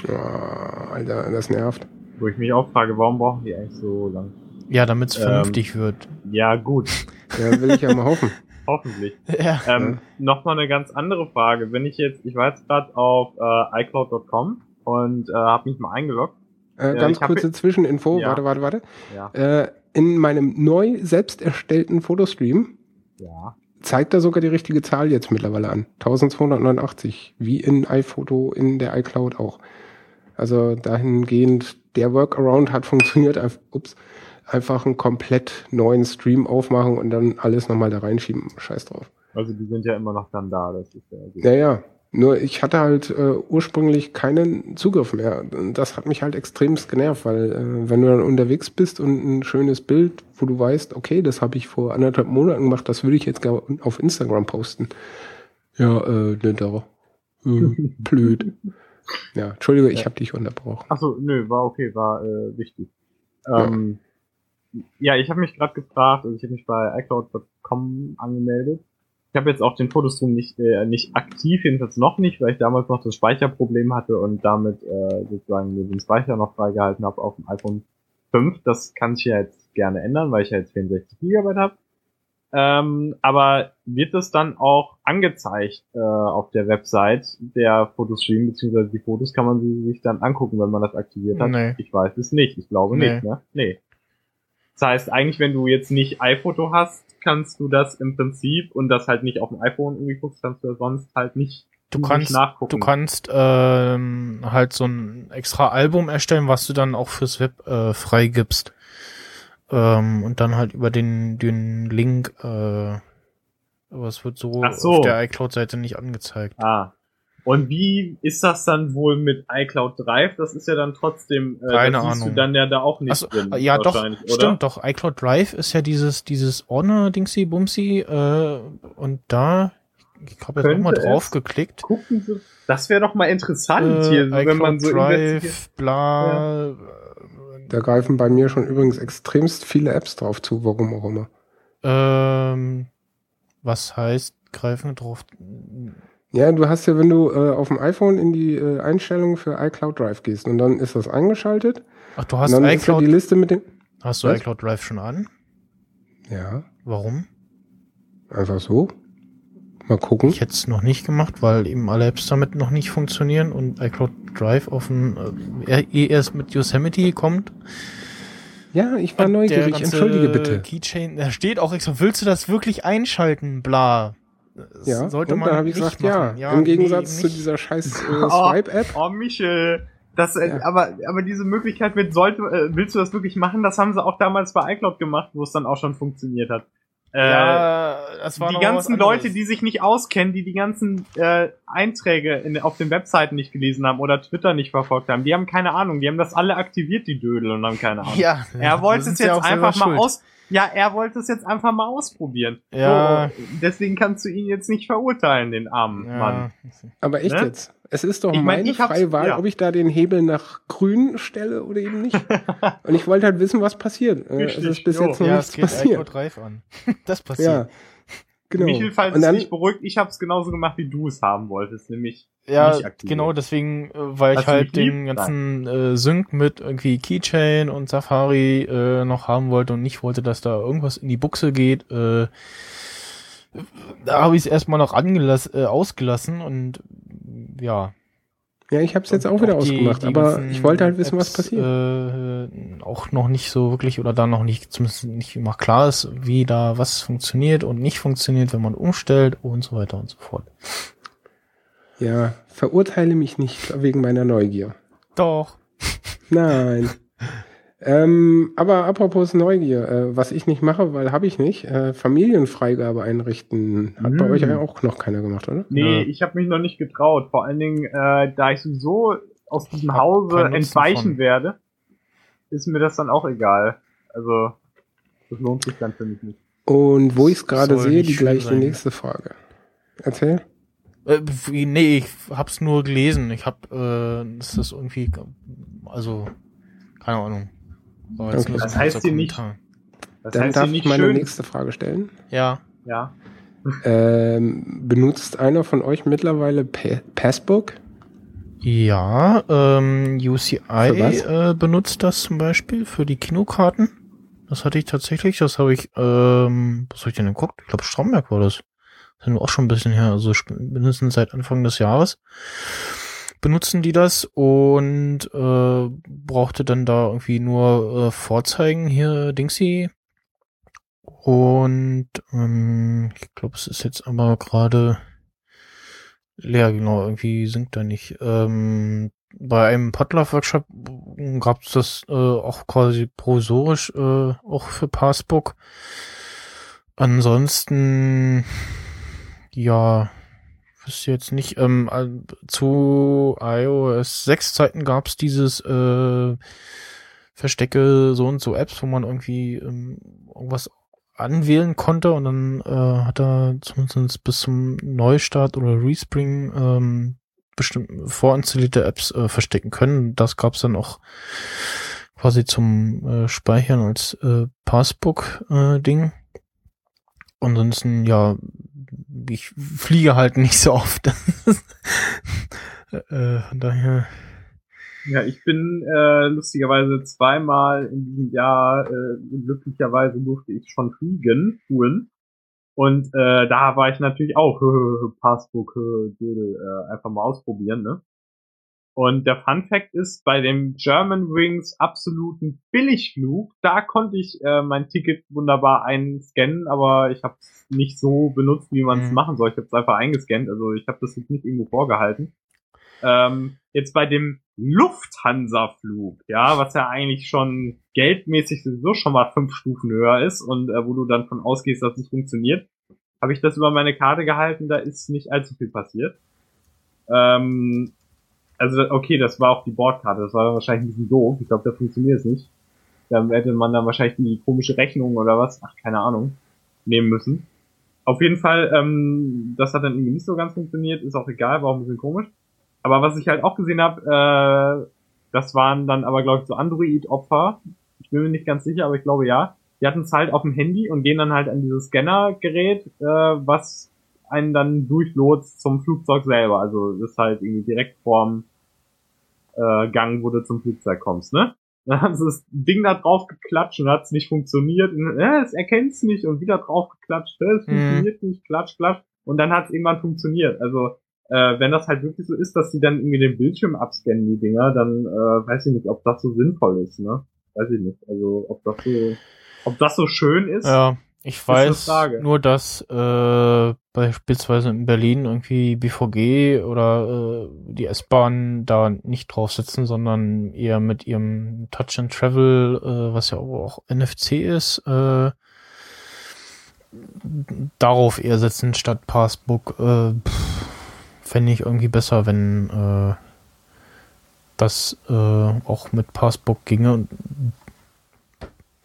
Ah, Alter, das nervt. Wo ich mich auch frage, warum brauchen die eigentlich so lang? Ja, damit es Ähm, vernünftig wird. Ja, gut, Ja, will ich ja mal hoffen. hoffentlich. Ja. Ähm, noch mal eine ganz andere Frage. Wenn ich jetzt, ich war jetzt gerade auf äh, iCloud.com und äh, habe mich mal eingeloggt. Äh, Ja, ganz hab kurze Zwischeninfo, Ja. warte, warte, warte. Ja, Äh, in meinem neu selbst erstellten Fotostream ja. zeigt er sogar die richtige Zahl jetzt mittlerweile an. 1289, wie in iPhoto in der iCloud auch. Also dahingehend, der Workaround hat funktioniert, ups, einfach einen komplett neuen Stream aufmachen und dann alles nochmal da reinschieben. Scheiß drauf. Also die sind ja immer noch dann da. Das ist ja gut. Ja, ja. Nur ich hatte halt äh, ursprünglich keinen Zugriff mehr. Und Das hat mich halt extremst genervt, weil äh, wenn du dann unterwegs bist und ein schönes Bild, wo du weißt, okay, das habe ich vor anderthalb Monaten gemacht, das würde ich jetzt gar auf Instagram posten. Ja, äh, ne, da. Äh, blöd. Ja, Entschuldige, ich habe dich unterbrochen. Ach so, nö, war okay, war äh, wichtig. Ähm, ja. ich habe mich gerade gefragt, also ich habe mich bei iCloud.com angemeldet. Ich habe jetzt auch den Fotostream nicht äh, nicht aktiv, jedenfalls noch nicht, weil ich damals noch das Speicherproblem hatte und damit äh, sozusagen den Speicher noch freigehalten habe auf dem iPhone 5. Das kann sich ja jetzt gerne ändern, weil ich ja jetzt 64 GB habe. Ähm, aber wird das dann auch angezeigt äh, auf der Website der Fotostream, beziehungsweise die Fotos kann man sie sich dann angucken, wenn man das aktiviert hat? Nee. Ich weiß es nicht. Ich glaube Nee. nicht, ne? Nee. Das heißt, eigentlich, wenn du jetzt nicht iPhoto hast, kannst du das im Prinzip und das halt nicht auf dem iPhone irgendwie guckst, kannst du das sonst halt nicht, Du kannst, nachgucken. du kannst ähm, halt so ein extra Album erstellen, was du dann auch fürs Web äh, freigibst. Ähm, und dann halt über den, den Link, äh, aber es wird so, so. auf der iCloud-Seite nicht angezeigt. Ah. Und wie ist das dann wohl mit iCloud Drive? Das ist ja dann trotzdem, äh, Keine das siehst Ahnung. du dann ja da auch nicht Achso, drin. ja doch, oder? stimmt doch. iCloud Drive ist ja dieses, dieses Ordner-Dingsy Bumsy, äh, und da, ich habe jetzt nochmal drauf geklickt. Gucken Sie, das wäre doch mal interessant Äh, hier, so, wenn man so investigiert. Drive, bla, Da greifen bei mir schon übrigens extremst viele Apps drauf zu, warum auch immer. ähm, was heißt greifen drauf? Ja, du hast ja, wenn du äh, auf dem iPhone in die äh, Einstellungen für iCloud Drive gehst und dann ist das eingeschaltet. Ach, du Und hast dann ist ja iCloud, die Liste mit dem. hast du Was? iCloud Drive schon an? Ja, Warum? einfach so. Mal gucken. Ich hätte es noch nicht gemacht, weil eben alle Apps damit noch nicht funktionieren und iCloud Drive auf dem, äh, eh erst mit Yosemite kommt. Ja, ich war Und neugierig. Entschuldige bitte. Keychain, da steht auch extra, willst du das wirklich einschalten? Bla. Das Ja, sollte und man dann habe ich gesagt, ja. machen. Im Gegensatz nee, zu dieser scheiß äh, Oh. Swipe-App. Oh, Michel. Das, äh, Ja. aber, aber diese Möglichkeit mit sollte, äh, willst du das wirklich machen? Das haben sie auch damals bei iCloud gemacht, wo es dann auch schon funktioniert hat. Äh, ja, die ganzen. Leute, die sich nicht auskennen, die die ganzen äh, Einträge in, auf den Webseiten nicht gelesen haben oder Twitter nicht verfolgt haben, die haben keine Ahnung. Die haben das alle aktiviert, die Dödel, und haben keine Ahnung. Ja, Er wollte es jetzt einfach mal schuld. aus. Ja, er wollte es jetzt einfach mal ausprobieren. Ja. So, deswegen kannst du ihn jetzt nicht verurteilen, den armen Mann. Ja. Aber echt Ne? jetzt. Es ist doch Ich mein, meine ich freie Wahl, ja. ob ich da den Hebel nach grün stelle oder eben nicht. Und ich wollte halt wissen, was passiert. Äh, es Richtig, ist bis jo. jetzt noch Ja, es nichts geht passiert. Drive an. Das passiert. Ja. Genau. Michel, falls Und es dann, dich beruhigt, ich habe es genauso gemacht, wie du es haben wolltest, nämlich Ja, genau, deswegen, äh, weil ich Hast du halt den ganzen äh, Sync mit irgendwie Keychain und Safari äh, noch haben wollte und nicht wollte, dass da irgendwas in die Buchse geht. Äh, da habe ich es erstmal noch angelass, äh, ausgelassen und ja. ja, ich habe es jetzt auch Und wieder die- ausgemacht, die aber ich wollte halt wissen, was Apps, passiert. Äh, auch noch nicht so wirklich oder da noch nicht, zumindest nicht immer klar ist, wie da was funktioniert und nicht funktioniert, wenn man umstellt und so weiter und so fort. Ja, verurteile mich nicht wegen meiner Neugier. Doch. Nein. ähm, aber apropos Neugier, äh, was ich nicht mache, weil habe ich nicht, äh, Familienfreigabe einrichten hat bei Mm. euch ja auch noch keiner gemacht, oder? Nee, Ja. ich habe mich noch nicht getraut. Vor allen Dingen, äh, da ich sowieso aus diesem Hause entweichen von. werde, ist mir das dann auch egal. Also, das lohnt sich dann für mich nicht. Und wo ich es gerade sehe, die gleich die sein. nächste Frage. Erzähl. Äh, nee, ich hab's nur gelesen. Ich hab, äh, das ist irgendwie, also, keine Ahnung. War jetzt Okay. so Das heißt hier nicht-. Das Dann heißt darf ich meine schön. nächste Frage stellen. Ja. Ja. Ähm, benutzt einer von euch mittlerweile pa Passbook? Ja, ähm, UCI äh, benutzt das zum Beispiel für die Kinokarten. Das hatte ich tatsächlich, das habe ich, ähm, was habe ich denn geguckt? Ich glaube, Stromberg war das. Das ist ja auch schon ein bisschen her, also mindestens seit Anfang des Jahres benutzen die das und äh, brauchte dann da irgendwie nur äh, vorzeigen hier Dingsy. Und ähm, ich glaube, es ist jetzt aber gerade leer, genau, irgendwie sinkt da nicht. Ähm, bei einem Potluck-Workshop gab es das äh, auch quasi provisorisch äh, auch für Passbook. Ansonsten, ja, wüsste jetzt nicht, ähm, äh, zu iOS 6 Zeiten gab es dieses äh, Verstecke so und so Apps, wo man irgendwie ähm, irgendwas anwählen konnte und dann äh, hat er zumindest bis zum Neustart oder Respring ähm, bestimmt vorinstallierte Apps äh, verstecken können. Das gab es dann auch quasi zum äh, Speichern als äh, Passbook-Ding. Ansonsten, ja, ich fliege halt nicht so oft. äh, von daher. Ja, ich bin äh, lustigerweise zweimal in diesem Jahr, äh, glücklicherweise durfte ich schon fliegen, tun. Und äh, da war ich natürlich auch Passbook, Dödel, äh, einfach mal ausprobieren, ne? Und der Fun Fact ist, bei dem German Wings absoluten Billigflug, da konnte ich äh, mein Ticket wunderbar einscannen, aber ich habe es nicht so benutzt, wie man es Mhm. machen soll. Ich habe es einfach eingescannt, also ich habe das jetzt nicht irgendwo vorgehalten. Ähm, jetzt bei dem Lufthansa-Flug, ja, was ja eigentlich schon geldmäßig sowieso schon mal fünf Stufen höher ist und äh, wo du dann von ausgehst, dass es funktioniert, habe ich das über meine Karte gehalten, da ist nicht allzu viel passiert. Ähm, also okay, das war auch die Bordkarte, das war wahrscheinlich ein bisschen doof, ich glaube, da funktioniert es nicht. Da hätte man dann wahrscheinlich die komische Rechnung oder was, ach, keine Ahnung, nehmen müssen. Auf jeden Fall, ähm, das hat dann irgendwie nicht so ganz funktioniert, ist auch egal, war auch ein bisschen komisch. Aber was ich halt auch gesehen habe, äh, das waren dann aber, glaube ich, so Android-Opfer. Ich bin mir nicht ganz sicher, aber ich glaube ja. Die hatten es halt auf dem Handy und gehen dann halt an dieses Scanner-Gerät, äh, was einen dann durchlotst zum Flugzeug selber. Also ist halt irgendwie direkt vorm äh, Gang, wo du zum Flugzeug kommst, ne? Dann haben sie das Ding da drauf geklatscht und hat es nicht funktioniert. Und, äh, es erkennt es nicht und wieder drauf geklatscht, äh, es Mhm. funktioniert nicht, klatsch, klatsch. Und dann hat es irgendwann funktioniert. Also äh, wenn das halt wirklich so ist, dass die dann irgendwie den Bildschirm abscannen, die Dinger, dann äh, weiß ich nicht, ob das so sinnvoll ist, ne? Weiß ich nicht. Also ob das so, ob das so schön ist. Ja, ich weiß Frage. nur, dass äh, beispielsweise in Berlin irgendwie BVG oder äh, die S-Bahn da nicht drauf sitzen, sondern eher mit ihrem Touch and Travel, äh, was ja auch NFC ist, äh, darauf eher setzen statt Passbook. Äh, Fände ich irgendwie besser, wenn äh, das äh, auch mit Passbook ginge und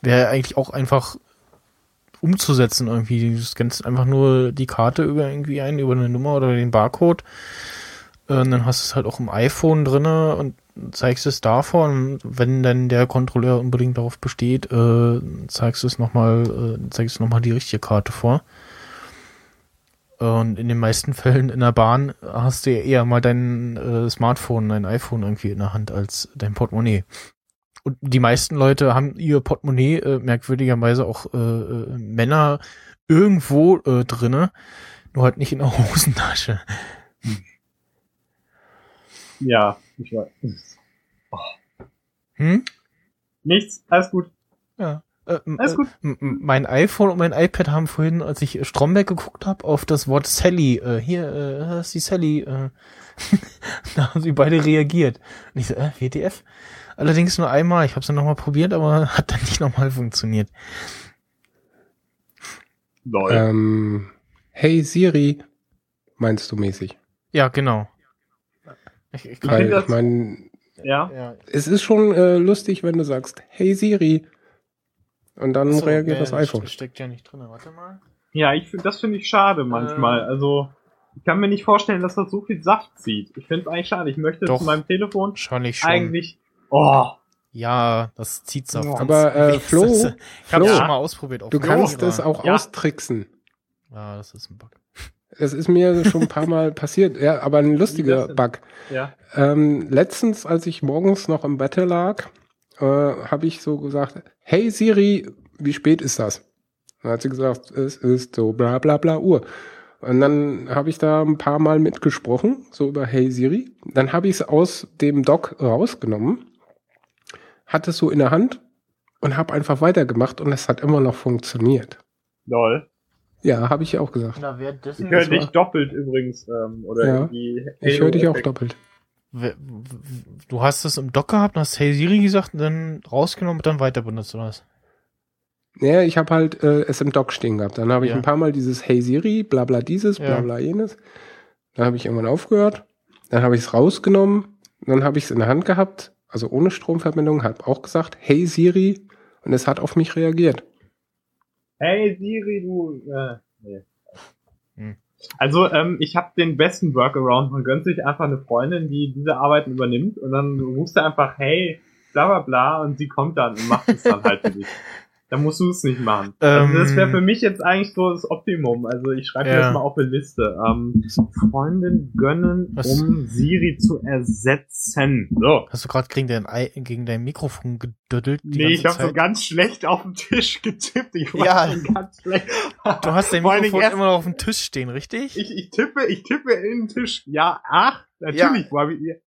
wäre eigentlich auch einfach umzusetzen irgendwie. Du scannst einfach nur die Karte über irgendwie ein, über eine Nummer oder den Barcode. Äh, Und dann hast du es halt auch im iPhone drinne und zeigst es davon. Wenn dann der Kontrolleur unbedingt darauf besteht, äh, zeigst du es nochmal, äh, zeigst du nochmal die richtige Karte vor. Und in den meisten Fällen in der Bahn hast du ja eher mal dein äh, Smartphone, dein iPhone irgendwie in der Hand als dein Portemonnaie. Und die meisten Leute haben ihr Portemonnaie äh, merkwürdigerweise auch äh, äh, Männer irgendwo äh, drinne, nur halt nicht in der Hosentasche. Ja, ich weiß. Hm? Nichts, alles gut. Ja. Äh, Alles gut. äh, m- mein iPhone und mein iPad haben vorhin, als ich Stromberg geguckt habe, auf das Wort Sally, äh, hier, äh, ist die Sally, äh, da haben sie beide reagiert. Und ich so, äh, WTF? Allerdings nur einmal, ich habe es dann nochmal probiert, aber hat dann nicht nochmal funktioniert. Lol. Ähm, hey Siri, meinst du mäßig? Ja, genau. Ich, ich Weil ich meine, ja. ja. es ist schon äh, lustig, wenn du sagst, hey Siri. Und dann Achso, reagiert das iPhone. ste- Steckt ja nicht drin, warte mal. Ja, ich finde, das finde ich schade manchmal. Ähm. Also, ich kann mir nicht vorstellen, dass das so viel Saft zieht. Ich finde es eigentlich schade. Ich möchte Doch. zu meinem Telefon eigentlich. Oh, Ja, das zieht Saft. Ja. Aber, äh, Flo, das? Ich habe Flo, schon mal ausprobiert. Auf Du kannst es auch Ja. austricksen. Ja, das ist ein Bug. Es ist mir schon ein paar Mal passiert, ja, aber ein lustiger? Bug. ja. Ähm, letztens, als ich morgens noch im Bett lag, äh, habe ich so gesagt, hey Siri, wie spät ist das? Dann hat sie gesagt, es ist so bla bla bla Uhr. Und dann habe ich da ein paar Mal mitgesprochen, so über Hey Siri. Dann habe ich es aus dem Dock rausgenommen, hatte es so in der Hand und habe einfach weitergemacht und es hat immer noch funktioniert. Lol. Ja, habe ich ja auch gesagt. Na, währenddessen. Ich höre dich war- doppelt übrigens. Ähm, oder Ja. irgendwie. Ich höre dich auch doppelt. Du hast es im Dock gehabt, hast Hey Siri gesagt und dann rausgenommen und dann weiter benutzt, oder was? Ja, ich habe halt äh, es im Dock stehen gehabt. Dann habe ich Ja. ein paar Mal dieses Hey Siri, bla bla dieses, bla Ja. bla jenes. Dann habe ich irgendwann aufgehört. Dann habe ich es rausgenommen. Dann habe ich es in der Hand gehabt, also ohne Stromverbindung, habe auch gesagt Hey Siri und es hat auf mich reagiert. Hey Siri, du. Äh, nee. Hm. Also, ähm, ich habe den besten Workaround. Man gönnt sich einfach eine Freundin, die diese Arbeiten übernimmt und dann rufst du einfach, hey, bla bla bla und sie kommt dann und macht es dann halt für dich. Dann musst du es nicht machen. also Ähm. das wäre für mich jetzt eigentlich so das Optimum. Also ich schreibe mir Ja. das mal auf eine Liste. Ähm, Freundin gönnen, Was? um Siri zu ersetzen. So. Hast du gerade gegen dein, Ei- gegen dein Mikrofon gedüttelt? Nee, ich habe so ganz schlecht auf den Tisch getippt. Ich war Ja. ganz schlecht. Du hast dein Mikrofon immer noch auf dem Tisch stehen, richtig? Ich, ich tippe, ich tippe in den Tisch. Ja, ach, natürlich. ich,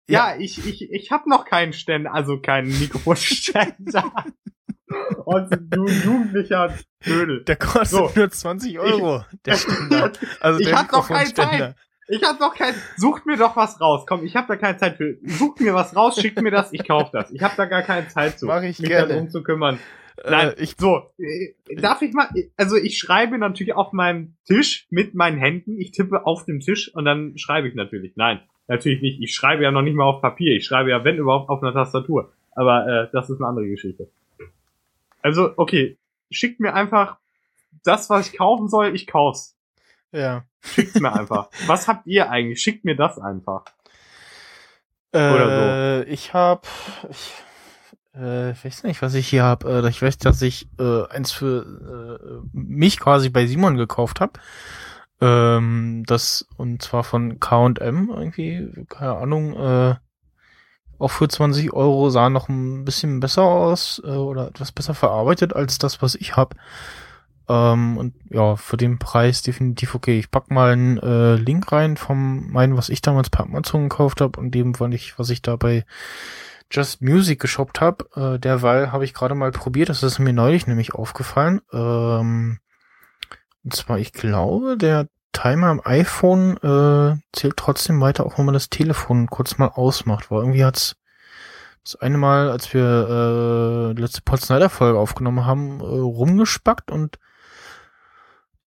ja, Ja. ich, ich, ich habe noch keinen Ständer, also keinen Mikrofonständer. Und du jugendlicher Dödel. Der kostet So. nur 20 Euro. Der Ständer. Also ich der hab doch keine Mikrofonständer. Ich hab doch kein. Sucht mir doch was raus. Komm, ich hab da keine Zeit für. Sucht mir was raus, schickt mir das, ich kauf das. Ich hab da gar keine Zeit zu. Mach ich mich gerne. darum zu kümmern. Nein, Äh, ich, so. äh, Darf ich mal. Also ich schreibe natürlich auf meinem Tisch mit meinen Händen. Ich tippe auf dem Tisch und dann schreibe ich natürlich. Nein, natürlich nicht. Ich schreibe ja noch nicht mal auf Papier. Ich schreibe ja, wenn überhaupt, auf einer Tastatur. Aber äh, das ist eine andere Geschichte. Also, okay. Schickt mir einfach das, was ich kaufen soll, ich kauf's. ja. Schickt's mir einfach. Was habt ihr eigentlich? Schickt mir das einfach. Äh, Oder Ich hab, ich, äh, ich weiß nicht, was ich hier hab. Äh, ich weiß, dass ich äh, eins für äh, mich quasi bei Simon gekauft hab. Ähm, das und zwar von K&M irgendwie, keine Ahnung. Äh, auch für 20 Euro sah noch ein bisschen besser aus äh, oder etwas besser verarbeitet als das, was ich hab. Ähm, und ja, für den Preis definitiv okay. Ich pack mal einen äh, Link rein vom meinen, was ich damals per Amazon gekauft habe und dem, was ich, was ich da bei Just Music geshoppt habe. Äh, derweil habe ich gerade mal probiert, das ist mir neulich nämlich aufgefallen. Ähm, und zwar, ich glaube, der Timer am iPhone äh, zählt trotzdem weiter, auch wenn man das Telefon kurz mal ausmacht. Weil irgendwie hat's das eine Mal, als wir äh, die letzte Pod Snyder Folge aufgenommen haben, äh, rumgespackt und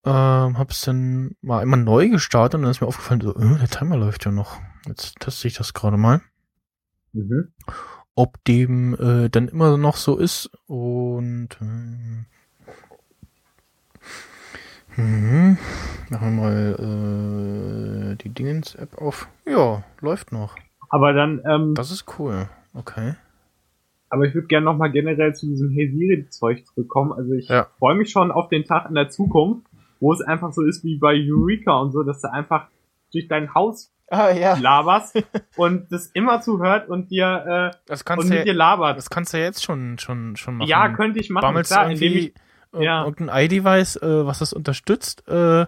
ähm, hab's dann mal einmal neu gestartet und dann ist mir aufgefallen, so, äh, der Timer läuft ja noch. Jetzt teste ich das gerade mal, Mhm. ob dem äh, dann immer noch so ist und äh, mhm. machen wir mal äh, die Dingens-App auf. Ja, läuft noch. Aber dann, ähm, Das ist cool. Okay. aber ich würde gerne nochmal generell zu diesem Hey Siri-Zeug zurückkommen. Also ich Ja. freue mich schon auf den Tag in der Zukunft, wo es einfach so ist wie bei Eureka und so, dass du einfach durch dein Haus Ah ja. laberst und das immer zuhört und dir, Das äh, kannst und mit dir ja, labert. das kannst du ja jetzt schon schon schon machen. Ja, könnte ich machen, Bammelst klar, indem ich, ja. irgendein iDevice, äh, was das unterstützt, äh,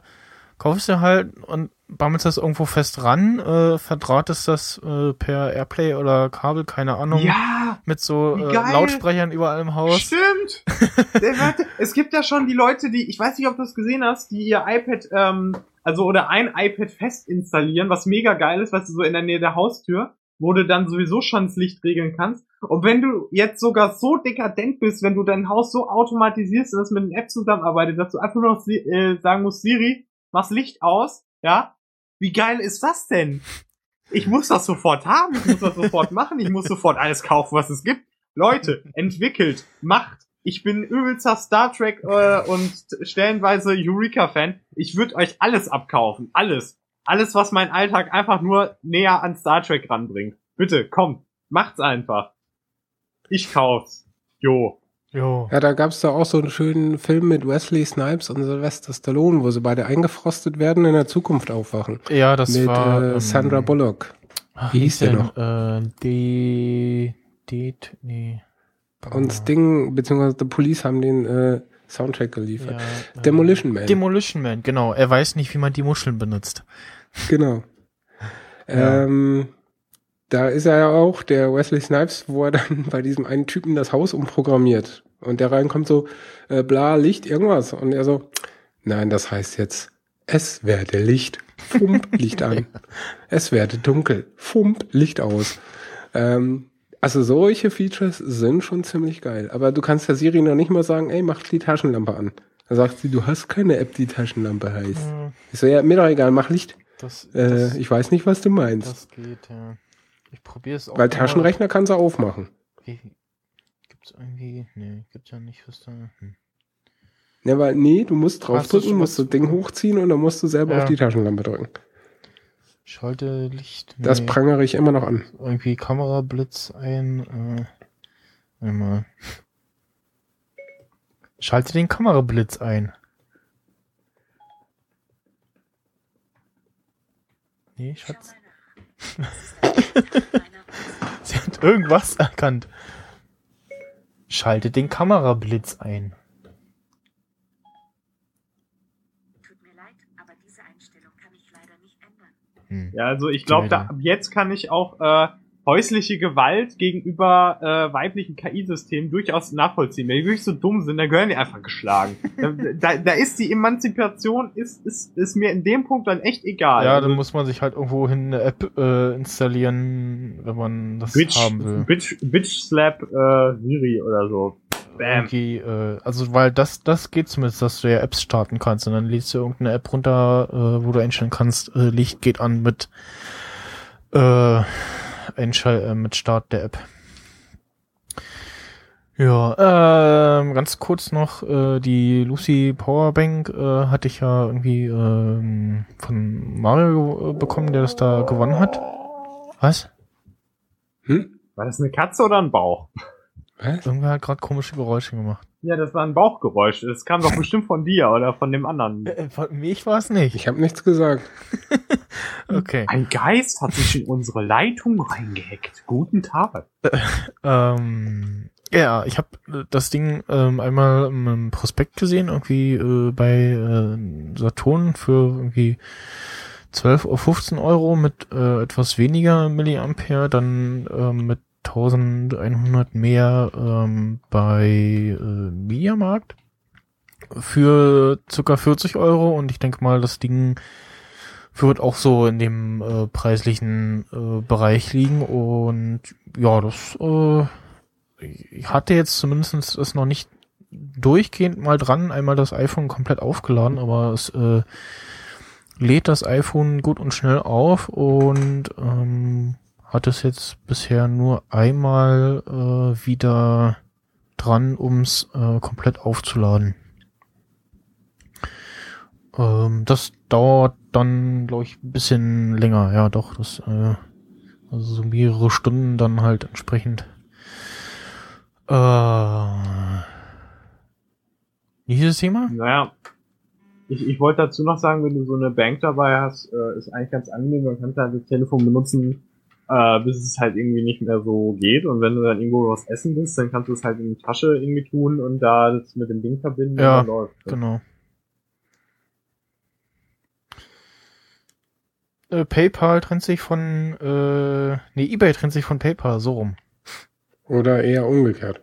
kaufst du halt und bammelst das irgendwo fest ran, äh, verdrahtest das äh, per Airplay oder Kabel, keine Ahnung, ja, mit so äh. Lautsprechern überall im Haus. Stimmt. Es gibt ja schon die Leute, die, ich weiß nicht, ob du es gesehen hast, die ihr iPad, ähm, also oder ein iPad fest installieren, was mega geil ist, weißt du, so in der Nähe der Haustür, wo du dann sowieso schon das Licht regeln kannst. Und wenn du jetzt sogar so dekadent bist, wenn du dein Haus so automatisierst und das mit einer App zusammenarbeitet, dass du einfach nur noch äh, sagen musst, Siri, mach's Licht aus, ja? Wie geil ist das denn? Ich muss das sofort haben, ich muss das sofort machen, ich muss sofort alles kaufen, was es gibt. Leute, entwickelt, macht. Ich bin übelster Star Trek äh, und stellenweise Eureka-Fan. Ich würde euch alles abkaufen. Alles. Alles, was meinen Alltag einfach nur näher an Star Trek ranbringt. Bitte, komm, macht's einfach. Ich kauf's. Jo. Jo. Ja, da gab's da auch so einen schönen Film mit Wesley Snipes und Sylvester Stallone, wo sie beide eingefrostet werden und in der Zukunft aufwachen. Ja, das mit war äh, ähm, Sandra Bullock. ach, wie hieß der denn? noch? Äh, die, die, nee. Und Sting bzw. The Police haben den äh, Soundtrack geliefert. Ja, äh, Demolition Man. Demolition Man, genau. Er weiß nicht, wie man die Muscheln benutzt. Genau. Ja. Ähm, da ist er ja auch, der Wesley Snipes, wo er dann bei diesem einen Typen das Haus umprogrammiert. Und der reinkommt so, äh, bla, Licht, irgendwas. Und er so, nein, das heißt jetzt, es werde Licht, Fump, Licht an. Es werde dunkel, Fump, Licht aus. Ähm, also solche Features sind schon ziemlich geil. Aber du kannst der Siri noch nicht mal sagen, ey, mach die Taschenlampe an. Dann sagt sie, du hast keine App, die Taschenlampe heißt. Hm, Ich so, ja, mir doch egal, mach Licht. Das, Äh, das, ich weiß nicht, was du meinst. das geht, ja. Ich probiere es auch. Weil. Taschenrechner kann sie aufmachen. Wie, gibt's irgendwie, nee, gibt's ja nicht, was da, hm. Ja, weil, nee, du musst draufdrücken, musst das Ding hochziehen und dann musst du selber Ja. auf die Taschenlampe drücken. Schalte Licht, nee. Das prangere ich immer noch an. irgendwie Kamerablitz ein, äh, einmal. Schalte den Kamerablitz ein. Nee, Schatz. Sie hat irgendwas erkannt. Schalte den Kamerablitz ein. Tut mir leid, aber diese Einstellung kann ich leider nicht ändern. Hm. Ja, also ich glaube, ab jetzt kann ich auch äh, häusliche Gewalt gegenüber äh, weiblichen KI-Systemen durchaus nachvollziehen. Wenn die wirklich so dumm sind, dann gehören die einfach geschlagen. da, da, ist die Emanzipation, ist, ist, ist mir in dem Punkt dann echt egal. Ja, Also dann muss man sich halt irgendwo hin eine App äh, installieren, wenn man das Bitch, haben will. Bitch, Bitch Slap äh, Siri oder so. Bam. Irgendwie, äh, also weil das, das geht zumindest, dass du ja Apps starten kannst und dann lädst du irgendeine App runter, äh, wo du einstellen kannst, äh, Licht geht an mit äh, Einschall äh, mit Start der App. Ja, ähm, ganz kurz noch, äh, die Lucy Powerbank äh, hatte ich ja irgendwie ähm, von Mario äh, bekommen, der das da gewonnen hat. Was? Hm? War das eine Katze oder ein Bauch? Was? Irgendwer hat gerade komische Geräusche gemacht. Ja, das war ein Bauchgeräusch. Das kam doch bestimmt von dir oder von dem anderen. Äh, von mich war es nicht. Ich habe nichts gesagt. Okay. Ein Geist hat sich in unsere Leitung reingehackt. Guten Tag. Ähm, ja, ich habe das Ding ähm, einmal im Prospekt gesehen, irgendwie äh, bei äh, Saturn für irgendwie 12 oder 15 Euro mit äh, etwas weniger Milliampere, dann ähm, mit 1100 mehr ähm, bei äh, Mediamarkt für circa 40 Euro. Und ich denke mal, das Ding wird auch so in dem äh, preislichen äh, Bereich liegen. Und ja, das äh, ich hatte jetzt zumindest es noch nicht durchgehend mal dran, einmal das iPhone komplett aufgeladen, aber es äh, lädt das iPhone gut und schnell auf. Und ähm, hat es jetzt bisher nur einmal äh, wieder dran, ums äh, komplett aufzuladen. Ähm, das dauert dann, glaube ich, ein bisschen länger. Ja, doch, das äh, also so mehrere Stunden dann halt entsprechend. Äh, dieses Thema? Naja. Ich, ich wollte dazu noch sagen, wenn du so eine Bank dabei hast, äh, ist eigentlich ganz angenehm. Man kann halt das Telefon benutzen, äh, bis es halt irgendwie nicht mehr so geht. Und wenn du dann irgendwo was essen willst, dann kannst du es halt in die Tasche irgendwie tun und da das mit dem Ding verbinden Ja, und dann läuft. das. Genau. Äh, PayPal trennt sich von, äh, nee, eBay trennt sich von PayPal, so rum. Oder eher umgekehrt.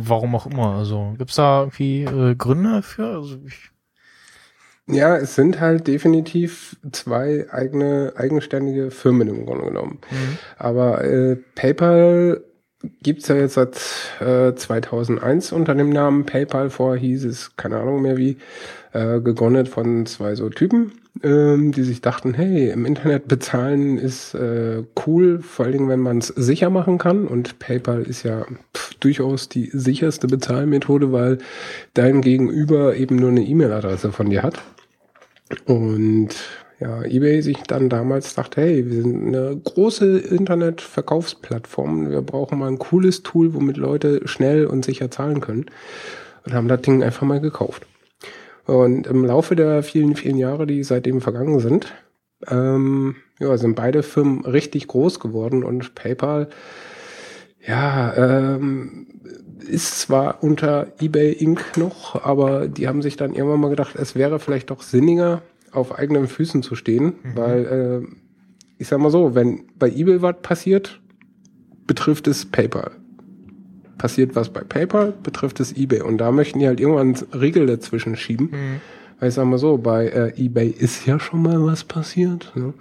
Warum auch immer. Also gibt's da irgendwie äh, Gründe für? Also ich, Ja, es sind halt definitiv zwei eigene, eigenständige Firmen im Grunde genommen. Mhm. Aber äh, PayPal gibt's ja jetzt seit äh, 2001 unter dem Namen PayPal. Vorher hieß es, keine Ahnung mehr wie, äh, gegründet von zwei so Typen, ähm, die sich dachten, hey, im Internet bezahlen ist äh, cool, vor allen Dingen, wenn man es sicher machen kann. Und PayPal ist ja pff, durchaus die sicherste Bezahlmethode, weil dein Gegenüber eben nur eine E-Mail-Adresse von dir hat. Und ja, eBay sich dann damals dachte, hey, wir sind eine große Internetverkaufsplattform, wir brauchen mal ein cooles Tool, womit Leute schnell und sicher zahlen können. Und haben das Ding einfach mal gekauft. Und im Laufe der vielen, vielen Jahre, die seitdem vergangen sind, ähm, ja, sind beide Firmen richtig groß geworden und PayPal, ja, ähm, ist zwar unter eBay Inc. noch, aber die haben sich dann irgendwann mal gedacht, es wäre vielleicht doch sinniger, auf eigenen Füßen zu stehen, weil, äh, ich sag mal so, wenn bei eBay was passiert, betrifft es PayPal. Passiert was bei PayPal, betrifft es eBay. Und da möchten die halt irgendwann einen Riegel dazwischen schieben. Mhm. Weil ich sag mal so, bei äh, eBay ist ja schon mal was passiert. Ne?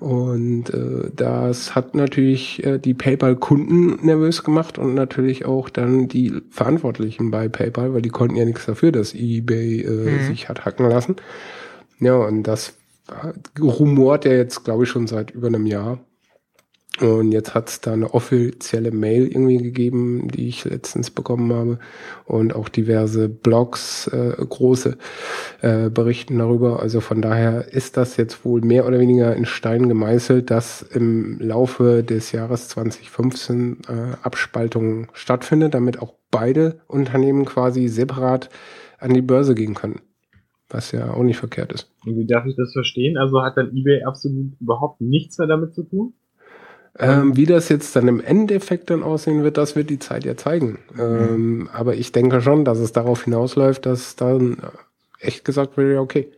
Und äh, das hat natürlich äh, die PayPal-Kunden nervös gemacht und natürlich auch dann die Verantwortlichen bei PayPal, weil die konnten ja nichts dafür, dass eBay äh, Mhm. sich hat hacken lassen. Ja, und das rumort ja jetzt, glaube ich, schon seit über einem Jahr. Und jetzt hat es da eine offizielle Mail irgendwie gegeben, die ich letztens bekommen habe. Und auch diverse Blogs, äh, große, äh, berichten darüber. Also von daher ist das jetzt wohl mehr oder weniger in Stein gemeißelt, dass im Laufe des Jahres 2015 äh, Abspaltung stattfindet, damit auch beide Unternehmen quasi separat an die Börse gehen können. Was ja auch nicht verkehrt ist. Wie darf ich das verstehen? Also hat dann eBay absolut überhaupt nichts mehr damit zu tun? Ähm, wie das jetzt dann im Endeffekt dann aussehen wird, das wird die Zeit ja zeigen. Ähm, aber ich denke schon, dass es darauf hinausläuft, dass dann echt gesagt wird, ja, okay,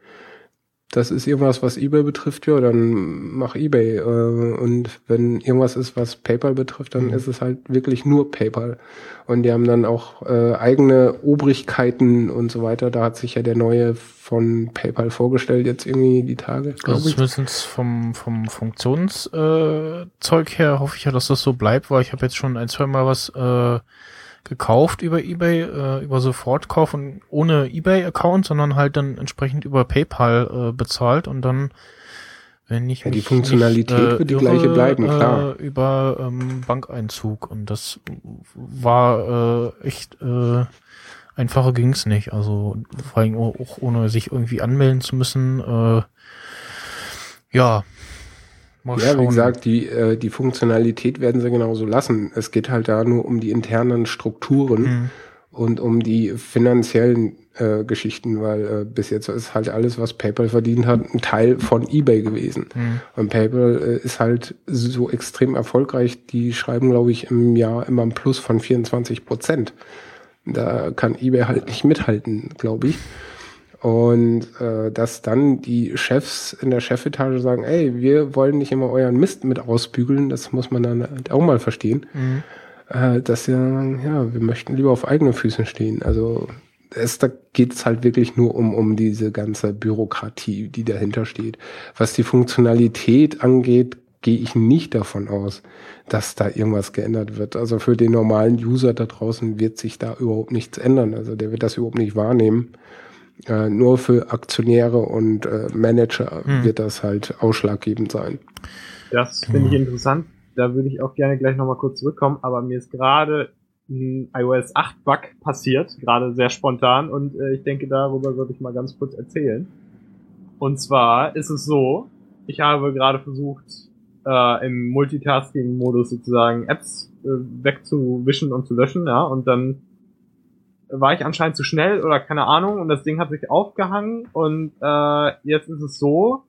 das ist irgendwas, was eBay betrifft, ja, dann mach eBay. Äh, und wenn irgendwas ist, was PayPal betrifft, dann Mhm. ist es halt wirklich nur PayPal. Und die haben dann auch äh, eigene Obrigkeiten und so weiter. Da hat sich ja der neue von PayPal vorgestellt, jetzt irgendwie die Tage, glaube Also zumindest vom, vom Funktionszeug äh, her hoffe ich ja, dass das so bleibt, weil ich habe jetzt schon ein, zwei Mal was äh, gekauft über Ebay, äh, über Sofortkauf und ohne Ebay-Account, sondern halt dann entsprechend über PayPal äh, bezahlt und dann, wenn ich Ja, die Funktionalität nicht, äh, wird die gleiche bleiben, klar. Äh, über ähm, Bankeinzug und das war äh, echt äh, einfacher ging's nicht. Also vor allem auch auch ohne sich irgendwie anmelden zu müssen. Äh, ja. Mal Ja, wie schauen. gesagt, die, äh, die Funktionalität werden sie genauso lassen. Es geht halt da nur um die internen Strukturen Mhm. und um die finanziellen äh, Geschichten, weil äh, bis jetzt ist halt alles, was PayPal verdient hat, ein Teil von eBay gewesen. Mhm. Und PayPal äh, ist halt so extrem erfolgreich, die schreiben, glaube ich, im Jahr immer ein Plus von 24 Prozent. Da kann eBay halt nicht mithalten, glaube ich. Und äh, dass dann die Chefs in der Chefetage sagen, ey, wir wollen nicht immer euren Mist mit ausbügeln, das muss man dann halt auch mal verstehen. Mhm. Äh, dass sie dann sagen, ja, wir möchten lieber auf eigenen Füßen stehen. Also es, da geht es halt wirklich nur um, um diese ganze Bürokratie, die dahinter steht. Was die Funktionalität angeht, gehe ich nicht davon aus, dass da irgendwas geändert wird. Also für den normalen User da draußen wird sich da überhaupt nichts ändern. Also der wird das überhaupt nicht wahrnehmen. Äh, nur für Aktionäre und äh, Manager Hm. wird das halt ausschlaggebend sein. Das finde ich interessant. Da würde ich auch gerne gleich nochmal kurz zurückkommen, aber mir ist gerade ein iOS 8 Bug passiert, gerade sehr spontan und äh, ich denke, darüber sollte ich mal ganz kurz erzählen. Und zwar ist es so, ich habe gerade versucht, äh, im Multitasking-Modus sozusagen Apps äh, wegzuwischen und zu löschen, ja, und dann war ich anscheinend zu schnell oder keine Ahnung und das Ding hat sich aufgehangen und äh, jetzt ist es so,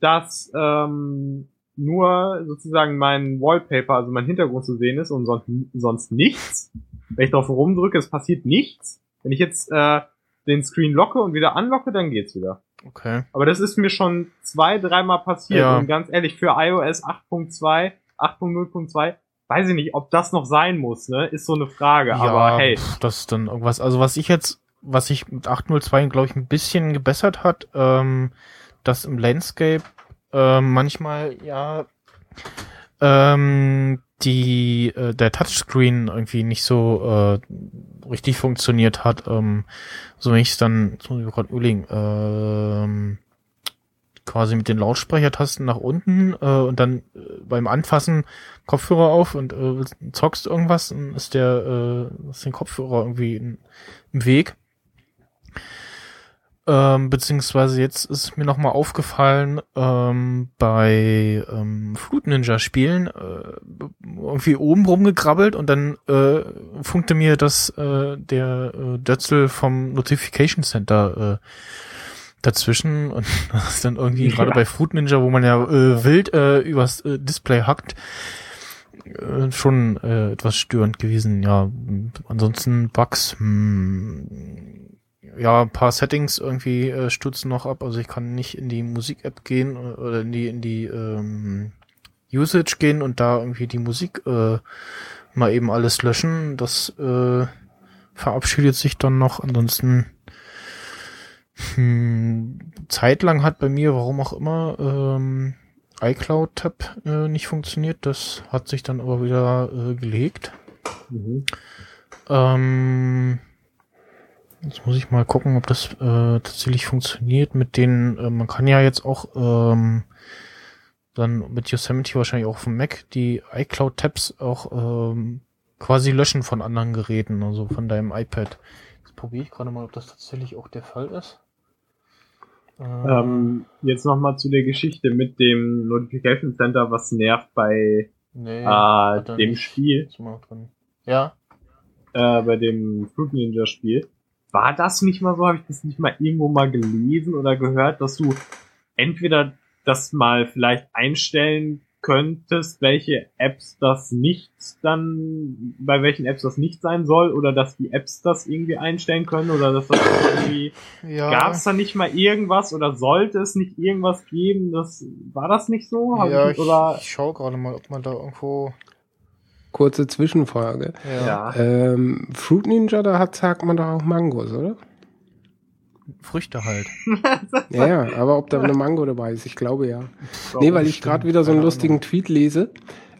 dass ähm, nur sozusagen mein Wallpaper, also mein Hintergrund zu sehen ist und sonst, sonst nichts. Wenn ich drauf rumdrücke, es passiert nichts. Wenn ich jetzt äh, den Screen locke und wieder anlocke, dann geht's wieder. Okay. Aber das ist mir schon zwei, dreimal passiert. Ja. Und ganz ehrlich, für iOS 8.2, 8.0.2, weiß ich nicht, ob das noch sein muss, ne? Ist so eine Frage. Aber hey, das ist dann irgendwas. Also was ich jetzt, was sich mit 802 glaube ich ein bisschen gebessert hat, ähm, dass im Landscape ähm, manchmal ja ähm, die äh, der Touchscreen irgendwie nicht so äh, richtig funktioniert hat. Ähm, so wenn ich dann, jetzt muss ich gerade überlegen, ähm, quasi mit den Lautsprechertasten nach unten äh, und dann äh, beim Anfassen Kopfhörer auf und äh, zockst irgendwas, dann ist der äh, ist den Kopfhörer irgendwie in, im Weg. Ähm, beziehungsweise jetzt ist mir nochmal aufgefallen, ähm, bei ähm, Fruit Ninja Spielen äh, irgendwie oben rumgegrabbelt und dann äh, funkte mir das äh, der äh, Dötzel vom Notification Center äh, dazwischen und das ist dann irgendwie gerade bei Fruit Ninja, wo man ja äh, wild äh, übers äh, Display hackt, äh, schon äh, etwas störend gewesen. Ja, ansonsten Bugs, hm, ja, ein paar Settings irgendwie äh, stürzen noch ab. Also ich kann nicht in die Musik-App gehen äh, oder in die in die ähm, Usage gehen und da irgendwie die Musik äh, mal eben alles löschen. Das äh, verabschiedet sich dann noch. Ansonsten hm, zeitlang hat bei mir, warum auch immer, ähm, iCloud-Tab äh, nicht funktioniert. Das hat sich dann aber wieder äh, gelegt. Mhm. Ähm, jetzt muss ich mal gucken, ob das äh, tatsächlich funktioniert mit den, äh, man kann ja jetzt auch ähm, dann mit Yosemite wahrscheinlich auch vom Mac die iCloud-Tabs auch ähm, quasi löschen von anderen Geräten, also von deinem iPad. Probiere ich gerade mal, ob das tatsächlich auch der Fall ist. Ähm, jetzt nochmal zu der Geschichte mit dem Notification Center, was nervt bei nee, äh, dem nicht. Spiel. Ja, äh, bei dem Fruit Ninja Spiel. War das nicht mal so? Habe ich das nicht mal irgendwo mal gelesen oder gehört, dass du entweder das mal vielleicht einstellen könntest, welche Apps das nicht dann, bei welchen Apps das nicht sein soll oder dass die Apps das irgendwie einstellen können oder dass das irgendwie, Ja, gab's da nicht mal irgendwas oder sollte es nicht irgendwas geben? Das, war das nicht so? Hab ja ich, ich, oder, ich schau gerade mal, ob man da irgendwo. Kurze Zwischenfrage. ja. Ähm, Fruit Ninja, da hat, sagt man doch auch Mangos, oder? Früchte halt. Ja, ja, aber ob da eine Mango dabei ist, ich glaube ja. Nee, weil ich gerade wieder so einen lustigen Tweet lese.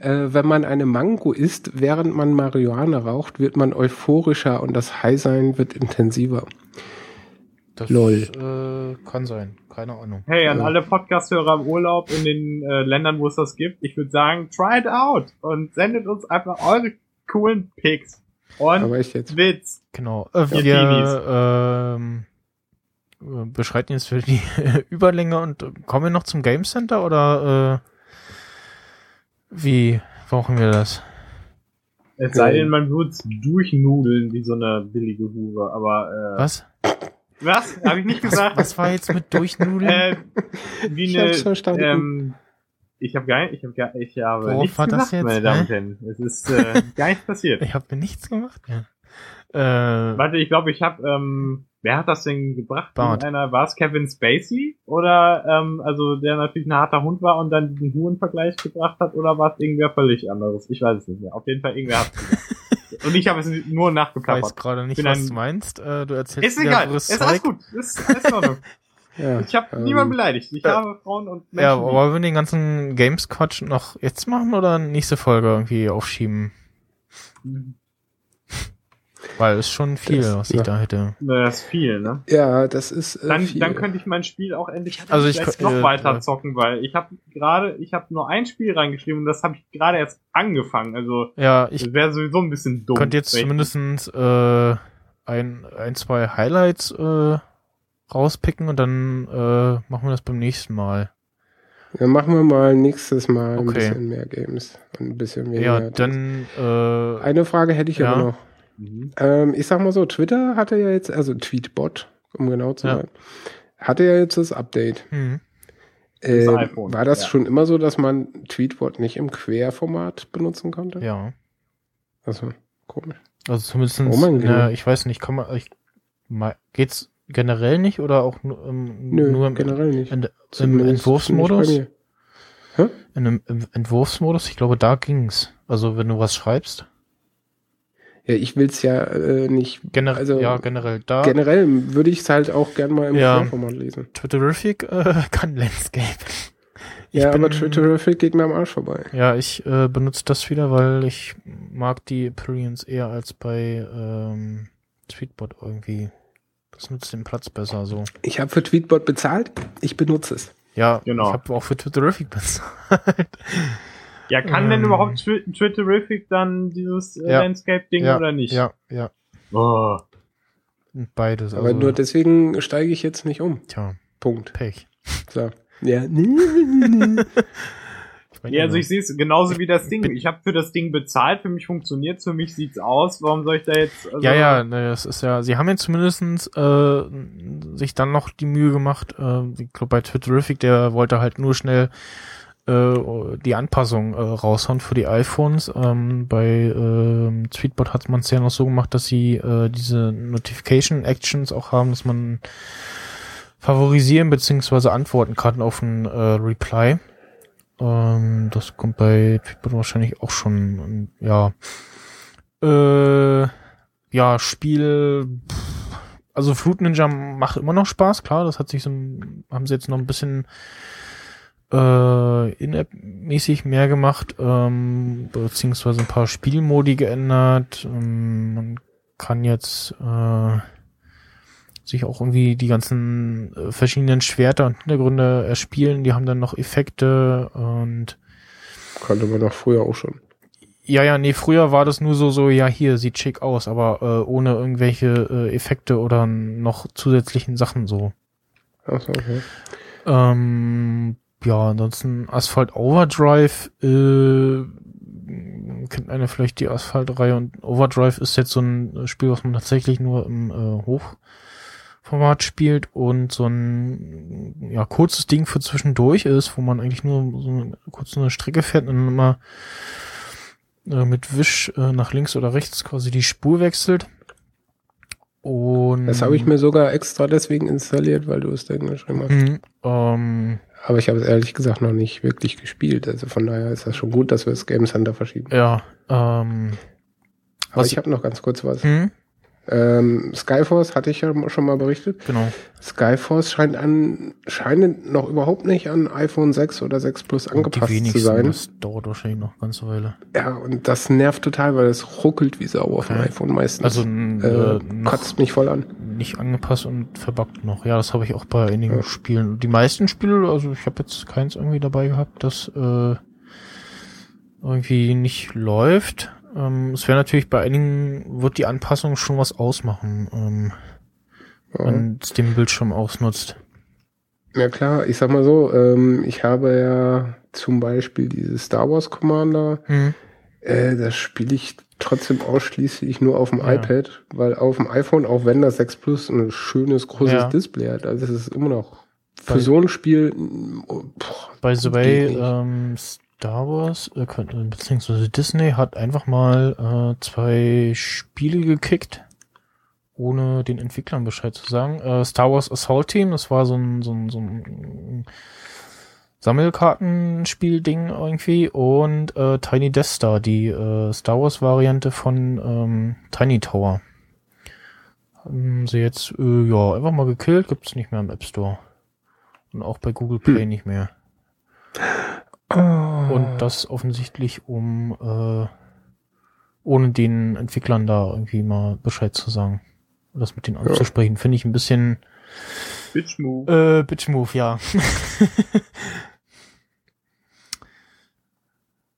Äh, wenn man eine Mango isst, während man Marihuana raucht, wird man euphorischer und das High-Sein wird intensiver. Das Lol. Äh, kann sein. Keine Ahnung. Hey, an Ja. alle Podcast-Hörer im Urlaub in den äh, Ländern, wo es das gibt, ich würde sagen, try it out und sendet uns einfach eure coolen Picks. Und. Witz. Genau. Äh, Ja, wir ähm, äh, beschreiten jetzt für die Überlänge und äh, kommen wir noch zum Game Center oder äh, wie brauchen wir das? Es sei denn, man würde durchnudeln wie so eine billige Hure, aber äh, Was? was? Habe ich nicht gesagt? Was war jetzt mit Durchnudeln? äh, wie Ich eine, hab's verstanden. ähm, ich habe gar nicht, ich habe gar, ich habe Worauf nichts war das gesagt, jetzt, meine Damen und Herren. Es ist äh, gar nichts passiert. ich habe mir nichts gemacht. Ja. Äh, Warte, ich glaube, ich habe, ähm, wer hat das denn gebracht? Einer war es Kevin Spacey oder ähm, also der natürlich ein harter Hund war und dann diesen Hurenvergleich gebracht hat oder war es irgendwer völlig anderes? Ich weiß es nicht mehr. Auf jeden Fall irgendwer hat und ich habe es nur ich weiß nachgeplappert. gerade nicht, bin was ein- du meinst. Äh, du erzählst Ist egal, ist alles Zeug. gut, ist, ist in Ordnung. Ja, Ich habe ähm, niemanden beleidigt. Ich ja. habe Frauen und Menschen. Ja, wollen wir den ganzen Games-Quatsch noch jetzt machen oder nächste Folge irgendwie aufschieben? Weil es schon viel, Das- was ich ja. da hätte. Na, Das ist viel, ne? Ja, das ist. Äh, Dann, viel. dann könnte ich mein Spiel auch endlich Also ich kö- noch äh, weiter äh, zocken, weil ich habe gerade, ich habe nur ein Spiel reingeschrieben und das habe ich gerade erst angefangen. Also Ja, ich das wäre sowieso ein bisschen dumm. könnte jetzt zumindestens äh, ein, ein, zwei Highlights äh, rauspicken und dann äh, machen wir das beim nächsten Mal. Dann machen wir mal nächstes Mal ein Okay. bisschen mehr Games und ein bisschen weniger. Ja, dann äh, Eine Frage hätte ich Ja. aber noch. Mhm. Ähm, ich sag mal so, Twitter hatte ja jetzt, also Tweetbot, um genau zu Ja. sein, hatte ja jetzt das Update. hm, Äh, iPhone, war das ja. schon immer so, dass man Tweetbot nicht im Querformat benutzen konnte? ja. Also, komisch. Also zumindest, Oh mein ja, Gott. ich weiß nicht, kann man, ich, mal, geht's generell nicht oder auch nur, im, Nö, nur im, generell nicht. in, im Entwurfsmodus? mir. In einem im Entwurfsmodus, ich glaube, da ging's. Also wenn du was schreibst. Ja, ich will's ja äh, nicht. Generell, Also, ja, generell da. Generell würde ich es halt auch gern mal im Ja. Querformat lesen. Twitterific äh, kann Landscape. Ich ja, bin- aber Twitterific geht mir am Arsch vorbei. Ja, ich äh, benutze das wieder, weil ich mag die Appearance eher als bei ähm, Tweetbot irgendwie. Das nutzt den Platz besser so. Ich habe für Tweetbot bezahlt, ich benutze es. Ja, Genau. ich habe auch für Twitterific bezahlt. Ja, kann denn Ähm. überhaupt Twi- Twitterific dann dieses äh, Ja. Landscape-Ding ja, oder nicht? Ja, ja. Oh. Beides. Aber also, nur deswegen steige ich jetzt nicht um. Tja, Punkt. Pech. So. Ja. Ja, also ich sehe es genauso wie das Ding. Ich habe für das Ding bezahlt, für mich funktioniert's, für mich sieht's aus. Warum soll ich da jetzt? Also, Ja, ja, ne, das ist ja, sie haben jetzt zumindestens äh, sich dann noch die Mühe gemacht, äh, ich glaube bei Twitterific, der wollte halt nur schnell die Anpassung äh, raushauen für die iPhones. Ähm, bei ähm, Tweetbot hat man es ja noch so gemacht, dass sie äh, diese Notification Actions auch haben, dass man favorisieren beziehungsweise antworten kann auf ein äh, Reply. Ähm, das kommt bei Tweetbot wahrscheinlich auch schon, und, ja. Äh, ja, Spiel, pff, also Fruit Ninja macht immer noch Spaß, klar, das hat sich so, haben sie jetzt noch ein bisschen äh, in-app-mäßig mehr gemacht, ähm, beziehungsweise ein paar Spielmodi geändert. Ähm, man kann jetzt äh, sich auch irgendwie die ganzen äh, verschiedenen Schwerter und Hintergründe erspielen. Die haben dann noch Effekte und Konnte man doch früher auch schon. ja, ja, nee, früher war das nur so, so, ja, hier, sieht schick aus, aber äh, ohne irgendwelche äh, Effekte oder noch zusätzlichen Sachen so. Achso, okay. Ähm, ja, ansonsten Asphalt Overdrive, äh, kennt einer vielleicht die Asphalt-Reihe und Overdrive ist jetzt so ein Spiel, was man tatsächlich nur im äh, Hoch, Format spielt und so ein ja, kurzes Ding für zwischendurch ist, wo man eigentlich nur so eine, kurz eine Strecke fährt und dann immer äh, mit Wisch äh, nach links oder rechts quasi die Spur wechselt. Und Das habe ich mir sogar extra deswegen installiert, weil du es dann geschrieben hast. Mhm, ähm, Aber ich habe es ehrlich gesagt noch nicht wirklich gespielt. Also von daher ist das schon gut, dass wir das Game Center verschieben. ja, ähm, Aber was- ich habe noch ganz kurz was. hm, Ähm, Skyforce hatte ich ja schon mal berichtet. genau. Skyforce scheint an, scheint noch überhaupt nicht an iPhone 6 oder 6 Plus die angepasst zu sein. das dauert wahrscheinlich noch eine ganze Weile. Ja, und das nervt total, weil es ruckelt wie Sau auf dem iPhone meistens. Also äh, äh, kotzt mich voll an. nicht angepasst und verbuggt noch. Ja, das habe ich auch bei einigen Ja. Spielen. Die meisten Spiele, also ich habe jetzt keins irgendwie dabei gehabt, das äh, irgendwie nicht läuft. Ähm, es wäre natürlich bei einigen, wird die Anpassung schon was ausmachen, ähm, Ja. wenn es den Bildschirm ausnutzt. Ja klar, ich sag mal so, ähm, ich habe ja zum Beispiel dieses Star Wars Commander, Hm. äh, das spiele ich trotzdem ausschließlich nur auf dem Ja. iPad, weil auf dem iPhone, auch wenn das 6 Plus ein schönes, großes Ja. Display hat, also es ist immer noch für Bei- so ein Spiel, mm, boah, By the way, ähm, Star Wars, äh, beziehungsweise Disney hat einfach mal äh, zwei Spiele gekickt, ohne den Entwicklern Bescheid zu sagen. Äh, Star Wars Assault Team, das war so ein, so ein, so ein Sammelkartenspiel-Ding irgendwie und äh, Tiny Death Star, die äh, Star Wars-Variante von ähm, Tiny Tower. Haben sie jetzt, äh, ja, einfach mal gekillt, gibt's nicht mehr im App Store. Und auch bei Google Play nicht mehr. Oh. Und das offensichtlich, um äh, ohne den Entwicklern da irgendwie mal Bescheid zu sagen. Und das mit denen anzusprechen, finde ich ein bisschen Bitch Move. äh, Bitch Move, ja.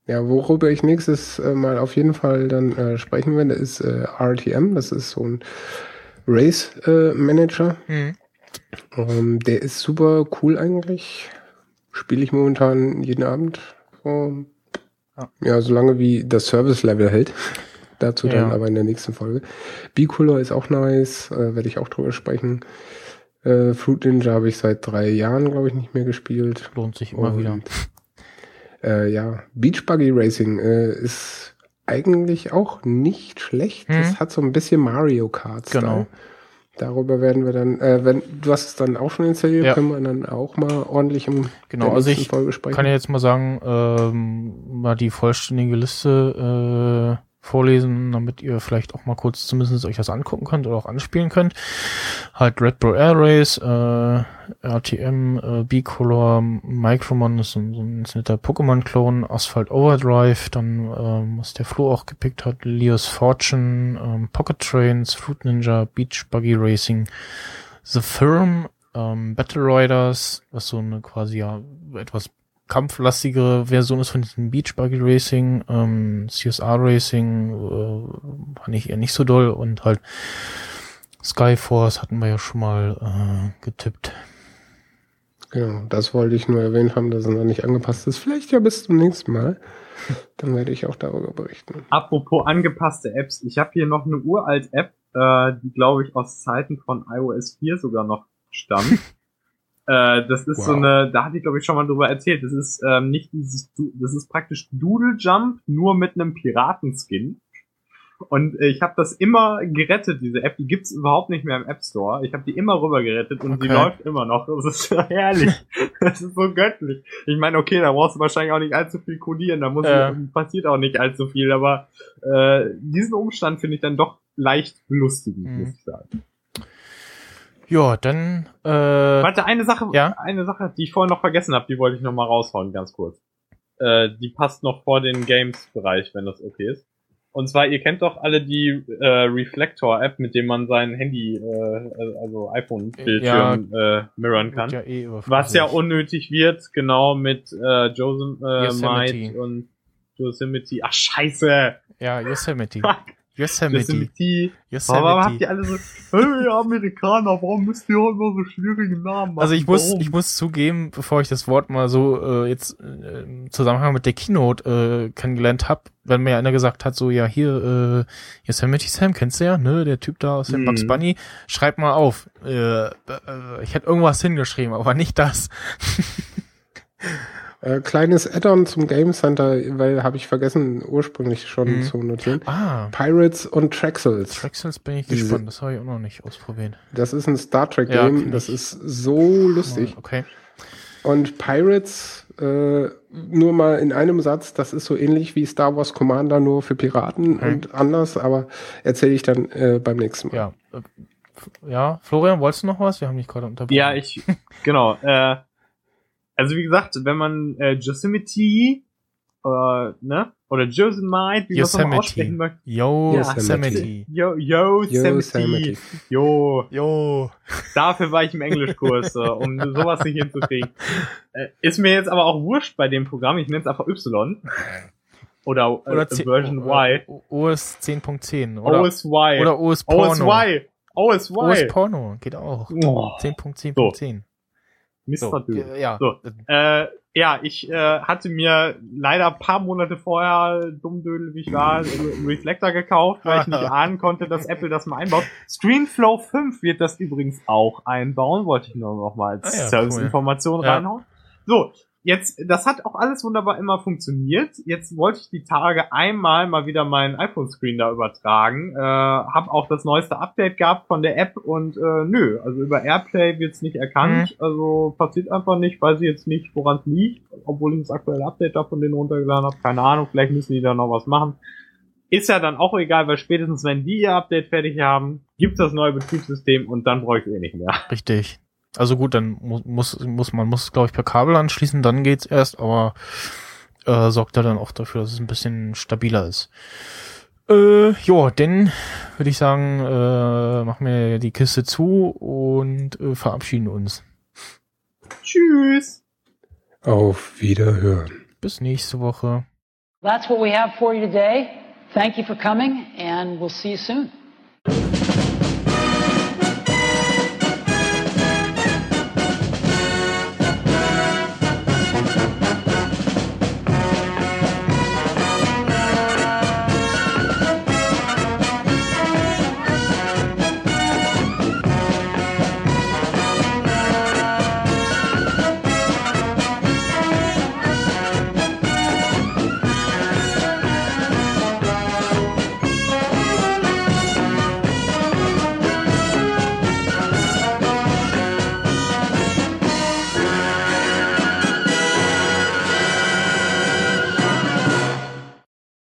Ja, worüber ich nächstes äh, Mal auf jeden Fall dann äh, sprechen werde, ist äh, RTM. Das ist so ein Race äh, Manager. Hm. Ähm, der ist super cool eigentlich. Spiele ich momentan jeden Abend. So, Ja. ja, solange wie das Service-Level hält. Dazu dann Ja. aber in der nächsten Folge. Bicolor ist auch nice, äh, werde ich auch drüber sprechen. Äh, Fruit Ninja habe ich seit drei Jahren, glaube ich, nicht mehr gespielt. Lohnt sich immer Und, wieder. Äh, ja, Beach Buggy Racing äh, ist eigentlich auch nicht schlecht. Es hat so ein bisschen Mario Kart. Genau. Darüber werden wir dann, äh, wenn du hast es dann auch schon installiert, Ja. können wir dann auch mal ordentlich im Genau, also ich Folge sprechen. Kann ja jetzt mal sagen, ähm, mal die vollständige Liste äh, vorlesen, damit ihr vielleicht auch mal kurz zumindest euch das angucken könnt oder auch anspielen könnt. Halt Red Bull Air Race, äh, RTM, äh, B-Color, Micromon ist so, ein- so ein netter Pokémon-Klon, Asphalt Overdrive, dann ähm, was der Flo auch gepickt hat, Leos Fortune, ähm, Pocket Trains, Fruit Ninja, Beach Buggy Racing, The Firm, ähm, Battle Riders, was so eine quasi ja etwas kampflastigere Version ist von diesem Beach Buggy Racing, ähm, CSR Racing, äh, fand ich eher nicht so doll und halt Skyforce hatten wir ja schon mal äh, getippt. Genau, das wollte ich nur erwähnt haben, dass es noch nicht angepasst ist. Vielleicht ja bis zum nächsten Mal. Dann werde ich auch darüber berichten. Apropos angepasste Apps, ich habe hier noch eine uralt App, äh, die glaube ich aus Zeiten von iOS 4 sogar noch stammt. äh, das ist so Wow. eine, da hatte ich glaube ich schon mal drüber erzählt. Das ist ähm, nicht dieses, das ist praktisch Doodle Jump nur mit einem Piratenskin. Und äh, ich habe das immer gerettet, diese App. Die gibt's überhaupt nicht mehr im App Store. Ich habe die immer rüber gerettet und die Okay. läuft immer noch. Das ist so herrlich. das ist so göttlich. Ich meine, okay, da brauchst du wahrscheinlich auch nicht allzu viel codieren. Da muss Ja. passiert auch nicht allzu viel. Aber äh, diesen Umstand finde ich dann doch leicht belustigend, Mhm. muss ich sagen. Ja, dann äh, Warte, eine Sache, Ja? eine Sache, die ich vorhin noch vergessen habe, die wollte ich noch mal raushauen, ganz kurz. Äh, die passt noch vor den Games-Bereich, wenn das okay ist. Und zwar, ihr kennt doch alle die äh, Reflector-App, mit dem man sein Handy, äh, also iPhone-Bildschirm äh, mirrorn kann. ja eh. Was ja unnötig wird, genau mit äh, Josem, äh, Yosemite. Might und Yosemite. Ach scheiße! Ja, Yosemite. Fuck. Yosemite. Yosemite. Yosemite. Aber habt ihr alle so, hey Amerikaner, warum müsst ihr immer so schwierige Namen machen? Also ich muss, Warum? ich muss zugeben, bevor ich das Wort mal so äh, jetzt äh, im Zusammenhang mit der Keynote äh, kennengelernt habe, wenn mir einer gesagt hat, so ja hier äh, Yosemite Sam kennst du ja, ne, der Typ da aus dem Mhm. Bugs Bunny, schreib mal auf. Äh, äh, ich hätte irgendwas hingeschrieben, aber nicht das. Äh, kleines Add-on zum Game Center, weil habe ich vergessen ursprünglich schon Mhm. zu notieren. Ah, Pirates und Traxels. Traxels bin ich Diese- gespannt, das habe ich auch noch nicht ausprobiert. Das ist ein Star Trek Ja, Game, kenn das ist so lustig. Okay. Und Pirates, äh, nur mal in einem Satz, das ist so ähnlich wie Star Wars Commander, nur für Piraten Okay. und anders, aber erzähle ich dann äh, beim nächsten Mal. Ja. Äh, Ja, Florian, wolltest du noch was? Wir haben dich gerade unterbrochen. Ja, ich, genau, äh, also wie gesagt, wenn man äh, Yosemite, äh, ne, oder Yosemite, wie man es nochmal aussprechen Yosemite. möchte. Yo, Yosemite. Yosemite. Yo, Yosemite. Yosemite. Jo, Yo. dafür war ich im Englischkurs, äh, um sowas nicht hinzukriegen. Äh, ist mir jetzt aber auch wurscht bei dem Programm, ich nenne es einfach Y. Oder, äh, Oder C- Version oder Y. OS 10.10 oder, OSY. oder OS Porno. OSY. OSY. OS Porno geht auch. Oh, 10.10.10. Mr. So, äh, ja. So. Äh, ja, ich äh, hatte mir leider ein paar Monate vorher, dummdödel wie ich war, einen Reflektor gekauft, weil ich nicht ahnen konnte, dass Apple das mal einbaut. ScreenFlow 5 wird das übrigens auch einbauen, wollte ich nur noch mal als Ah ja, Serviceinformation Ja. reinhauen. So, jetzt, das hat auch alles wunderbar immer funktioniert. Jetzt wollte ich die Tage einmal mal wieder meinen iPhone-Screen da übertragen. Äh, hab auch das neueste Update gehabt von der App und äh, nö, also über Airplay wird's nicht erkannt. Also passiert einfach nicht, weiß ich jetzt nicht, woran es liegt, obwohl ich das aktuelle Update da von denen runtergeladen habe. Keine Ahnung, vielleicht müssen die da noch was machen. Ist ja dann auch egal, weil spätestens wenn die ihr Update fertig haben, gibt's das neue Betriebssystem und dann brauche ich eh nicht mehr. Richtig. Also gut, dann muss, muss, muss man muss glaube ich per Kabel anschließen, dann geht's erst, aber äh, sorgt ja dann auch dafür, dass es ein bisschen stabiler ist. Äh, ja, dann würde ich sagen, äh, machen wir die Kiste zu und äh, verabschieden uns. Tschüss! Auf Wiederhören. Bis nächste Woche. That's what we have for you today. Thank you for coming, and we'll see you soon.